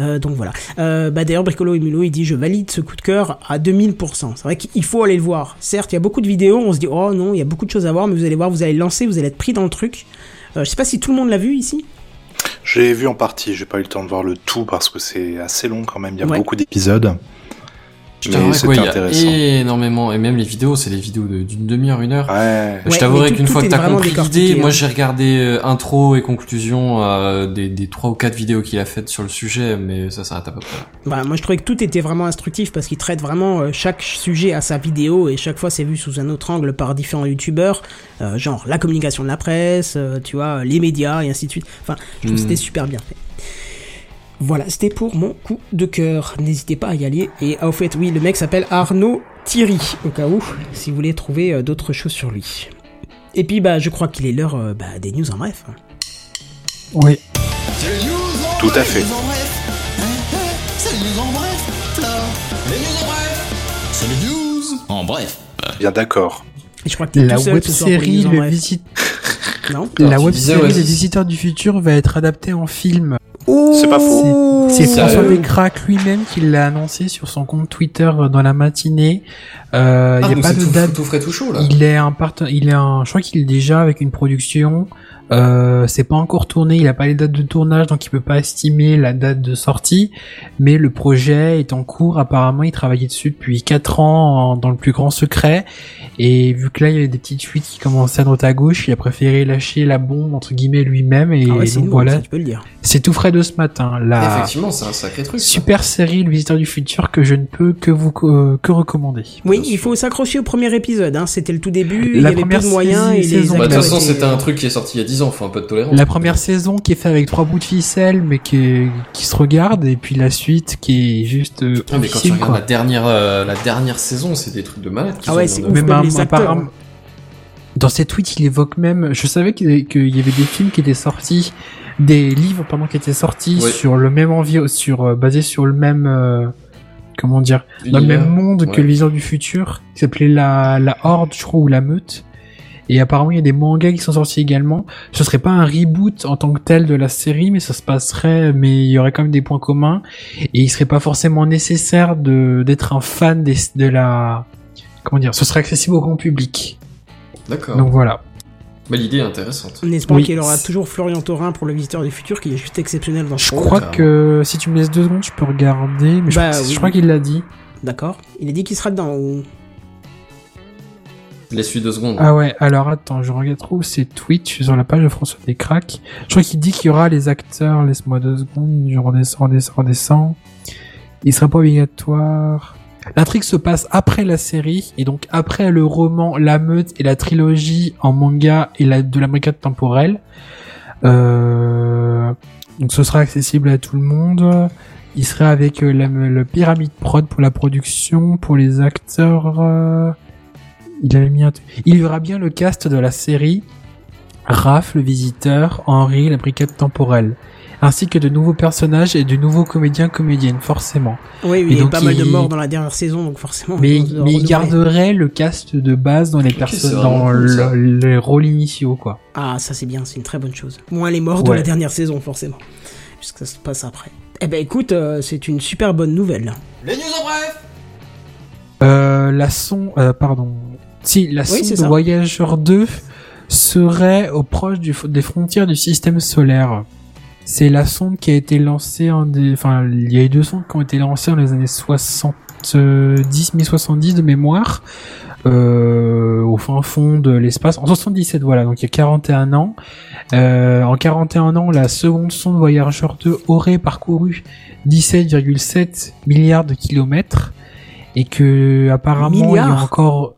Euh, donc voilà. Euh, bah d'ailleurs, Bricolo et Mulot, il dit je valide ce coup de cœur à 2000%. C'est vrai qu'il faut aller le voir. Certes, il y a beaucoup de vidéos, on se dit oh non, il y a beaucoup de choses à voir, mais vous allez voir, vous allez lancer, vous allez être pris dans le truc. Euh, je sais pas si tout le monde l'a vu ici. J'ai vu en partie, j'ai pas eu le temps de voir le tout parce que c'est assez long quand même, il y a Ouais. beaucoup d'épisodes. Putain, Mais ouais, c'était quoi, il y a énormément, et même les vidéos, c'est des vidéos de- d'une demi-heure, une heure. Ouais. je Ouais, t'avouerai qu'une fois que t'as compris l'idée, moi hein. j'ai regardé euh, intro et conclusion euh, des, des 3 ou 4 vidéos qu'il a faites sur le sujet, mais ça s'arrête à peu près là. Bah, moi je trouvais que tout était vraiment instructif parce qu'il traite vraiment euh, chaque sujet à sa vidéo et chaque fois c'est vu sous un autre angle par différents youtubeurs, euh, genre la communication de la presse, euh, tu vois, les médias et ainsi de suite. Enfin, je trouve que Mm. c'était super bien fait. Voilà, c'était pour mon coup de cœur. N'hésitez pas à y aller. Et ah, au fait, oui, le mec s'appelle Arnaud Thierry, au cas où, si vous voulez trouver euh, d'autres choses sur lui. Et puis, bah, je crois qu'il est l'heure euh, bah, des news en bref. Oui. Tout à fait. C'est les news en bref, en en. Bien d'accord. Et je crois que t'es La tout seul web série news en Le bref. Visit- Non La tu web disais, série ouais, Les Visiteurs du Futur va être adaptée en film. C'est pas faux. C'est François Descraques lui-même qui l'a annoncé sur son compte Twitter euh, dans la matinée. Euh, Il Ah, n'y a donc pas de tout, date tout frais, tout chaud là. Il est un parten- il est un, je crois qu'il est déjà avec une production. Euh, c'est pas encore tourné, il a pas les dates de tournage, donc il peut pas estimer la date de sortie. Mais le projet est en cours. Apparemment, il travaillait dessus depuis quatre ans en- dans le plus grand secret. Et vu que là, il y avait des petites fuites qui commençaient à droite à gauche, il a préféré lâcher la bombe entre guillemets lui-même. Et Ah ouais, donc voilà, voilà. tu peux le dire. c'est tout frais de ce matin. La Effectivement, c'est un sacré truc. ça. super série Le Visiteur du Futur que je ne peux que vous euh, que recommander. Oui, il faut s'accrocher au premier épisode. Hein. C'était le tout début, il y La avait peu première de moyens et les saison. Bah, de toute façon, c'était un truc qui est sorti il y a 10 ans, faut un peu de tolérance. La première saison qui est faite avec trois bouts de ficelle, mais qui, est- qui se regarde, et puis la suite qui est juste euh, Ah, mais quand tu regardes la dernière, euh, la dernière saison, c'est des trucs de malade Ah ouais, c'est même les acteurs, apparemment- dans ses tweets, il évoque même. Je savais qu'il y, avait des films qui étaient sortis, des livres pardon qui étaient sortis Oui. sur le même envie, sur euh, basé sur le même. euh, comment dire dans le même monde que le Vision du futur, qui s'appelait la, la Horde, je crois, ou la Meute. Et apparemment, il y a des mangas qui sont sortis également. Ce serait pas un reboot en tant que tel de la série, mais ça se passerait, mais il y aurait quand même des points communs. Et il serait pas forcément nécessaire de, d'être un fan des, de la, comment dire, ce serait accessible au grand public. D'accord. Donc voilà. Bah, l'idée est intéressante. On espère Oui. qu'il aura toujours Florian Taurin pour le visiteur du futur, qui est juste exceptionnel dans ce Je crois que si tu me laisses deux secondes, je peux regarder, mais je Bah crois, que- oui. je crois qu'il l'a dit. D'accord. Il a dit qu'il sera dedans. ou- Laisse-lui deux secondes. Ah ouais, alors attends, je regarde trop ses tweets, je suis sur la page de François Descraques. Je crois qu'il dit qu'il y aura les acteurs, laisse-moi deux secondes, je redescends, redescends, redescends. Il sera pas obligatoire. L'intrigue se passe après la série, et donc après le roman La Meute et la trilogie en manga et de la brigade temporelle. Euh, donc ce sera accessible à tout le monde. Il serait avec euh, la, le Pyramide Prod pour la production, pour les acteurs. euh, il avait mis un... Il y aura bien le cast de la série, Raph, le visiteur, Henri, la brigade temporelle, ainsi que de nouveaux personnages et de nouveaux comédiens comédiennes, forcément. Oui, oui, Et il y a pas mal de morts dans la dernière saison, donc forcément. Mais, il garderait le cast de base dans les personnes, dans le- les rôles initiaux, quoi. Ah, ça c'est bien, c'est une très bonne chose. Moins les morts de Ouais. la dernière saison, forcément. Puisque ça se passe après. Eh ben écoute, euh, c'est une super bonne nouvelle. Les news en bref Euh, la son, euh, pardon. Si, la Oui, sonde ça. Voyageur 2 serait au proche du, des frontières du système solaire. C'est la sonde qui a été lancée en des, enfin, il y a eu deux sondes qui ont été lancées dans les années 70, 1070 de mémoire, euh, au fin fond de l'espace, en 77, voilà, donc il y a 41 ans. Euh, en 41 ans, la seconde sonde Voyageur 2 aurait parcouru 17,7 milliards de kilomètres et que apparemment il y Milliards. a encore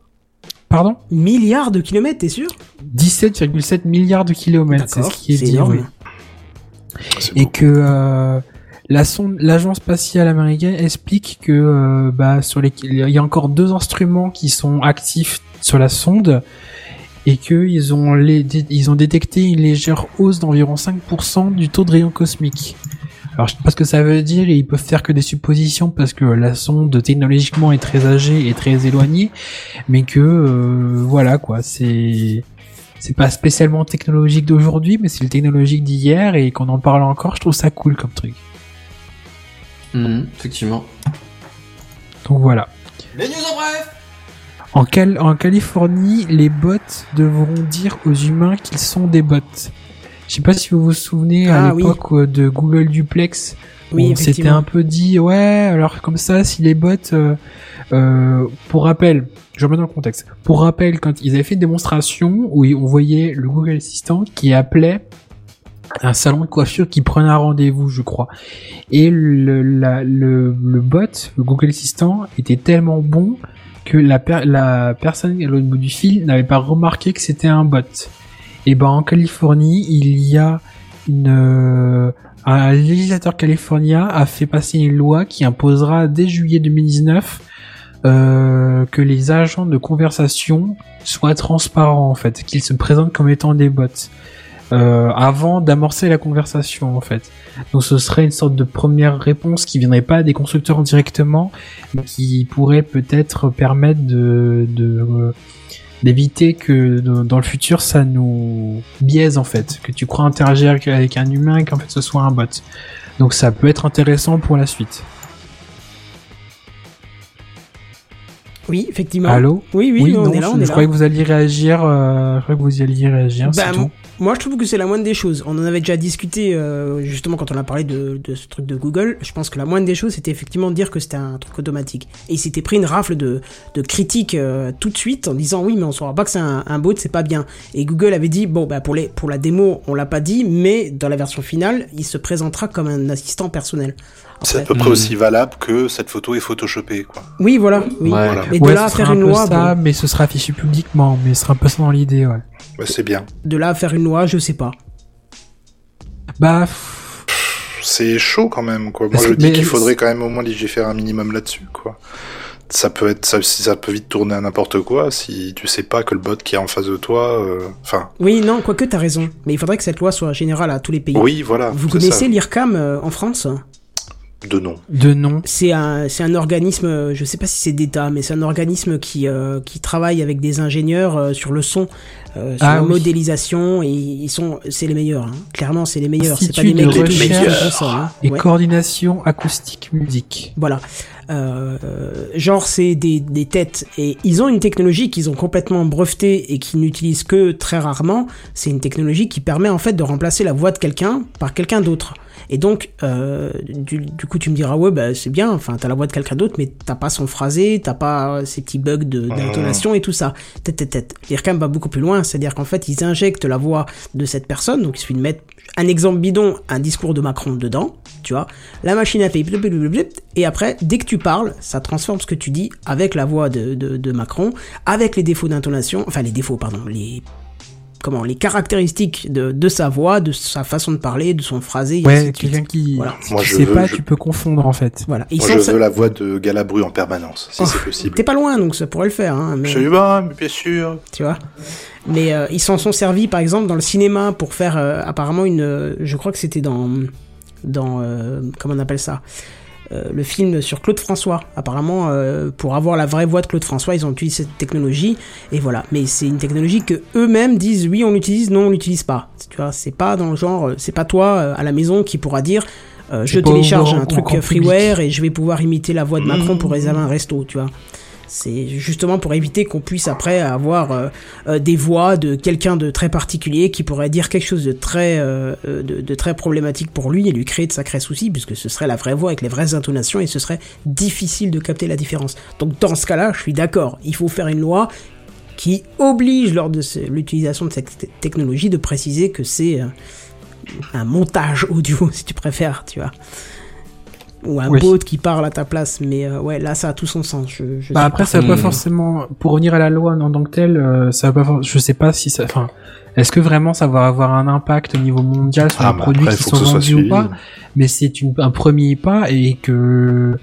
pardon? Milliards de kilomètres, t'es sûr? 17,7 milliards de kilomètres c'est ce qui est, c'est dit et que euh, la sonde l'agence spatiale américaine explique que euh, bah sur les il y a encore deux instruments qui sont actifs sur la sonde et que ils ont les, ils ont détecté une légère hausse d'environ 5% du taux de rayons cosmiques. Alors je sais pas ce que ça veut dire et ils peuvent faire que des suppositions parce que la sonde technologiquement est très âgée et très éloignée, mais que euh, voilà quoi, c'est c'est pas spécialement technologique d'aujourd'hui, mais c'est le technologique d'hier et qu'on en parle encore, je trouve ça cool comme truc. Mhm, effectivement. Donc voilà. Les news en bref En, Cal- en Californie, les bots devront dire aux humains qu'ils sont des bots. Je sais pas si vous vous souvenez à Ah, l'époque euh, de Google Duplex, Oui, on s'était un peu dit ouais alors comme ça si les bots euh, euh, pour rappel je remets dans le contexte. Pour rappel quand ils avaient fait une démonstration où on voyait le Google Assistant qui appelait un salon de coiffure qui prenait un rendez-vous je crois. Et le, bot le Google Assistant était tellement bon que la, per- la personne à l'autre bout du fil n'avait pas remarqué que c'était un bot. Et ben en Californie il y a une euh, un législateur californien a fait passer une loi qui imposera dès juillet 2019 euh, que les agents de conversation soient transparents en fait, qu'ils se présentent comme étant des bots euh, avant d'amorcer la conversation en fait. Donc ce serait une sorte de première réponse qui viendrait pas des constructeurs directement, mais qui pourrait peut-être permettre de, de euh, d'éviter que dans le futur ça nous biaise en fait, que tu crois interagir avec un humain et qu'en fait ce soit un bot. Donc ça peut être intéressant pour la suite. Oui, effectivement. Allô Oui, oui, on non, est là, je, on est je là. croyais que vous alliez réagir. Euh, je croyais que vous alliez réagir. Bah, c'est tout. Moi, je trouve que c'est la moindre des choses. On en avait déjà discuté euh, justement quand on a parlé de, de ce truc de Google. Je pense que la moindre des choses, c'était effectivement de dire que c'était un truc automatique. Et il s'était pris une rafle de, de critiques euh, tout de suite en disant oui, mais on saura pas que c'est un, un bot, c'est pas bien. Et Google avait dit bon, bah pour les pour la démo, on l'a pas dit, mais dans la version finale, il se présentera comme un assistant personnel. En C'est à peu près Hmm. aussi valable que cette photo est photoshopée, quoi. Oui, voilà. Oui. Ouais. Voilà. Mais de ouais, là à faire un une peu loi, ça, bon, mais ce sera affiché publiquement. Mais ce sera un peu ça dans l'idée, ouais. Ouais, c'est bien. de là à faire une loi, je sais pas. Bah, C'est chaud quand même, quoi. Moi, je dis qu'il faudrait quand même au moins légiférer un minimum là-dessus, quoi. Ça peut être, ça, ça peut vite tourner à n'importe quoi si tu sais pas que le bot qui est en face de toi, euh, enfin, Oui, non, quoique t'as raison. Mais il faudrait que cette loi soit générale à tous les pays. oui, voilà. Vous connaissez l'IRCAM euh, en France? De nom. de nom. C'est un, c'est un organisme, euh, je sais pas si c'est d'État, mais c'est un organisme qui, euh, qui travaille avec des ingénieurs euh, sur le son, euh, sur Ah la oui. modélisation, et ils sont, c'est les meilleurs. hein. Clairement, c'est les meilleurs. C'est pas Institut des de mecs recherche hein. Et Ouais. coordination acoustique musique. Voilà. Euh, genre, c'est des, des têtes. Et ils ont une technologie qu'ils ont complètement brevetée et qu'ils n'utilisent que très rarement. C'est une technologie qui permet en fait de remplacer la voix de quelqu'un par quelqu'un d'autre. Et donc, euh, du, du coup, tu me diras, ouais, bah, c'est bien, enfin, t'as la voix de quelqu'un d'autre, mais t'as pas son phrasé, t'as pas ces petits bugs d'intonation et tout ça. Tête, tête, tête. L'IRCAM va beaucoup plus loin, c'est-à-dire qu'en fait, ils injectent la voix de cette personne, donc il suffit de mettre un exemple bidon, un discours de Macron dedans, tu vois. La machine a fait et après, dès que tu parles, ça transforme ce que tu dis avec la voix de, de, de Macron, avec les défauts d'intonation, enfin les défauts, pardon, les comment les caractéristiques de, de sa voix, de sa façon de parler, de son phrasé, et Ouais, quelqu'un qui, Voilà. si Moi, tu je sais veux- pas, je- tu peux confondre en fait. Voilà. Ils Moi, sont je ça- veux la voix de Galabru en permanence, si Oh, c'est possible. T'es pas loin, donc ça pourrait le faire, hein, mais, Absolument, mais bien sûr. tu vois. Mais euh, ils s'en sont servis, par exemple, dans le cinéma pour faire euh, apparemment une. euh, je crois que c'était dans dans euh, comment on appelle ça? Euh, le film sur Claude François. Apparemment, euh, pour avoir la vraie voix de Claude François, ils ont utilisé cette technologie. Et voilà. Mais c'est une technologie que eux-mêmes disent oui, on l'utilise, non, on l'utilise pas. Tu vois, c'est pas dans le genre, euh, c'est pas toi à la maison qui pourra dire. euh, je télécharge un truc freeware et je vais pouvoir imiter la voix de Macron pour réserver un resto, tu vois. C'est justement pour éviter qu'on puisse après avoir euh, euh, des voix de quelqu'un de très particulier qui pourrait dire quelque chose de très euh, de, très problématique pour lui et lui créer de sacrés soucis puisque ce serait la vraie voix avec les vraies intonations et ce serait difficile de capter la différence. Donc dans ce cas-là, je suis d'accord, il faut faire une loi qui oblige lors de l'utilisation de cette te- technologie de préciser que c'est un montage audio si tu préfères, tu vois. Ou un Oui. bot qui parle à ta place, mais euh, ouais, là ça a tout son sens. Je, je Bah après, ça va pas Hmm. forcément. Pour revenir à la loi en tant que telle, euh, ça va pas. Je sais pas si ça. Enfin, est-ce que vraiment ça va avoir un impact au niveau mondial sur Ah, les bah produits après, qui sont vendus ou pas? Mais c'est un premier pas et que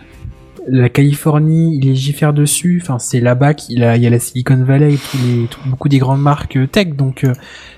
la Californie il légifère dessus. Enfin, c'est là-bas qu'il a, il y a la Silicon Valley et tous les, tout- beaucoup des grandes marques euh, tech. Donc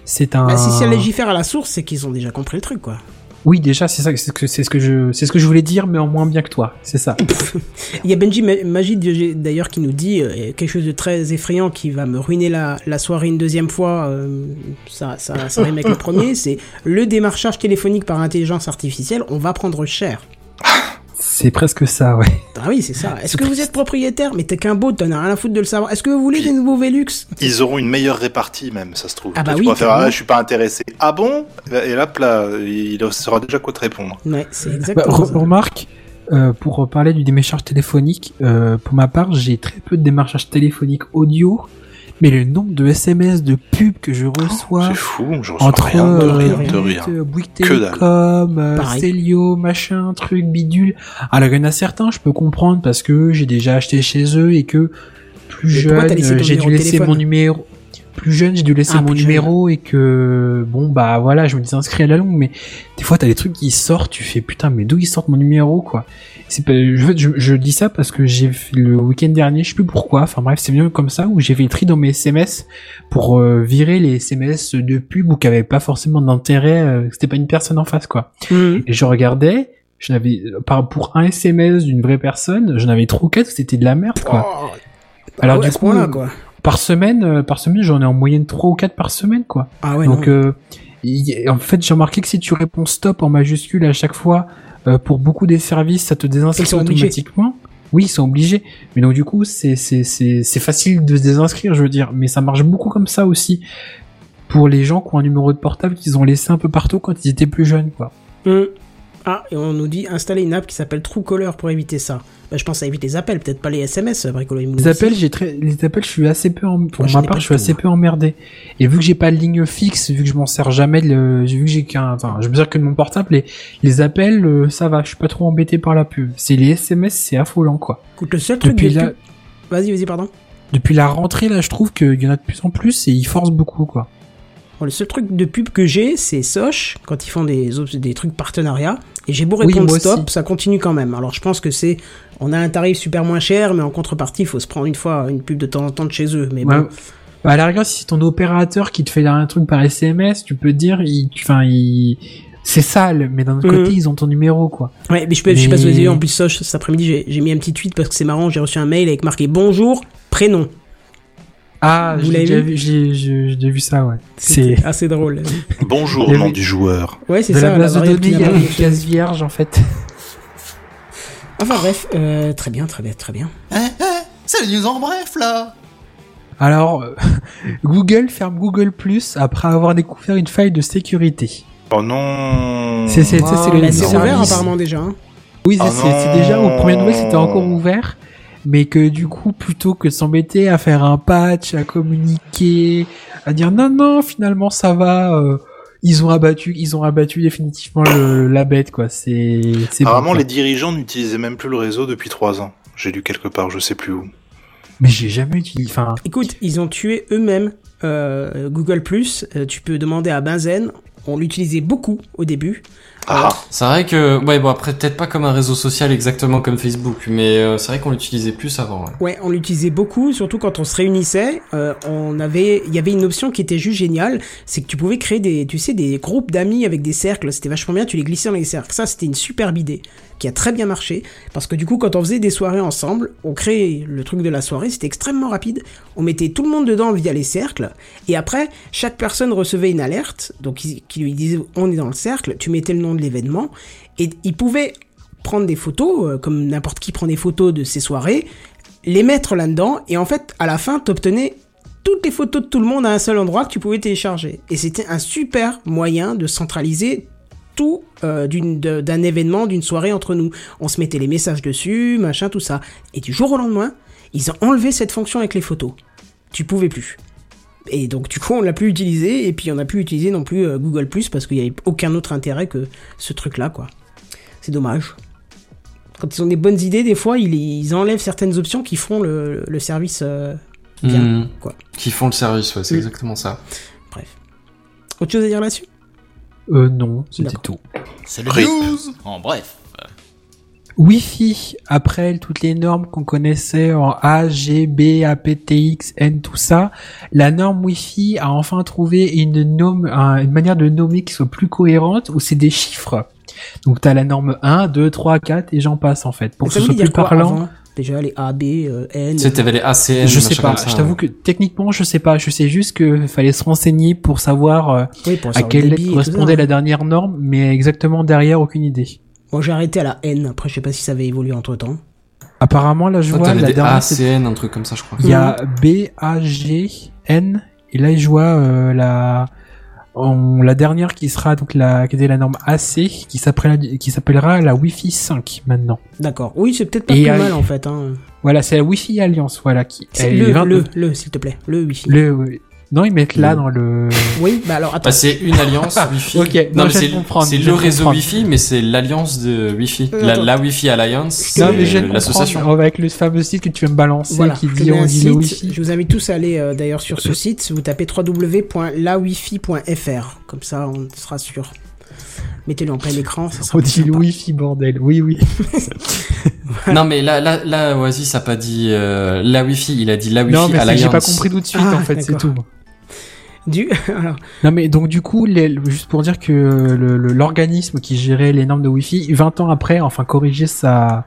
c'est un. Bah, si ça légifère à la source, c'est qu'ils ont déjà compris le truc, quoi. Oui, déjà, c'est ça. C'est ce que c'est ce que je, c'est ce que je voulais dire, mais en moins bien que toi. C'est ça. Il y a Benji Ma- Magid d'ailleurs qui nous dit euh, quelque chose de très effrayant qui va me ruiner la, la soirée une deuxième fois. euh, ça, ça, ça rime avec le premier. C'est le démarchage téléphonique par intelligence artificielle. On va prendre cher. C'est presque ça, ouais. Ah oui, c'est ça. Est-ce que vous êtes propriétaire? Mais t'es qu'un bot, t'en as rien à foutre de le savoir. Est-ce que vous voulez des nouveaux Velux? Ils auront une meilleure répartie même, ça se trouve. Ah bah tu oui, pourras faire, ah, je suis pas intéressé. Ah bon? Et là, là, il saura déjà quoi te répondre. Ouais, c'est Bah, exactement re- ça. remarque, euh, pour parler du démarchage téléphonique, euh, pour ma part, j'ai très peu de démarchage téléphonique audio, mais le nombre de SMS de pubs que je reçois C'est fou, je reçois entre rien, de euh, rien, de euh, Bouygues Que dalle. Télécom, euh. Célio, machin, truc, bidule. Alors il y en a certains, je peux comprendre parce que j'ai déjà acheté chez eux et que plus Mais jeune, laissé euh, j'ai dû de laisser téléphone mon numéro. Plus jeune, j'ai dû laisser Ah, mon jeune. numéro et que bon bah voilà, je me dis inscrit à la longue, mais des fois t'as des trucs qui sortent, tu fais putain mais d'où ils sortent mon numéro quoi? C'est pas, je, je, je dis ça parce que j'ai le week-end dernier, je sais plus pourquoi, enfin bref c'est mieux comme ça où j'ai fait le tri dans mes SMS pour euh, virer les SMS de pub ou qui avaient pas forcément d'intérêt, euh, c'était pas une personne en face quoi. Mhm. Et je regardais, je n'avais par pour un SMS d'une vraie personne, j'en avais trois ou quatre, c'était de la merde quoi. Oh. Alors Ah ouais, du coup, quoi. Par semaine, euh, par semaine, j'en ai en moyenne 3 ou 4 par semaine, quoi. Ah ouais, Donc, euh, en fait, j'ai remarqué que si tu réponds stop en majuscule à chaque fois, euh, pour beaucoup des services, ça te désinscrit obligés. automatiquement. Oui, ils sont obligés. Mais donc, du coup, c'est, c'est, c'est, c'est facile de se désinscrire, je veux dire. Mais ça marche beaucoup comme ça aussi. Pour les gens qui ont un numéro de portable qu'ils ont laissé un peu partout quand ils étaient plus jeunes, quoi. Mhm. Ah, et on nous dit installer une app qui s'appelle Truecaller pour éviter ça. Bah, je pense à éviter les appels, peut-être pas les SMS, Bricolo. il me Les le appels, j'ai très, les appels, je suis assez peu, en, pour Moi, ma part, je suis assez peu emmerdé. Et vu que j'ai pas de ligne fixe, vu que je m'en sers jamais, le, vu que j'ai qu'un, enfin, je me sers que de mon portable, les, les appels, euh, ça va, je suis pas trop embêté par la pub. C'est les SMS, c'est affolant, quoi. Écoute, le seul truc Depuis pubs- Vas-y, vas-y, pardon. depuis la rentrée, là, je trouve qu'il y en a de plus en plus et ils forcent beaucoup, quoi. Bon, le seul truc de pub que j'ai, c'est Soch, quand ils font des, des trucs partenariats. Et j'ai beau Oui, répondre moi stop, aussi. ça continue quand même. Alors je pense que c'est. On a un tarif super moins cher, mais en contrepartie, il faut se prendre une fois une pub de temps en temps de chez eux. Mais Ouais. bon. Bah, à la rigueur, si c'est ton opérateur qui te fait un truc par SMS, tu peux te dire, il, enfin, il, c'est sale, mais d'un autre Mhm. côté, ils ont ton numéro, quoi. Ouais, mais je peux, je sais pas si vous avez Mais- vu, en plus, Soch, cet après-midi, j'ai mis un petit tweet parce que c'est marrant, j'ai reçu un mail avec marqué bonjour, prénom. Ah, Vous l'avez vu vu, j'ai, vu ça, ouais. C'est, assez drôle. Bonjour, nom du joueur. Ouais, c'est ça. la base de données, il y a une case vierge, en fait. Enfin bref, euh, très bien, très bien, très bien. Eh, eh, c'est les news en bref, là Alors, euh, Google ferme Google Plus après avoir découvert une faille de sécurité. Oh non C'est, c'est le c'est service- ouvert apparemment déjà. hein. Oui, c'est, Ah c'est, déjà, aux premières nouvelles, c'était encore ouvert. Mais que du coup, plutôt que de s'embêter à faire un patch, à communiquer, à dire non, non, finalement ça va, euh, ils ont abattu, ils ont abattu définitivement le, la bête, quoi. C'est, Apparemment, quoi. les dirigeants n'utilisaient même plus le réseau depuis trois ans. J'ai lu quelque part, je sais plus où. Mais j'ai jamais utilisé, enfin, Écoute, ils ont tué eux-mêmes euh, Google+. Euh, tu peux demander à Benzen. On l'utilisait beaucoup au début. Ah, C'est vrai que, ouais, bon après peut-être pas comme un réseau social exactement comme Facebook, mais euh, c'est vrai qu'on l'utilisait plus avant. ouais. Ouais, on l'utilisait beaucoup, surtout quand on se réunissait. Euh, on avait, il y avait une option qui était juste géniale, c'est que tu pouvais créer des, tu sais, des groupes d'amis avec des cercles. C'était vachement bien. Tu les glissais dans les cercles. Ça, c'était une superbe idée qui a très bien marché parce que du coup, quand on faisait des soirées ensemble, on créait le truc de la soirée. C'était extrêmement rapide. On mettait tout le monde dedans via les cercles et après, chaque personne recevait une alerte, donc qui lui disait on est dans le cercle. Tu mettais le nom de l'événement et il pouvait prendre des photos, euh, comme n'importe qui prend des photos de ses soirées, les mettre là-dedans, et en fait, à la fin, t'obtenais toutes les photos de tout le monde à un seul endroit que tu pouvais télécharger. Et c'était un super moyen de centraliser tout euh, d'un événement, d'une soirée entre nous. On se mettait les messages dessus, machin, tout ça. Et du jour au lendemain, ils ont enlevé cette fonction avec les photos. Tu pouvais plus. Et donc du coup, on l'a plus utilisé, et puis on n'a plus utilisé non plus euh, Google Plus parce qu'il n'y avait aucun autre intérêt que ce truc-là, quoi. C'est dommage. Quand ils ont des bonnes idées, des fois, ils, ils enlèvent certaines options qui font le, le service euh, bien, Mhm. quoi. Qui font le service, ouais, c'est Mm. exactement ça. Bref. Autre chose à dire là-dessus? Euh, non, c'était tout. C'est le news En bref. Wi-Fi, après toutes les normes qu'on connaissait en A, G, B, aptX, N, tout ça, la norme Wi-Fi a enfin trouvé une, une manière de nommer qui soit plus cohérente, où c'est des chiffres. Donc t'as la norme 1, 2, 3, 4, et j'en passe en fait. Pour que ce soit plus parlant. Déjà, les A, B, euh, N. Tu sais, t'avais les ACN, Je sais pas, ça, je t'avoue ouais. que techniquement je sais pas, je sais juste que fallait se renseigner pour savoir euh, Oui, pour à quelle le lettre correspondait la dernière norme, mais exactement derrière aucune idée. Moi, j'ai arrêté à la N. Après, je sais pas si ça avait évolué entre temps. Apparemment là je vois la des dernière ACN, un truc comme ça, je crois. Il y a B, A, G, N, et là je vois euh, la on- la dernière qui sera donc la qui était la norme AC qui s'appellera qui s'appellera la Wi-Fi 5 maintenant. D'accord. Oui, c'est peut-être pas Et plus mal en fait. Hein. Voilà, c'est la Wi-Fi Alliance voilà qui elle est le, 20 le, le, s'il te plaît. Le Wi-Fi. le- Non, ils mettent là dans le. Oui, bah alors attends. Bah, c'est une alliance Wi-Fi. ok, non, non, mais c'est c'est le réseau comprendre. Wi-Fi, mais c'est l'alliance de Wi-Fi. Euh, La, Wi-Fi Alliance, Non, c'est mais je l'association. comprendre, avec le fameux site que tu vas me balancer Voilà, qui dit mets on dit le wifi. Je vous invite tous à aller euh, d'ailleurs sur ce site. Vous tapez www.lawifi.fr. Comme ça, on sera sûr. Mettez-le en plein écran. Ça sera On dit wifi, bordel. Oui, oui. Non, mais là, là, là, Oasis a pas dit euh, la Wi-Fi, il a dit la Wi-Fi non, mais Alliance. j'ai pas compris tout de suite, Ah, en fait, c'est tout. Du... alors, Non, mais donc, du coup, les- juste pour dire que l'organisme qui gérait les normes de wifi, 20 ans après, enfin, corriger sa,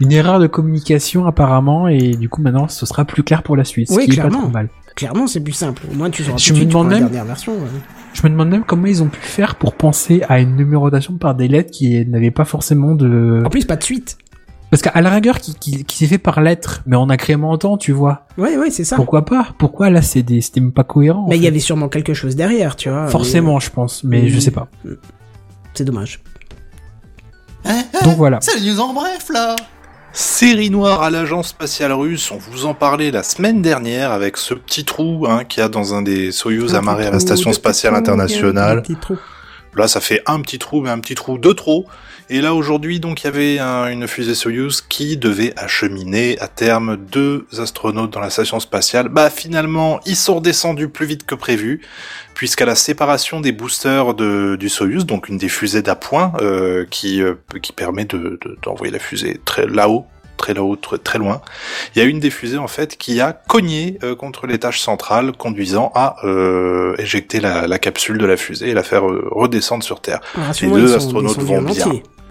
une erreur de communication, apparemment, et du coup, maintenant, ce sera plus clair pour la suite. Oui, ce qui est pas clairement. trop mal. clairement, c'est plus simple. Au moins, tu sauras Je tout me suite demande pour la même- dernière version. ouais. Je me demande même comment ils ont pu faire pour penser à une numérotation par des lettres qui n'avaient pas forcément de... En plus, pas de suite. Parce qu'à la rigueur, qui, qui, qui s'est fait par lettres, mais en agrément en temps, tu vois. Ouais, ouais, c'est ça. Pourquoi pas? Pourquoi là, c'est des, c'était même pas cohérent. en Mais il y avait sûrement quelque chose derrière, tu vois. Forcément, je pense, mais Oui. je sais pas. mais C'est dommage. Donc voilà. C'est le news en bref, là Série noire à l'agence spatiale russe, on vous en parlait la semaine dernière avec ce petit trou hein, qu'il y a dans un des Soyuz Un amarrés petit à la trou, station spatiale internationale. des petits trous. Là, ça fait un petit trou, mais un petit trou de trop. Et là, aujourd'hui, donc, il y avait un- une fusée Soyuz qui devait acheminer à terme deux astronautes dans la station spatiale. Bah, finalement, ils sont redescendus plus vite que prévu, puisqu'à la séparation des boosters de, du Soyuz, donc une des fusées d'appoint, euh, qui, euh, qui permet de, de- d'envoyer la fusée très là-haut, très là-haut, très, très loin. Il y a une des fusées en fait qui a cogné euh, contre l'étage central, conduisant à euh, éjecter la, la capsule de la fusée et la faire euh, redescendre sur Terre. Alors, Les deux sont astronautes vont en bien.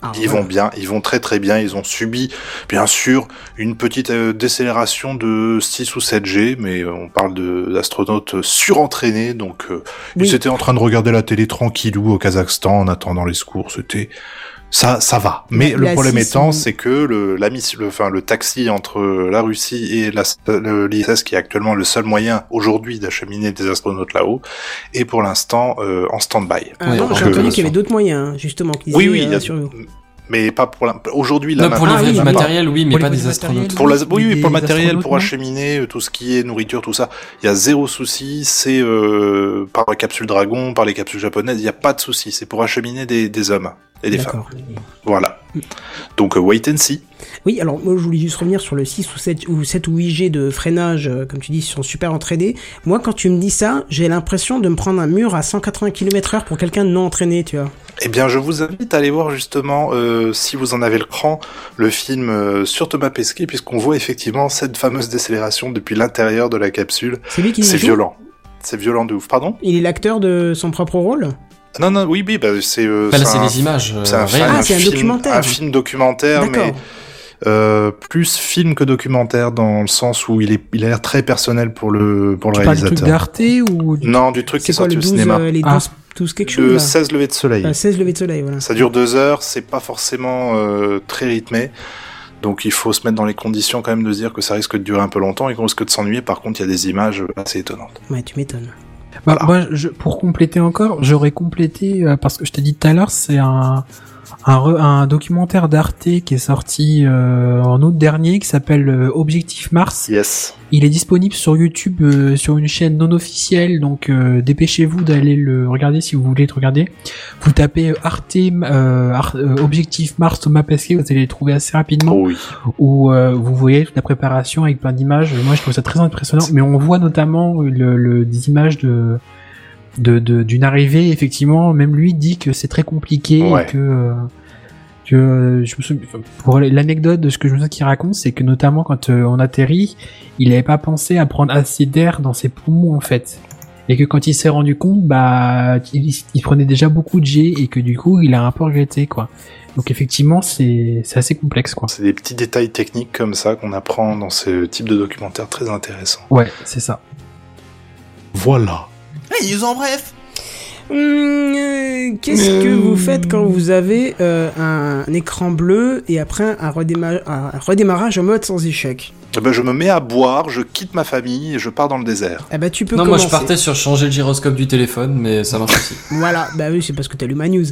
Ah, Ils vont bien, ils vont très très bien. Ils ont subi, bien sûr, une petite euh, décélération de 6 ou 7 G, mais euh, on parle d'astronautes surentraînés, donc euh, Oui. ils étaient en train de regarder la télé tranquillou au Kazakhstan en attendant les secours. C'était ça, ça va. Mais La- le problème étant, c'est que le, la le, enfin, le taxi entre la Russie et l'ISS, qui est actuellement le seul moyen aujourd'hui d'acheminer des astronautes là-haut, est pour l'instant euh, en stand-by. Ah Ouais, j'ai entendu euh, qu'il y avait d'autres moyens, hein, justement. qui Oui, oui, il y euh, a- sur- mais pas pour la- aujourd'hui. là, Non, pour Ah oui, du matériel, oui, mais Pour pas des astronautes. matériel. Pour la, oui, Des pour le matériel, pour acheminer euh, tout ce qui est nourriture, tout ça, il y a zéro souci. C'est euh, par la capsule Dragon, par les capsules japonaises, il n'y a pas de souci. C'est pour acheminer des, des hommes et des femmes. D'accord. Voilà. Donc euh, wait and see. Oui, alors moi je voulais juste revenir sur le 6 ou 7 ou 7 ou 8 G de freinage, euh, comme tu dis, ils sont super entraînés. Moi quand tu me dis ça, j'ai l'impression de me prendre un mur à 180 km heure pour quelqu'un de non entraîné, tu vois. Eh bien, je vous invite à aller voir justement, euh, si vous en avez le cran, le film euh, sur Thomas Pesquet, puisqu'on voit effectivement cette fameuse décélération depuis l'intérieur de la capsule. C'est lui qui C'est violent. C'est violent de ouf. Pardon? Il est l'acteur de son propre rôle? Non, non, oui, oui, bah, c'est. euh, Bah, là, c'est un- des images euh, C'est un, réelles. Ah, c'est un film- documentaire. Un film documentaire, mais euh, plus film que documentaire dans le sens où il est, il a l'air très personnel pour le pour le Tu parles du truc réalisateur. d'Arte ou du- Non, du truc qui C'est est quoi sorti le au 12, cinéma. euh, les 12, Ah. 12 quelque chose Le là 16 lever de soleil. Euh, 16 levées de soleil, voilà. Ça dure deux heures, c'est pas forcément euh, très rythmé. Donc il faut se mettre dans les conditions quand même de se dire que ça risque de durer un peu longtemps et qu'on risque de s'ennuyer. Par contre, il y a des images assez étonnantes. Ouais, tu m'étonnes. Bah, moi, je, pour compléter encore, j'aurais complété euh, parce que je t'ai dit tout à l'heure, c'est un un, re- un documentaire d'Arte qui est sorti euh, en août dernier qui s'appelle euh, Objectif Mars. Yes. Il est disponible sur YouTube euh, sur une chaîne non officielle, donc euh, dépêchez-vous d'aller le regarder si vous voulez le regarder. Vous tapez euh, Arte euh, Ar- euh, Objectif Mars Thomas Pesquet, vous allez le trouver assez rapidement. Oh oui. où euh, vous voyez toute la préparation avec plein d'images. Moi, je trouve ça très impressionnant. Mais on voit notamment le, le- des images de de- de- d'une arrivée. Effectivement, même lui dit que c'est très compliqué Ouais. et que euh, que euh, je me souviens, pour l'anecdote de ce que je me souviens qu'il raconte, c'est que notamment quand euh, on atterrit, il n'avait pas pensé à prendre assez d'air dans ses poumons en fait. Et que quand il s'est rendu compte, bah, il, il prenait déjà beaucoup de G et que du coup, il a un peu regretté, quoi. Donc effectivement, c'est c'est assez complexe, quoi. C'est des petits détails techniques comme ça qu'on apprend dans ce type de documentaire très intéressant. Ouais, c'est ça. Voilà. Les news en bref Hum, euh, Qu'est-ce que vous faites quand vous avez euh, un, un écran bleu et après un, redéma- un redémarrage en mode sans échec? Eh ben, je me mets à boire, je quitte ma famille et je pars dans le désert. Eh ben, tu peux Non, moi je partais sur changer le gyroscope du téléphone, mais ça marche aussi. Voilà, bah oui, c'est parce que t'as lu ma news.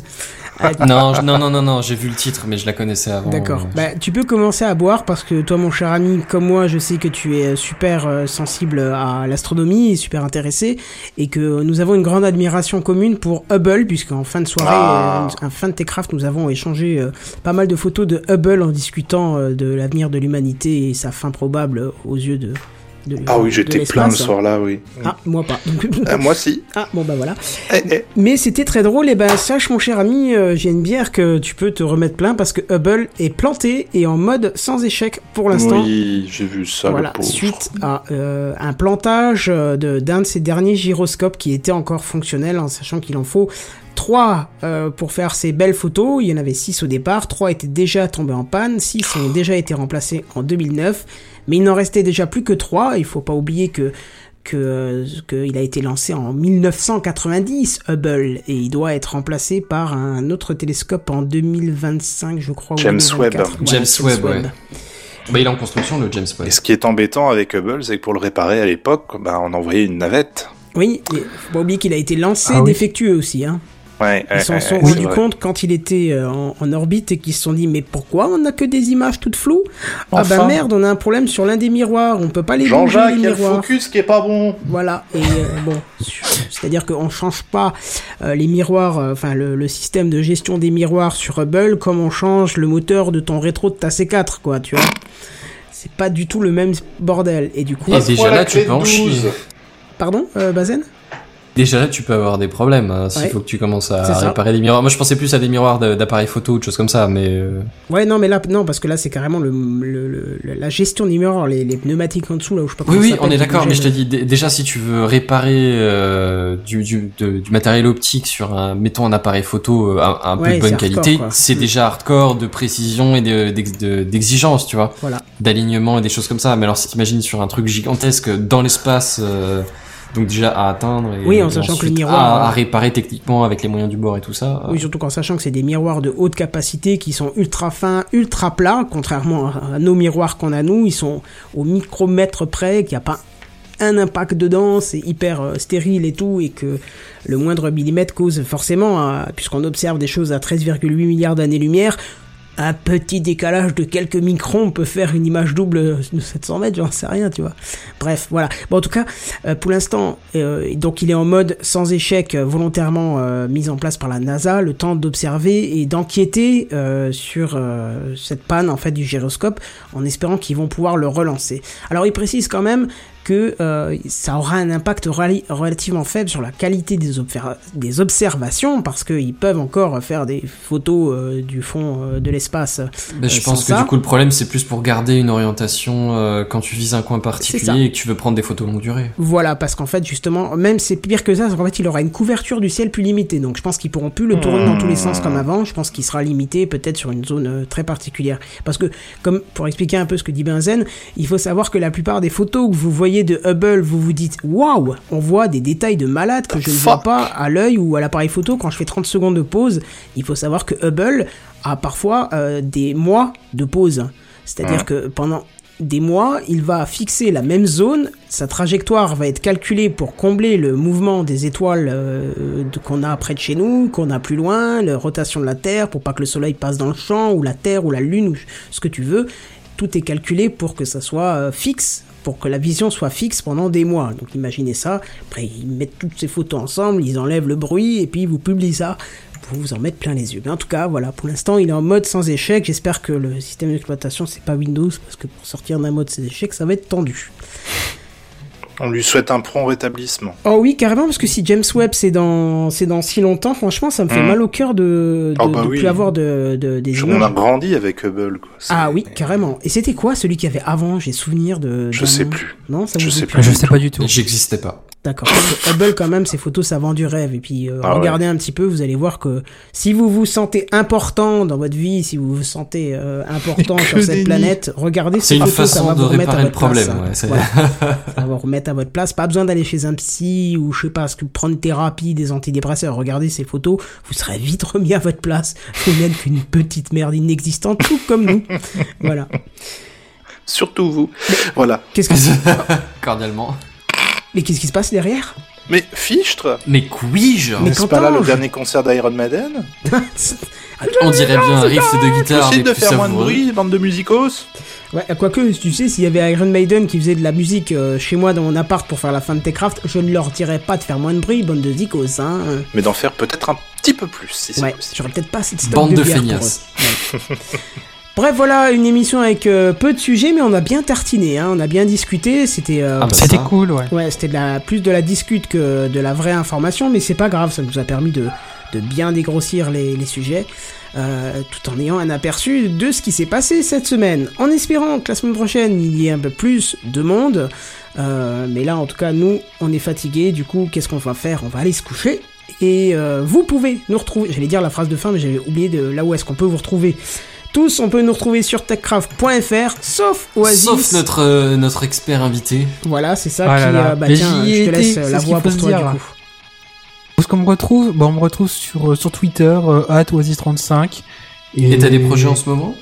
Euh, non, je- non, non, non, non, j'ai vu le titre, mais je la connaissais avant. D'accord. euh, Bah, tu peux commencer à boire parce que toi, mon cher ami, comme moi, je sais que tu es super euh, sensible à l'astronomie et super intéressé et que nous avons une grande admiration commune pour Hubble puisqu'en fin de soirée, Ah. euh, en fin de Techcraft, nous avons échangé euh, pas mal de photos de Hubble en discutant euh, de l'avenir de l'humanité et sa fin probable euh, aux yeux de. De Ah oui, j'étais plein ce soir-là, oui. Ah, moi pas. Ah, moi si. ah, bon bah voilà. Eh, eh. Mais c'était très drôle, et ben sache mon cher ami, euh, j'ai une bière que tu peux te remettre plein parce que Hubble est planté et en mode sans échec pour l'instant. Oui, j'ai vu ça, Voilà, le pauvre. suite à euh, un plantage euh, de- d'un de, ces derniers gyroscopes qui était encore fonctionnel, en sachant qu'il en faut 3 pour faire ces belles photos. Il y en avait 6 au départ, 3 étaient déjà tombés en panne, 6 ont déjà été remplacés en 2009, mais il n'en restait déjà plus que 3. Il faut pas oublier que que qu'il a été lancé en 1990 Hubble et il doit être remplacé par un autre télescope en 2025 je crois James 2024. Webb. James Webb, ouais. Bah, il est en construction, le James Webb. Et ce qui est embêtant avec Hubble, c'est que pour le réparer à l'époque, bah, on envoyait une navette. Oui, et faut pas oublier qu'il a été lancé Ah oui. défectueux aussi. Hein. Ouais, Ils s'en sont rendus vrai. compte quand il était euh, en, en orbite et qu'ils se sont dit mais pourquoi on n'a que des images toutes floues? Ah bah merde, on a un problème sur l'un des miroirs, on peut pas les bouger Jean-Jacques, les il y a le miroirs. focus qui est pas bon. Voilà, et euh, bon, c'est-à-dire qu'on change pas euh, les miroirs, euh, enfin le, le système de gestion des miroirs sur Hubble comme on change le moteur de ton rétro de ta C4, quoi, tu vois. C'est pas du tout le même bordel. Et du coup, Et déjà là, tu peux en chier. pardon, euh, Bazen? Déjà là, tu peux avoir des problèmes hein, s'il Ouais. faut que tu commences à ça. réparer des miroirs. Moi, je pensais plus à des miroirs de- d'appareils photo ou de choses comme ça, mais euh, Ouais, non, mais là, non, parce que là, c'est carrément le, le- le- la gestion des miroirs, les, les pneumatiques en dessous, là où je sais pas oui, oui, on est d'accord. Mais je te dis dé- déjà si tu veux réparer euh, du, du, de- du matériel optique sur un, mettons un appareil photo euh, un, un peu de bonne qualité, c'est Mm. déjà hardcore de précision et de- d'ex- de- d'exigence, tu vois, Voilà. d'alignement et des choses comme ça. Mais alors si t'imagines sur un truc gigantesque dans l'espace. euh, donc déjà à atteindre et, Oui, en sachant que le miroir, à, à euh, réparer techniquement avec les moyens du bord et tout ça. Oui, surtout qu'en sachant que c'est des miroirs de haute capacité qui sont ultra fins, ultra plats, contrairement à, nos miroirs qu'on a nous, ils sont au micromètre près, qu'il n'y a pas un impact dedans, c'est hyper euh, stérile et tout, et que le moindre millimètre cause forcément, euh, puisqu'on observe des choses à 13,8 milliards d'années-lumière, un petit décalage de quelques microns peut faire une image double de 700 mètres, j'en sais rien, tu vois. Bref, voilà. Bon, en tout cas, euh, pour l'instant, euh, donc il est en mode sans échec euh, volontairement euh, mis en place par la NASA, le temps d'observer et d'enquêter sur cette panne en fait du gyroscope, en espérant qu'ils vont pouvoir le relancer. Alors, il précise quand même que euh, ça aura un impact relativement faible sur la qualité des, observations parce qu'ils peuvent encore faire des photos euh, du fond euh, de l'espace. Je pense que ça. du coup le problème c'est plus pour garder une orientation quand tu vises un coin particulier et que tu veux prendre des photos longue durée. Voilà, parce qu'en fait, justement, même c'est pire que ça, parce qu'en fait, il aura une couverture du ciel plus limitée. Donc, je pense qu'ils pourront plus le tourner dans tous les sens comme avant. Je pense qu'il sera limité peut-être sur une zone très particulière. Parce que, comme pour expliquer un peu ce que dit Benzen, il faut savoir que la plupart des photos que vous voyez de Hubble, vous vous dites waouh, on voit des détails de malade que je ne vois pas à l'œil ou à l'appareil photo quand je fais 30 secondes de pause. Il faut savoir que Hubble a parfois euh, des mois de pause. C'est-à-dire que pendant des mois, il va fixer la même zone, sa trajectoire va être calculée pour combler le mouvement des étoiles euh, de- qu'on a près de chez nous, qu'on a plus loin, la rotation de la Terre, pour pas que le Soleil passe dans le champ, ou la Terre, ou la Lune, ou ce que tu veux. Tout est calculé pour que ça soit euh, fixe, pour que la vision soit fixe pendant des mois. Donc imaginez ça, après ils mettent toutes ces photos ensemble, ils enlèvent le bruit, et puis ils vous publient ça pour vous en mettre plein les yeux. Mais en tout cas, voilà, pour l'instant, il est en mode sans échec. J'espère que le système d'exploitation, c'est pas Windows, parce que pour sortir d'un mode sans échec, ça va être tendu. On lui souhaite un prompt rétablissement. Oh oui, carrément, parce que si James Webb, c'est dans, c'est dans si longtemps, franchement, ça me fait Mhm. mal au cœur de, de, Ah bah de oui. plus avoir de, de, des On a images. grandi avec Hubble. Quoi. Ah oui, carrément. Et c'était quoi celui qu'il y avait avant J'ai souvenir de. Je sais nom. plus. Non, ça Je sais plus. Je sais pas du tout. J'existais pas. D'accord. Hubble, quand même, ces photos, ça vend du rêve. Et puis, euh, Ah regardez un petit peu, vous allez voir que si vous vous sentez important dans votre vie, si vous vous sentez euh, important sur cette planète, regardez C'est ces photos, ça va de vous remettre à votre place, problème. hein. ouais, c'est- Voilà. ça va vous remettre à votre place. Pas besoin d'aller chez un psy ou je sais pas, ce que prendre thérapie, des antidépresseurs. Regardez ces photos, vous serez vite remis à votre place. Vous n'êtes qu'une petite merde inexistante, tout comme nous. voilà. Surtout vous. Voilà. Qu'est-ce que Cordialement. Mais qu'est-ce qui se passe derrière? Mais Fichtre Mais puis-je Mais N'est-ce pas là le dernier concert d'Iron Maiden? On dirait bien un riff de guitare. Possible de faire moins de bruit, bande de musicos Ouais, quoique, tu sais, s'il y avait Iron Maiden qui faisait de la musique euh, chez moi dans mon appart pour faire la fin de Techcraft, je ne leur dirais pas de faire moins de bruit, bande de zikos, hein. Mais d'en faire peut-être un petit peu plus, si c'est Ouais, possible. j'aurais peut-être pas assez de stock Bande de pour feignasses. Bref, voilà, une émission avec euh, peu de sujets, mais on a bien tartiné, hein, on a bien discuté, c'était... euh, Ah bah C'était cool, ouais. Ouais, c'était de la, plus de la discute que de la vraie information, mais c'est pas grave, ça nous a permis de, de bien dégrossir les, les sujets, euh, tout en ayant un aperçu de ce qui s'est passé cette semaine. En espérant que la semaine prochaine il y ait un peu plus de monde, euh, mais là en tout cas nous on est fatigués, du coup qu'est-ce qu'on va faire? On va aller se coucher. Et euh, vous pouvez nous retrouver, j'allais dire la phrase de fin, mais j'avais oublié de là où est-ce qu'on peut vous retrouver. Tous, on peut nous retrouver sur techcraft.fr, sauf Oasis. Sauf notre, euh, notre expert invité. Voilà, c'est ça Ah qui. là là. euh, bah tiens, j'y je te ai laisse euh, la voix pour toi dire, du là. coup. Où est-ce qu'on me retrouve Bon, on me retrouve sur, sur Twitter, euh, @oasis35. Et t'as des projets en ce moment?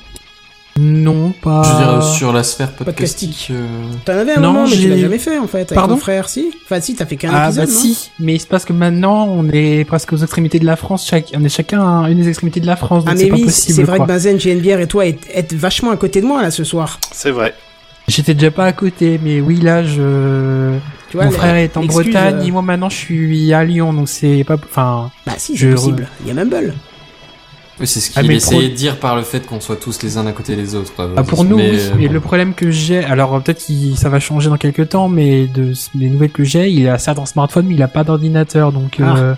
Non, pas... Je veux dire, euh, sur la sphère Podcastique. podcastique. euh, T'en avais un Non, moment, mais tu l'as jamais fait en fait. Avec Pardon? ton frère, si? Enfin, si, t'as fait qu'un Ah épisode. bah non? Si, mais il se passe que maintenant on est presque aux extrémités de la France, chaque, on est chacun à une des extrémités de la France, donc Ah, c'est mais pas oui, possible. c'est vrai quoi. que Benzen, GNBR et toi êtes, vachement à côté de moi là ce soir. C'est vrai. J'étais déjà pas à côté, mais oui là je... Tu vois, Mon frère est en Bretagne, euh, et moi maintenant je suis à Lyon, donc c'est pas... Enfin... Bah si, c'est possible. Il y a Mumble. Oui, c'est ce Ah, qu'il mais essayait de dire par le fait qu'on soit tous les uns à côté des autres. Ah, pour nous, Mais, oui. euh, bon. le problème que j'ai, alors peut-être que ça va changer dans quelques temps, mais de les nouvelles que j'ai, il a certes un smartphone, mais il a pas d'ordinateur, donc Ah. euh,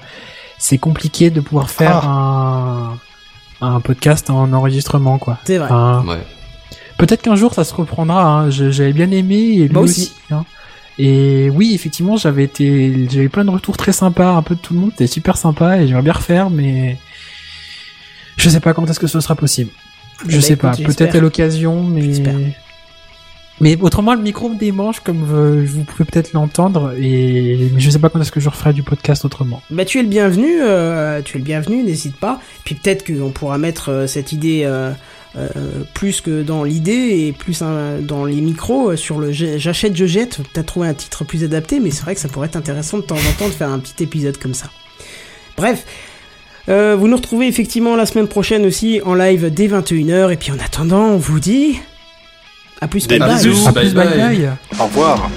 c'est compliqué de pouvoir faire un, un podcast en enregistrement, quoi. C'est vrai. Enfin, Ouais. Peut-être qu'un jour ça se reprendra. Hein. J'avais bien aimé et lui Moi aussi. aussi. hein. Et oui, effectivement, j'avais été, j'avais plein de retours très sympas, un peu de tout le monde. C'était super sympa et j'aimerais bien refaire, mais je sais pas quand est-ce que ce sera possible. Eh Je ben, sais écoute, pas. Peut-être à l'occasion, mais. Mais autrement, le micro me démange, comme vous pouvez peut-être l'entendre, et mais je sais pas quand est-ce que je referai du podcast autrement. Bah tu es le bienvenu, euh, tu es le bienvenu, n'hésite pas. Puis peut-être qu'on pourra mettre euh, cette idée euh, euh, plus que dans l'idée et plus hein, dans les micros euh, sur le j'achète, je jette. T'as trouvé un titre plus adapté, mais c'est vrai que ça pourrait être intéressant de temps en temps de faire un petit épisode comme ça. Bref. Euh, vous nous retrouvez effectivement la semaine prochaine aussi en live dès 21h et puis en attendant on vous dit à plus bisous. Bye bye. bye. Au revoir.